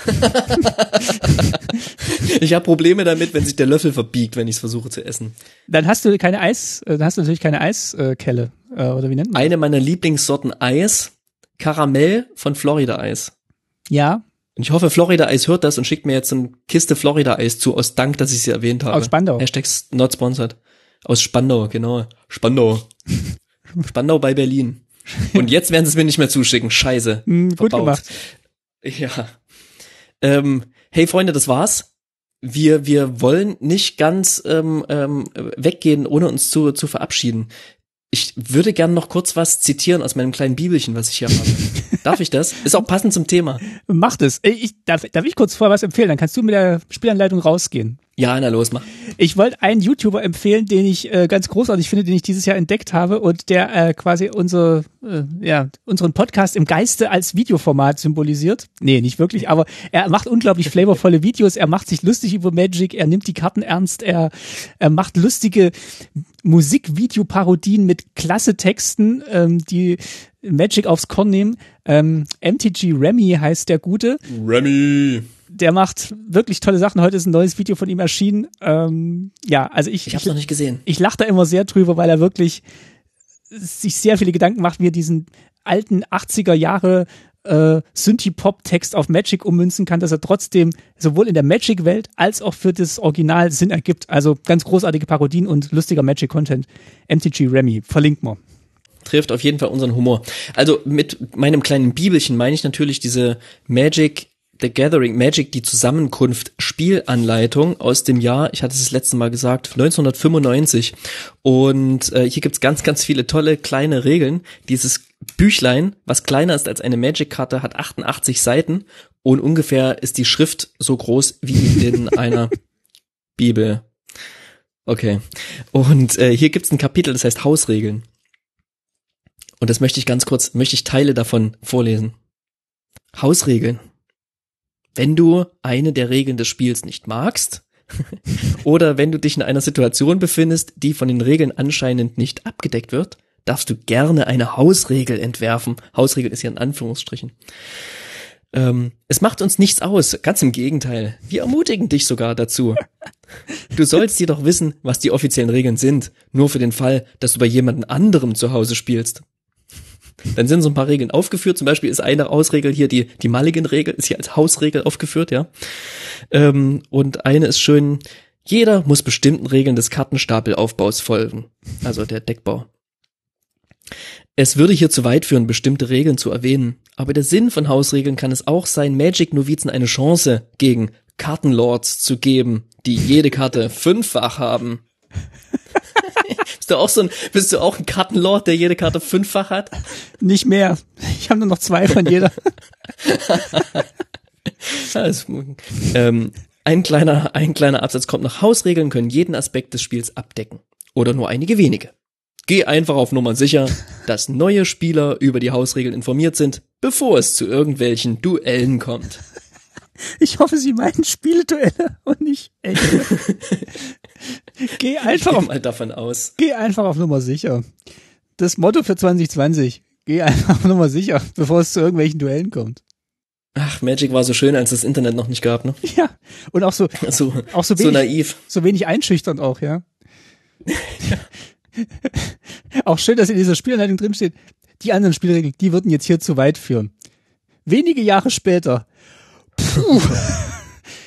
ich habe Probleme damit, wenn sich der Löffel verbiegt, wenn ich es versuche zu essen. Dann hast du keine Eis, äh, dann hast du natürlich keine Eiskelle äh, oder wie nennt man? Eine meiner Lieblingssorten Eis, Karamell von Florida Eis. Ja. Und ich hoffe, Florida Eis hört das und schickt mir jetzt eine Kiste Florida Eis zu, aus Dank, dass ich sie erwähnt habe. Aus Spandau. Hashtag not sponsored. Aus Spandau, genau. Spandau. Spandau bei Berlin. Und jetzt werden sie es mir nicht mehr zuschicken. Scheiße. Mm, gut gemacht. Ja. Ähm, hey Freunde, das war's. Wir, wir wollen nicht ganz ähm, ähm, weggehen, ohne uns zu, zu verabschieden. ich würde gern noch kurz was zitieren aus meinem kleinen Bibelchen, was ich hier habe. Darf ich das? Ist auch passend zum Thema. Mach das. Ich, darf, darf ich kurz vorher was empfehlen? Dann kannst du mit der Spielanleitung rausgehen. Ja, na los, mach. Ich wollte einen YouTuber empfehlen, den ich äh, ganz großartig finde, den ich dieses Jahr entdeckt habe und der äh, quasi unser, äh, ja, unseren Podcast im Geiste als Videoformat symbolisiert. Nee, nicht wirklich, aber er macht unglaublich flavorvolle Videos, er macht sich lustig über Magic, er nimmt die Karten ernst, er, er macht lustige Musikvideoparodien mit klasse Texten, ähm, die Magic aufs Korn nehmen. Ähm, MTG Remy heißt der Gute. Remy der macht wirklich tolle Sachen. Heute ist ein neues Video von ihm erschienen. Ähm, ja, also ich. Ich habe noch nicht gesehen. Ich lache da immer sehr drüber, weil er wirklich sich sehr viele Gedanken macht, wie er diesen alten 80er Jahre äh, Synthie-Pop-Text auf Magic ummünzen kann, dass er trotzdem sowohl in der Magic-Welt als auch für das Original Sinn ergibt. Also ganz großartige Parodien und lustiger Magic-Content. MTG Remy, verlinkt mal trifft auf jeden Fall unseren Humor. Also mit meinem kleinen Bibelchen meine ich natürlich diese Magic The Gathering Magic, die Zusammenkunft Spielanleitung aus dem Jahr, ich hatte es das letzte Mal gesagt, 1995. Und äh, hier gibt's ganz, ganz viele tolle kleine Regeln. Dieses Büchlein, was kleiner ist als eine Magic-Karte, hat 88 Seiten und ungefähr ist die Schrift so groß wie in einer Bibel. Okay. Und äh, hier gibt's ein Kapitel, das heißt Hausregeln. Und das möchte ich ganz kurz, möchte ich Teile davon vorlesen. Hausregeln. Wenn du eine der Regeln des Spiels nicht magst, oder wenn du dich in einer Situation befindest, die von den Regeln anscheinend nicht abgedeckt wird, darfst du gerne eine Hausregel entwerfen. Hausregel ist hier in Anführungsstrichen. Ähm, es macht uns nichts aus, ganz im Gegenteil. Wir ermutigen dich sogar dazu. Du sollst jedoch wissen, was die offiziellen Regeln sind, nur für den Fall, dass du bei jemandem anderem zu Hause spielst. Dann sind so ein paar Regeln aufgeführt. Zum Beispiel ist eine Hausregel hier die, die Mulligan-Regel, ist hier als Hausregel aufgeführt, ja. Ähm, und eine ist schön, jeder muss bestimmten Regeln des Kartenstapelaufbaus folgen. Also der Deckbau. Es würde hier zu weit führen, bestimmte Regeln zu erwähnen. Aber der Sinn von Hausregeln kann es auch sein, Magic-Novizen eine Chance gegen Kartenlords zu geben, die jede Karte fünffach haben. Bist du auch so ein, bist du auch ein Kartenlord, der jede Karte fünffach hat? Nicht mehr. Ich habe nur noch zwei von jeder. also, ähm, ein kleiner, ein kleiner Absatz kommt noch. Hausregeln können jeden Aspekt des Spiels abdecken. Oder nur einige wenige. Geh einfach auf Nummer sicher, dass neue Spieler über die Hausregeln informiert sind, bevor es zu irgendwelchen Duellen kommt. Ich hoffe, Sie meinen Spielduelle und nicht echte. Geh einfach auf, mal davon aus. Geh einfach auf Nummer sicher. Das Motto für 2020. Geh einfach auf Nummer sicher, bevor es zu irgendwelchen Duellen kommt. Ach, Magic war so schön, als es Internet noch nicht gab, ne? Ja. Und auch so, so, auch so, wenig, so naiv. So wenig einschüchternd auch, ja. ja. auch schön, dass in dieser Spielanleitung drin steht, die anderen Spielregeln, die würden jetzt hier zu weit führen. Wenige Jahre später. Puh.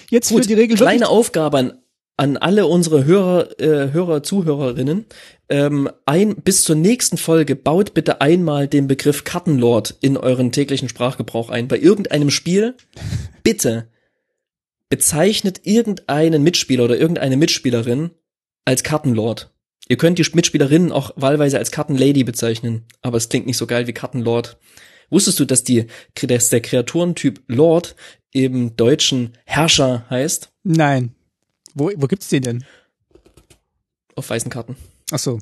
Jetzt Gut, für die Regel kleine Aufgabe an an alle unsere Hörer, äh, Hörer, Zuhörerinnen, ähm, ein, bis zur nächsten Folge baut bitte einmal den Begriff Kartenlord in euren täglichen Sprachgebrauch ein. Bei irgendeinem Spiel, bitte bezeichnet irgendeinen Mitspieler oder irgendeine Mitspielerin als Kartenlord. Ihr könnt die Mitspielerinnen auch wahlweise als Kartenlady bezeichnen, aber es klingt nicht so geil wie Kartenlord. Wusstest du, dass die, dass der Kreaturentyp Lord im Deutschen Herrscher heißt? Nein. Wo, wo gibt's den denn? Auf weißen Karten. Ach so.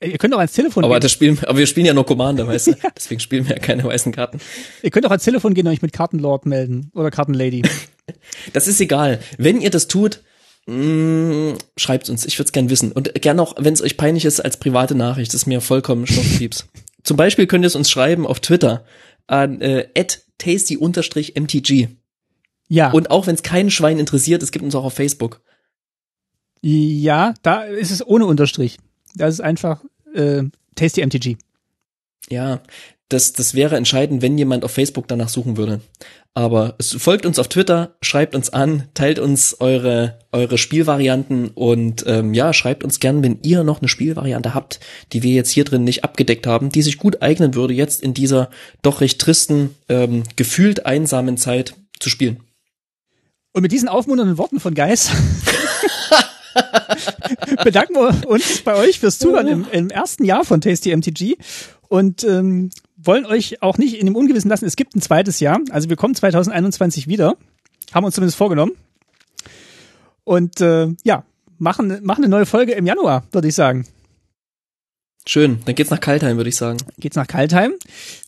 Ihr könnt auch ans Telefon aber gehen. Das spielen, aber wir spielen ja nur Commander, weißt du? ja. Deswegen spielen wir ja keine weißen Karten. Ihr könnt auch ans Telefon gehen und euch mit Kartenlord melden oder Kartenlady. das ist egal. Wenn ihr das tut, mh, mm, schreibt uns. Ich würde es gern wissen. Und gern auch, wenn es euch peinlich ist, als private Nachricht. Das ist mir vollkommen schnurzpieps. Zum Beispiel könnt ihr es uns schreiben auf Twitter an äh, tasty-mtg. Ja. Und auch wenn es keinen Schwein interessiert, es gibt uns auch auf Facebook. Ja, da ist es ohne Unterstrich. Das ist einfach äh, Tasty MTG. Ja, das, das wäre entscheidend, wenn jemand auf Facebook danach suchen würde. Aber es folgt uns auf Twitter, schreibt uns an, teilt uns eure, eure Spielvarianten und ähm, ja, schreibt uns gern, wenn ihr noch eine Spielvariante habt, die wir jetzt hier drin nicht abgedeckt haben, die sich gut eignen würde, jetzt in dieser doch recht tristen, ähm, gefühlt einsamen Zeit zu spielen. Und mit diesen aufmunternden Worten von Geis bedanken wir uns bei euch fürs Zuhören im, im ersten Jahr von Tasty MTG und ähm, wollen euch auch nicht in dem Ungewissen lassen. Es gibt ein zweites Jahr. Also wir kommen 2021 wieder. Haben uns zumindest vorgenommen. Und äh, ja, machen, machen eine neue Folge im Januar, würde ich sagen. Schön, dann geht's nach Kaltheim, würde ich sagen. Geht's nach Kaltheim.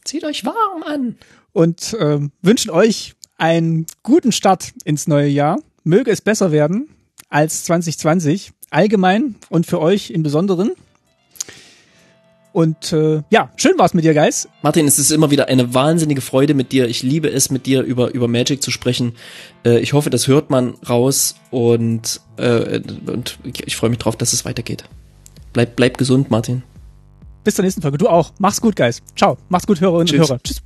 Zieht euch warm an. Und äh, wünschen euch einen guten Start ins neue Jahr. Möge es besser werden als 2020, allgemein und für euch im Besonderen. Und äh, ja, schön war's mit dir, Guys. Martin, es ist immer wieder eine wahnsinnige Freude mit dir. Ich liebe es, mit dir über, über Magic zu sprechen. Äh, ich hoffe, das hört man raus und, äh, und ich freue mich drauf, dass es weitergeht. Bleib, bleib gesund, Martin. Bis zur nächsten Folge. Du auch. Mach's gut, Guys. Ciao. Mach's gut, Hörer und Hörer. Tschüss.